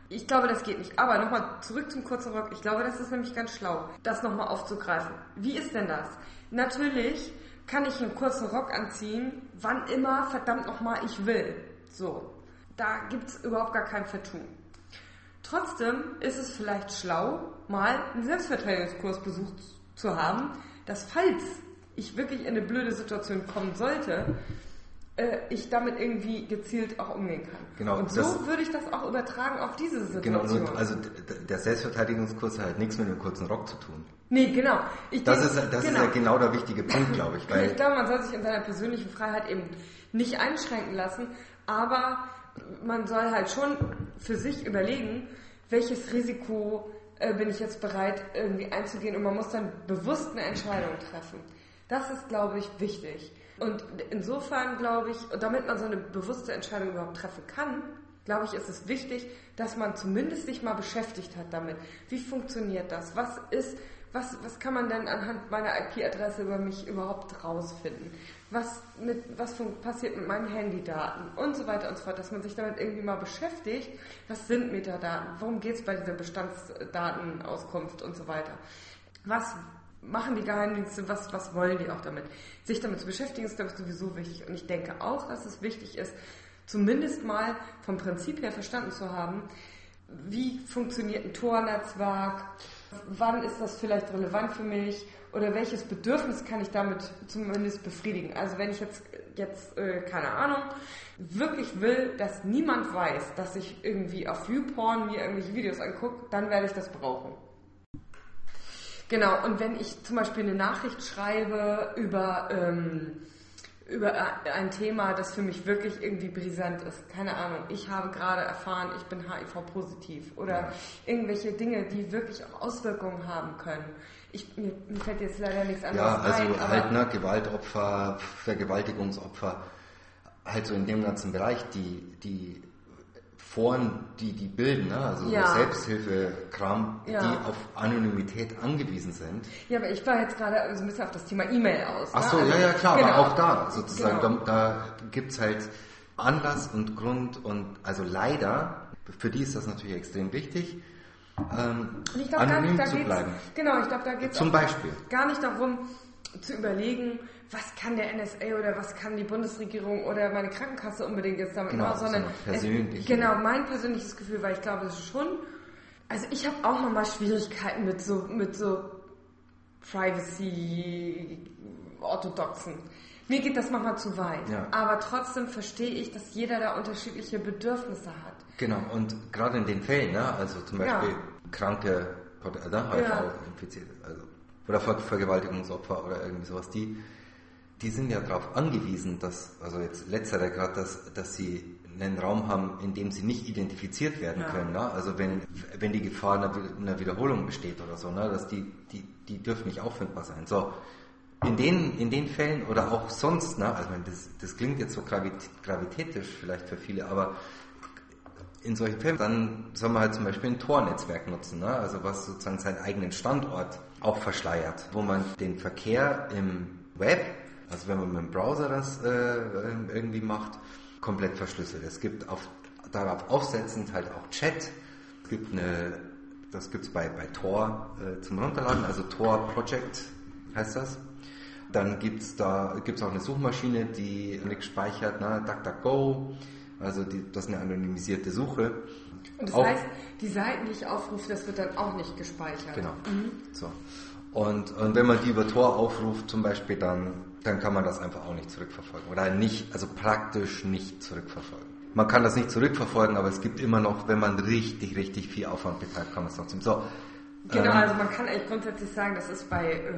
Ich glaube, das geht nicht. Aber nochmal zurück zum kurzen Rock. Ich glaube, das ist nämlich ganz schlau, das nochmal aufzugreifen. Wie ist denn das? Natürlich kann ich einen kurzen Rock anziehen, wann immer verdammt nochmal ich will. So. Da gibt es überhaupt gar kein Vertun. Trotzdem ist es vielleicht schlau, mal einen Selbstverteidigungskurs besucht zu haben, dass falls ich wirklich in eine blöde Situation kommen sollte, äh, ich damit irgendwie gezielt auch umgehen kann. Genau, und so würde ich das auch übertragen auf diese Situation. Genau, also der Selbstverteidigungskurs hat halt nichts mit einem kurzen Rock zu tun. Nee, genau. Ich das denke, ist, das genau. ist ja genau der wichtige Punkt, glaube ich. Weil ich glaube, man soll sich in seiner persönlichen Freiheit eben nicht einschränken lassen, aber man soll halt schon für sich überlegen, welches Risiko äh, bin ich jetzt bereit irgendwie einzugehen und man muss dann bewusst eine Entscheidung treffen. Das ist, glaube ich, wichtig. Und insofern glaube ich, damit man so eine bewusste Entscheidung überhaupt treffen kann, glaube ich, ist es wichtig, dass man zumindest sich mal beschäftigt hat damit. Wie funktioniert das? Was ist, was, was kann man denn anhand meiner IP-Adresse über mich überhaupt rausfinden? Was, mit, was passiert mit meinen Handydaten und so weiter und so fort, dass man sich damit irgendwie mal beschäftigt. Was sind Metadaten? Worum geht es bei dieser Bestandsdatenauskunft und so weiter? Was machen die Geheimdienste, was, was wollen die auch damit? Sich damit zu beschäftigen ist, glaube ich, sowieso wichtig. Und ich denke auch, dass es wichtig ist, zumindest mal vom Prinzip her verstanden zu haben, wie funktioniert ein Tornetzwerk, wann ist das vielleicht relevant für mich oder welches Bedürfnis kann ich damit zumindest befriedigen. Also wenn ich jetzt, jetzt äh, keine Ahnung, wirklich will, dass niemand weiß, dass ich irgendwie auf Viewporn mir irgendwelche Videos angucke, dann werde ich das brauchen. Genau, und wenn ich zum Beispiel eine Nachricht schreibe über... Ähm, über ein Thema, das für mich wirklich irgendwie brisant ist. Keine Ahnung, ich habe gerade erfahren, ich bin HIV-positiv oder irgendwelche Dinge, die wirklich auch Auswirkungen haben können. Ich, mir, fällt jetzt leider nichts anderes ja, also ein. halt, ne, Gewaltopfer, Vergewaltigungsopfer, halt so in dem ganzen Bereich, die, die Foren, die die bilden, ne? also ja. Selbsthilfekram, ja. die auf Anonymität angewiesen sind. Ja, aber ich war jetzt gerade so ein bisschen auf das Thema E-Mail aus. Ach so, ne? also, ja, ja, klar, genau. aber auch da sozusagen, genau. da, da gibt es halt Anlass und Grund und also leider, für die ist das natürlich extrem wichtig, ähm, glaub, anonym da zu bleiben. Genau, ich glaube, da geht es zum Beispiel gar nicht darum zu überlegen, was kann der NSA oder was kann die Bundesregierung oder meine Krankenkasse unbedingt jetzt damit genau, machen, sondern persönlich, genau mein persönliches Gefühl, weil ich glaube, es ist schon, also ich habe auch nochmal Schwierigkeiten mit so mit so Privacy orthodoxen. Mir geht das manchmal zu weit, ja. aber trotzdem verstehe ich, dass jeder da unterschiedliche Bedürfnisse hat. Genau, und gerade in den Fällen, ne, also zum Beispiel ja. Kranke HIV-Infizierte, ja. also, oder Ver Vergewaltigungsopfer oder irgendwie sowas, die die sind ja darauf angewiesen, dass, also jetzt letzterer gerade, dass, dass sie einen Raum haben, in dem sie nicht identifiziert werden Ja. können. Ne? Also wenn, wenn die Gefahr einer, einer Wiederholung besteht oder so, ne? dass die, die, die dürfen nicht auffindbar sein. So, in den, in den Fällen oder auch sonst, ne? also das, das klingt jetzt so gravit gravitätisch vielleicht für viele, aber in solchen Fällen, dann soll man halt zum Beispiel ein Tor-Netzwerk nutzen, ne? also was sozusagen seinen eigenen Standort auch verschleiert, wo man den Verkehr im Web, also wenn man mit dem Browser das äh, irgendwie macht, komplett verschlüsselt. Es gibt auf, darauf aufsetzend halt auch Chat, es gibt eine, das gibt es bei, bei Tor äh, zum Runterladen, also Tor Project heißt das. Dann gibt es da gibt's auch eine Suchmaschine, die nichts speichert, ne? DuckDuckGo, also die, das ist eine anonymisierte Suche. Und das Auch- heißt, die Seiten, die ich aufrufe, das wird dann auch nicht gespeichert. Genau. So. Und, und wenn man die über Tor aufruft zum Beispiel, dann, dann kann man das einfach auch nicht zurückverfolgen. Oder nicht, also praktisch nicht zurückverfolgen. Man kann das nicht zurückverfolgen, aber es gibt immer noch, wenn man richtig, richtig viel Aufwand betreibt, kann man es trotzdem. So. Genau, ähm, also man kann eigentlich grundsätzlich sagen, das ist bei, äh,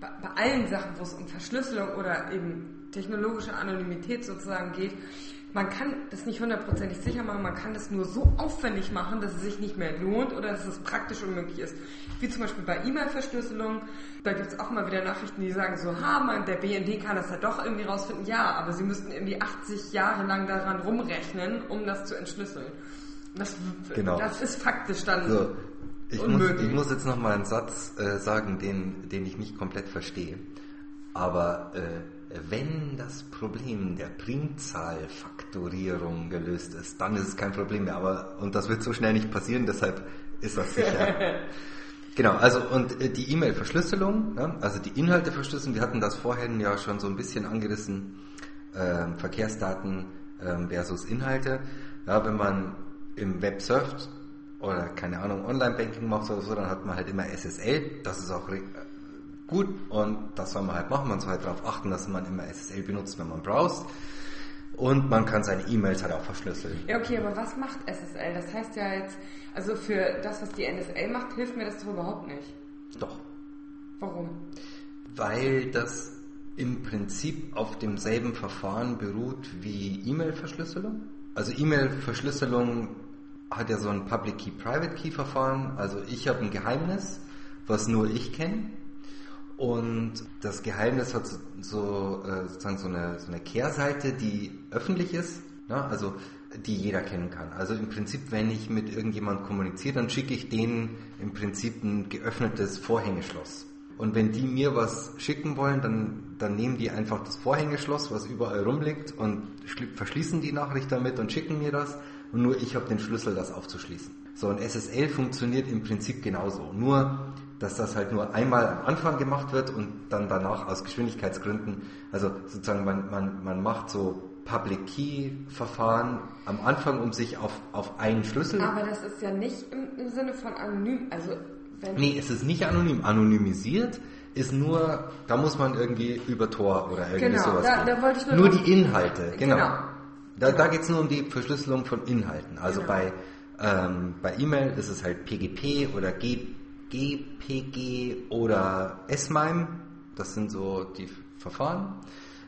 bei, bei allen Sachen, wo es um Verschlüsselung oder eben technologische Anonymität sozusagen geht, man kann das nicht hundertprozentig sicher machen, man kann das nur so aufwendig machen, dass es sich nicht mehr lohnt oder dass es praktisch unmöglich ist. Wie zum Beispiel bei E-Mail-Verschlüsselung, da gibt es auch mal wieder Nachrichten, die sagen so, ha, man, der BND kann das ja doch irgendwie rausfinden. Ja, aber sie müssten irgendwie 80 Jahre lang daran rumrechnen, um das zu entschlüsseln. Das, Genau. das ist faktisch dann So, ich muss, unmöglich. ich muss jetzt noch mal einen Satz äh, sagen, den, den ich nicht komplett verstehe. Aber äh, wenn das Problem der Primzahlfaktorierung gelöst ist, dann ist es kein Problem mehr. Aber und das wird so schnell nicht passieren, deshalb ist das sicher. Genau, also und äh, die E-Mail-Verschlüsselung, ne, also die Inhalteverschlüsselung, wir hatten das vorhin ja schon so ein bisschen angerissen, ähm, Verkehrsdaten ähm, versus Inhalte. Ja, wenn man im Web surft oder keine Ahnung, Online-Banking macht oder so, dann hat man halt immer SSL, das ist auch gut und das soll man halt machen, man soll halt darauf achten, dass man immer SSL benutzt, wenn man browst und man kann seine E-Mails halt auch verschlüsseln. Ja, okay, aber was macht SSL? Das heißt ja jetzt, also für das, was die NSA macht, hilft mir das doch überhaupt nicht. Doch. Warum? Weil das im Prinzip auf demselben Verfahren beruht wie E-Mail-Verschlüsselung. Also E-Mail-Verschlüsselung hat ja so ein Public Key, Private Key Verfahren. Also ich habe ein Geheimnis, was nur ich kenne. Und das Geheimnis hat so, so äh, sozusagen so eine, so eine Kehrseite, die öffentlich ist, ne? also die jeder kennen kann. Also im Prinzip, wenn ich mit irgendjemand kommuniziere, dann schicke ich denen im Prinzip ein geöffnetes Vorhängeschloss. Und wenn die mir was schicken wollen, dann, dann nehmen die einfach das Vorhängeschloss, was überall rumliegt, und schli- verschließen die Nachricht damit und schicken mir das. Und nur ich habe den Schlüssel, das aufzuschließen. So, und SSL funktioniert im Prinzip genauso. Nur, dass das halt nur einmal am Anfang gemacht wird und dann danach aus Geschwindigkeitsgründen, also sozusagen man, man, man macht so Public Key Verfahren am Anfang, um sich auf, auf einen Schlüssel Aber das ist ja nicht im, im Sinne von anonym. Also wenn Nee, es ist nicht anonym. Anonymisiert ist nur, da muss man irgendwie über Tor oder irgendwie Genau, sowas da- da wollte ich nur Nur die Inhalte, genau. Genau. Da, da geht es nur um die Verschlüsselung von Inhalten. Also Genau. bei, ähm, bei E-Mail ist es halt PGP oder G, GPG oder S-MIME. Das sind so die Verfahren.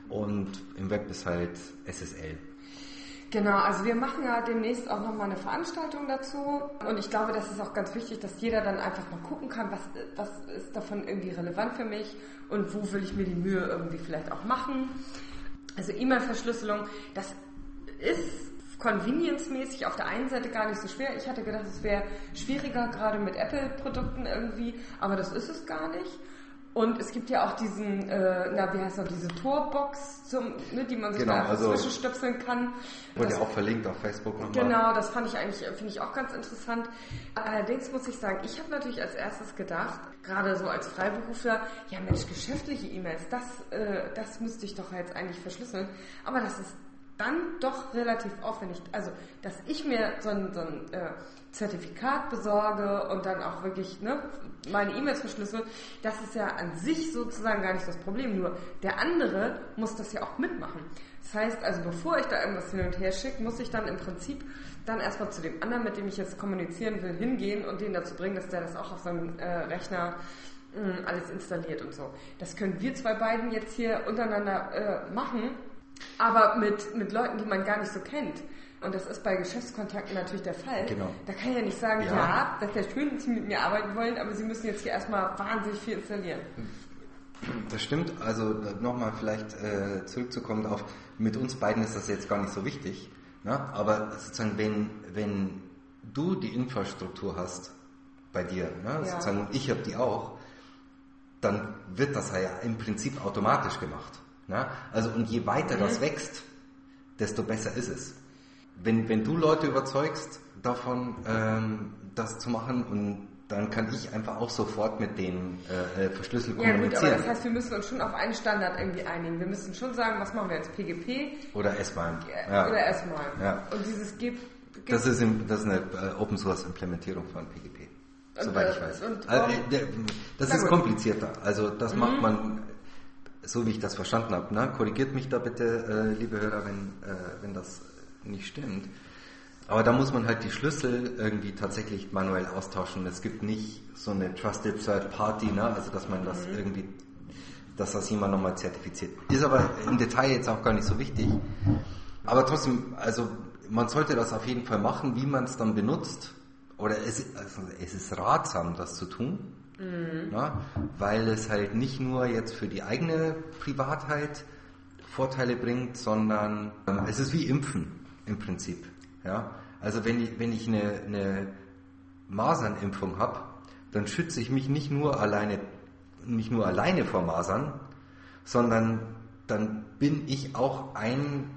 Und im Web ist halt SSL. Genau, also wir machen ja demnächst auch nochmal eine Veranstaltung dazu. Und ich glaube, das ist auch ganz wichtig, dass jeder dann einfach mal gucken kann, was, was ist davon irgendwie relevant für mich und wo will ich mir die Mühe irgendwie vielleicht auch machen. Also E-Mail-Verschlüsselung, das ist convenience-mäßig auf der einen Seite gar nicht so schwer. Ich hatte gedacht, es wäre schwieriger, gerade mit Apple-Produkten irgendwie, aber das ist es gar nicht. Und es gibt ja auch diesen, äh, na, wie heißt noch, diese Torbox, zum, ne, die man sich Genau, da einfach also- zwischenstöpseln kann. Wurde ja auch verlinkt auf Facebook nochmal. Genau, das fand ich eigentlich, finde ich auch ganz interessant. Allerdings muss ich sagen, ich habe natürlich als erstes gedacht, gerade so als Freiberufler, ja Mensch, geschäftliche E-Mails, das, äh, das müsste ich doch jetzt eigentlich verschlüsseln. Aber das ist dann doch relativ aufwendig. Also, dass ich mir so ein, so ein äh, Zertifikat besorge und dann auch wirklich ne, meine E-Mails verschlüssel, das ist ja an sich sozusagen gar nicht das Problem. Nur der andere muss das ja auch mitmachen. Das heißt also, bevor ich da irgendwas hin und her schicke, muss ich dann im Prinzip dann erstmal zu dem anderen, mit dem ich jetzt kommunizieren will, hingehen und den dazu bringen, dass der das auch auf seinem äh, Rechner mh, alles installiert und so. Das können wir zwei beiden jetzt hier untereinander äh, machen, aber mit, mit Leuten, die man gar nicht so kennt. und das ist bei Geschäftskontakten natürlich der Fall, Genau. da kann ich ja nicht sagen, Ja. ja, das ist ja schön, dass Sie mit mir arbeiten wollen, aber Sie müssen jetzt hier erstmal wahnsinnig viel installieren. Das stimmt. Also nochmal vielleicht äh, zurückzukommen auf, mit uns beiden ist das jetzt gar nicht so wichtig. Ne? Aber sozusagen, wenn, wenn du die Infrastruktur hast bei dir, ne? Ja. sozusagen, und ich habe die auch, dann wird das ja im Prinzip automatisch gemacht. Ne? Also und je weiter das wächst, desto besser ist es. Wenn, wenn du Leute überzeugst davon, ähm, das zu machen und dann kann ich einfach auch sofort mit denen äh, äh, verschlüsselt Ja gut, aber kommunizieren. das heißt, wir müssen uns schon auf einen Standard irgendwie einigen. Wir müssen schon sagen, was machen wir jetzt, PGP Oder S-MIME. äh, Ja. oder erstmal. Ja. Und dieses gibt, gibt Das ist, im, das ist eine äh, Open Source Implementierung von PGP. Und, Soweit äh, ich weiß. und also, äh, das Na ist. Mhm. komplizierter. Also das macht man, so wie ich das verstanden habe. Ne? Korrigiert mich da bitte, äh, liebe Hörer, wenn, äh, wenn das nicht stimmt. Aber da muss man halt die Schlüssel irgendwie tatsächlich manuell austauschen. Es gibt nicht so eine Trusted Third Party, ne? also dass man das Mhm. irgendwie, dass das jemand nochmal zertifiziert. Ist aber im Detail jetzt auch gar nicht so wichtig. Aber trotzdem, also man sollte das auf jeden Fall machen, wie man es dann benutzt. Oder es, also es ist ratsam, das zu tun, na, weil es halt nicht nur jetzt für die eigene Privatheit Vorteile bringt, sondern ähm, es ist wie Impfen im Prinzip. Ja? Also wenn ich, wenn ich eine, eine Masernimpfung habe, dann schütze ich mich nicht nur alleine, nicht nur alleine vor Masern, sondern dann bin ich auch ein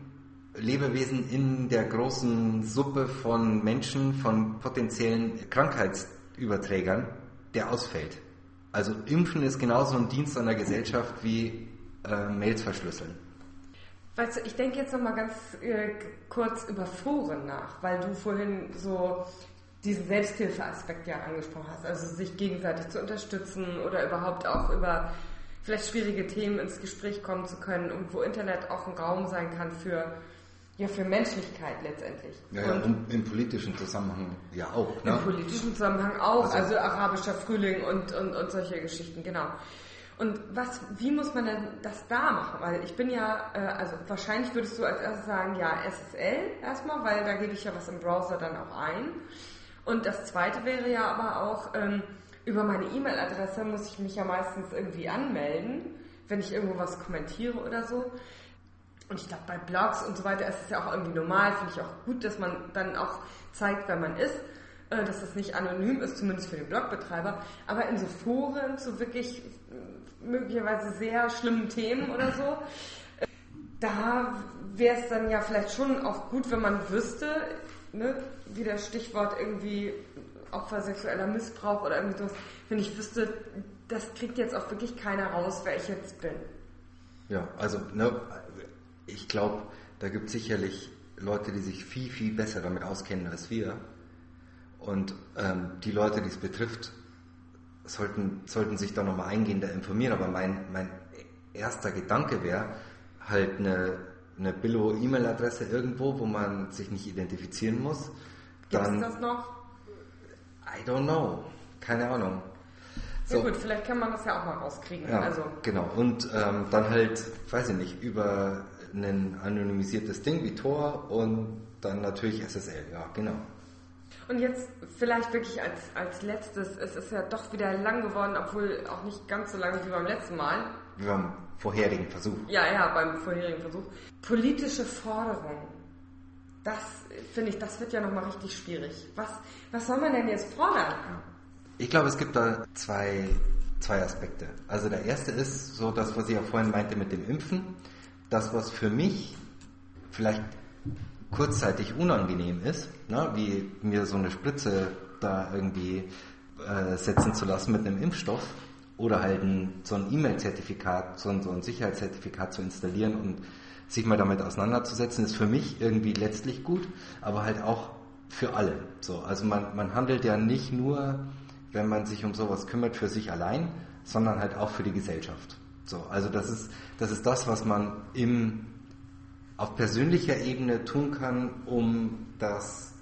Lebewesen in der großen Suppe von Menschen, von potenziellen Krankheitsüberträgern, der ausfällt. Also Impfen ist genauso ein Dienst an der Gesellschaft wie äh, Mails verschlüsseln. Weißt du, ich denke jetzt nochmal ganz äh, kurz über Foren nach, weil du vorhin so diesen Selbsthilfeaspekt ja angesprochen hast, also sich gegenseitig zu unterstützen oder überhaupt auch über vielleicht schwierige Themen ins Gespräch kommen zu können und wo Internet auch ein Raum sein kann für, ja, für Menschlichkeit letztendlich. Ja, ja, und im politischen Zusammenhang ja auch. im Ne? politischen Zusammenhang auch, Also- also, arabischer Frühling und, und, und solche Geschichten, genau. Und was, wie muss man denn das da machen? Weil ich bin ja, äh, also wahrscheinlich würdest du als erstes sagen, ja, SSL erstmal, weil da gebe ich ja was im Browser dann auch ein. Und das zweite wäre ja aber auch, ähm, über meine E-Mail-Adresse muss ich mich ja meistens irgendwie anmelden, wenn ich irgendwo was kommentiere oder so. Und ich glaube, bei Blogs und so weiter ist es ja auch irgendwie normal, finde ich auch gut, dass man dann auch zeigt, wer man ist, äh, dass das nicht anonym ist, zumindest für den Blogbetreiber. Aber in so Foren zu wirklich äh, möglicherweise sehr schlimmen Themen oder so, äh, da wäre es dann ja vielleicht schon auch gut, wenn man wüsste, ne, wie das Stichwort irgendwie Opfer sexueller Missbrauch oder irgendwie sowas, wenn ich wüsste, das kriegt jetzt auch wirklich keiner raus, wer ich jetzt bin. Ja, also ne, ich glaube, da gibt es sicherlich Leute, die sich viel, viel besser damit auskennen als wir. Und ähm, die Leute, die es betrifft, sollten, sollten sich da nochmal eingehender informieren. Aber mein, mein erster Gedanke wäre halt eine, eine Billo-E-Mail-Adresse irgendwo, wo man sich nicht identifizieren muss. Gibt es das noch? I don't know, keine Ahnung. Ja gut, vielleicht kann man das ja auch mal rauskriegen. Ja, Also, genau. Und ähm, dann halt, weiß ich nicht, über ein anonymisiertes Ding wie Tor und dann natürlich SSL. Ja, genau. und jetzt vielleicht wirklich als, als letztes, es ist ja doch wieder lang geworden, obwohl auch nicht ganz so lang wie beim letzten Mal. Wie beim vorherigen Versuch. Ja, ja, beim vorherigen Versuch. Politische Forderungen. Das finde ich, das wird ja nochmal richtig schwierig. Was, was soll man denn jetzt fordern? Ich glaube, es gibt da zwei, zwei Aspekte. Also der erste ist so das, was ich ja vorhin meinte mit dem Impfen. Das, was für mich vielleicht kurzzeitig unangenehm ist, ne, wie mir so eine Spritze da irgendwie äh, setzen zu lassen mit einem Impfstoff oder halt ein, so ein E-Mail-Zertifikat, so ein, so ein Sicherheitszertifikat zu installieren und sich mal damit auseinanderzusetzen, ist für mich irgendwie letztlich gut, aber halt auch für alle. So, also man, man handelt ja nicht nur, wenn man sich um sowas kümmert, für sich allein, sondern halt auch für die Gesellschaft. So, also das ist, das ist das, was man im, auf persönlicher Ebene tun kann, um das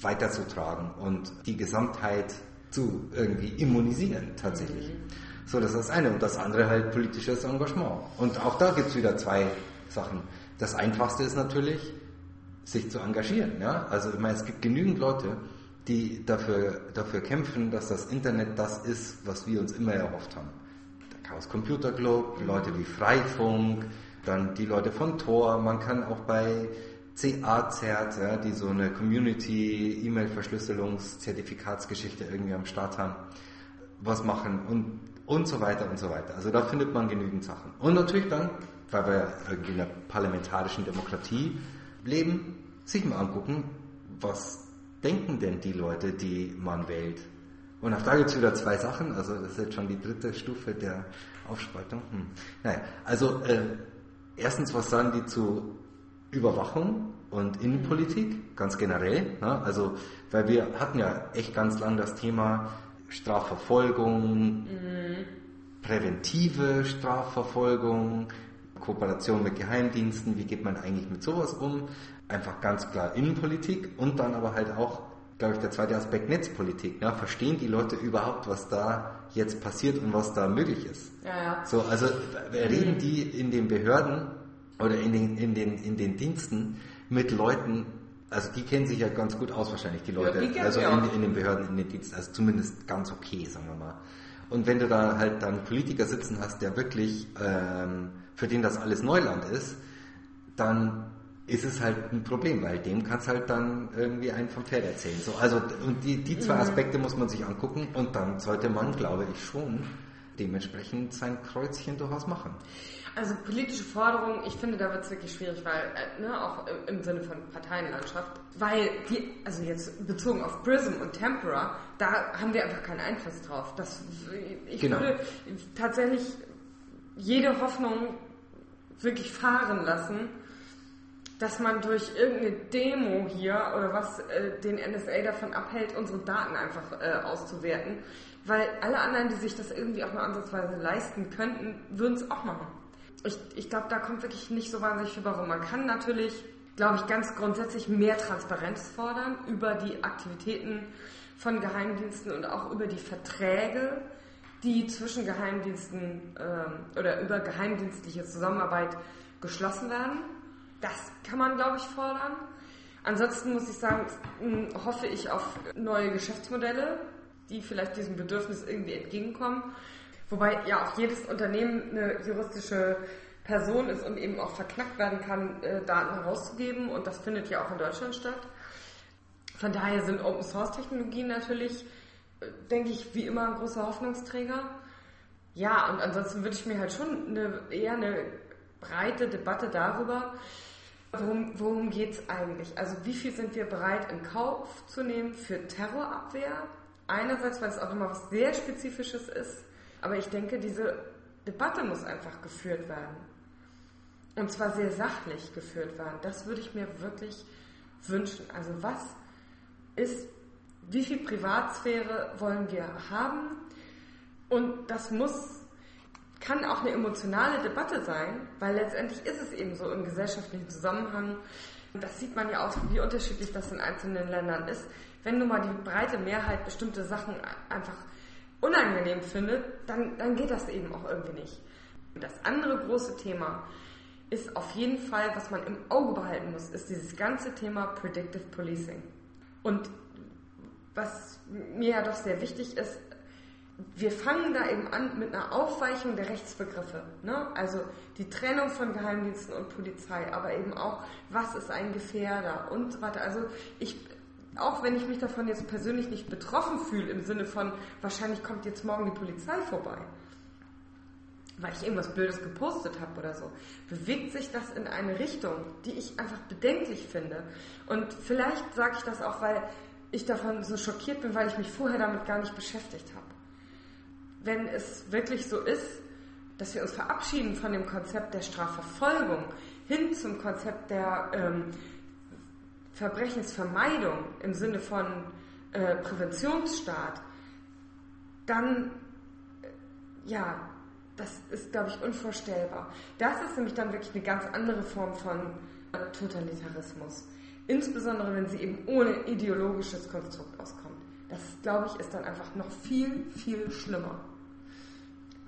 weiterzutragen und die Gesamtheit zu irgendwie immunisieren tatsächlich. So, das ist das eine. Und das andere halt politisches Engagement. Und auch da gibt's wieder zwei Sachen. Das einfachste ist natürlich, sich zu engagieren. Ja? Also ich meine, es gibt genügend Leute, die dafür, dafür kämpfen, dass das Internet das ist, was wir uns immer erhofft haben. Chaos Computer Club, Leute wie Freifunk, dann die Leute von Tor, man kann auch bei CA-Zert, ja, die so eine Community-E-Mail-Verschlüsselungszertifikatsgeschichte irgendwie am Start haben, was machen und, und so weiter und so weiter. Also da findet man genügend Sachen. Und natürlich dann, weil wir irgendwie in einer parlamentarischen Demokratie leben, sich mal angucken, was denken denn die Leute, die man wählt. Und auch da gibt es wieder zwei Sachen, also das ist jetzt schon die dritte Stufe der Aufspaltung. Hm. Naja, also äh, erstens, was sagen die zu Überwachung und Innenpolitik, ganz generell. Ne? Also, weil wir hatten ja echt ganz lang das Thema Strafverfolgung, mhm. präventive Strafverfolgung, Kooperation mit Geheimdiensten, wie geht man eigentlich mit sowas um? Einfach ganz klar Innenpolitik und dann aber halt auch, glaube ich, der zweite Aspekt Netzpolitik. Ne? Verstehen die Leute überhaupt, was da jetzt passiert und was da möglich ist? Ja, ja. So, also reden die in den Behörden oder in den, in den, in den Diensten mit Leuten, also die kennen sich ja ganz gut aus wahrscheinlich, die Leute, ja, die also in, in, den Behörden, in den Diensten, also zumindest ganz okay, sagen wir mal. Und wenn du da halt dann Politiker sitzen hast, der wirklich, ähm, für den das alles Neuland ist, dann ist es halt ein Problem, weil dem kannst halt dann irgendwie einen vom Pferd erzählen. So, also und die, die zwei mhm. Aspekte muss man sich angucken und dann sollte man, glaube ich, schon dementsprechend sein Kreuzchen durchaus machen. Also politische Forderungen, ich finde, da wird es wirklich schwierig, weil, äh, ne, auch im Sinne von Parteienlandschaft, weil die, also jetzt bezogen auf Prism und Tempera, da haben wir einfach keinen Einfluss drauf. Das, ich genau. würde tatsächlich jede Hoffnung wirklich fahren lassen, dass man durch irgendeine Demo hier oder was äh, den NSA davon abhält, unsere Daten einfach äh, auszuwerten. Weil alle anderen, die sich das irgendwie auch nur ansatzweise leisten könnten, würden es auch machen. Ich, ich glaube, da kommt wirklich nicht so wahnsinnig viel warum. Man kann natürlich, glaube ich, ganz grundsätzlich mehr Transparenz fordern über die Aktivitäten von Geheimdiensten und auch über die Verträge, die zwischen Geheimdiensten ähm, oder über geheimdienstliche Zusammenarbeit geschlossen werden. Das kann man, glaube ich, fordern. Ansonsten muss ich sagen, hoffe ich auf neue Geschäftsmodelle, die vielleicht diesem Bedürfnis irgendwie entgegenkommen. Wobei ja auch jedes Unternehmen eine juristische Person ist und eben auch verknackt werden kann, äh, Daten herauszugeben. Und das findet ja auch in Deutschland statt. Von daher sind Open Source Technologien natürlich, äh, denke ich, wie immer ein großer Hoffnungsträger. Ja, und ansonsten würde ich mir halt schon eine, eher eine breite Debatte darüber, worum, worum geht es eigentlich? Also wie viel sind wir bereit in Kauf zu nehmen für Terrorabwehr? Einerseits, weil es auch immer was sehr Spezifisches ist, aber ich denke, diese Debatte muss einfach geführt werden. Und zwar sehr sachlich geführt werden. Das würde ich mir wirklich wünschen. Also was ist, wie viel Privatsphäre wollen wir haben? Und das muss, kann auch eine emotionale Debatte sein, weil letztendlich ist es eben so im gesellschaftlichen Zusammenhang. Und das sieht man ja auch, wie unterschiedlich das in einzelnen Ländern ist wenn nun mal die breite Mehrheit bestimmte Sachen einfach unangenehm findet, dann, dann geht das eben auch irgendwie nicht. Und das andere große Thema ist auf jeden Fall, was man im Auge behalten muss, ist dieses ganze Thema Predictive Policing. Und was mir ja doch sehr wichtig ist, wir fangen da eben an mit einer Aufweichung der Rechtsbegriffe. Ne? Also die Trennung von Geheimdiensten und Polizei, aber eben auch, was ist ein Gefährder und so weiter. Also ich auch wenn ich mich davon jetzt persönlich nicht betroffen fühle, im Sinne von, wahrscheinlich kommt jetzt morgen die Polizei vorbei, weil ich irgendwas Blödes gepostet habe oder so, bewegt sich das in eine Richtung, die ich einfach bedenklich finde. Und vielleicht sage ich das auch, weil ich davon so schockiert bin, weil ich mich vorher damit gar nicht beschäftigt habe. Wenn es wirklich so ist, dass wir uns verabschieden von dem Konzept der Strafverfolgung hin zum Konzept der ähm, Verbrechensvermeidung im Sinne von äh, Präventionsstaat, dann, äh, ja, das ist, glaube ich, unvorstellbar. Das ist nämlich dann wirklich eine ganz andere Form von Totalitarismus. Insbesondere, wenn sie eben ohne ideologisches Konstrukt auskommt. Das, glaube ich, ist dann einfach noch viel, viel schlimmer.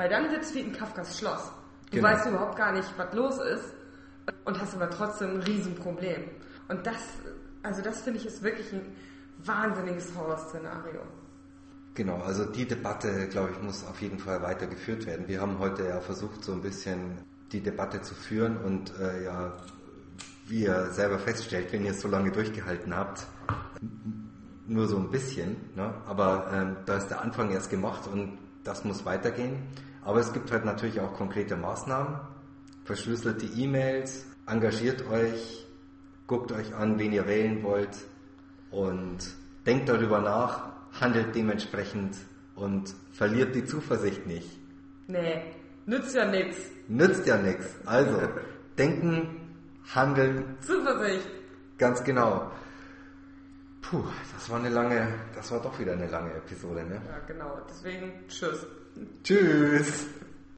Weil dann es wie in Kafkas Schloss. Du genau. weißt überhaupt gar nicht, was los ist und hast aber trotzdem ein Riesenproblem. Und das, also das finde ich ist wirklich ein wahnsinniges Horrorszenario. Genau, also die Debatte, glaube ich, muss auf jeden Fall weitergeführt werden. Wir haben heute ja versucht, so ein bisschen die Debatte zu führen und äh, ja, wie ihr selber feststellt, wenn ihr es so lange durchgehalten habt, nur so ein bisschen, ne? aber ähm, da ist der Anfang erst gemacht und das muss weitergehen. Aber es gibt halt natürlich auch konkrete Maßnahmen, verschlüsselte E-Mails, engagiert euch, guckt euch an, wen ihr wählen wollt und denkt darüber nach, handelt dementsprechend und verliert die Zuversicht nicht. Nee, nützt ja nichts. Nützt ja nichts. Also, denken, handeln. Zuversicht. Ganz genau. Puh, das war eine lange, das war doch wieder eine lange Episode, ne? Ja, genau. Deswegen, tschüss. Tschüss.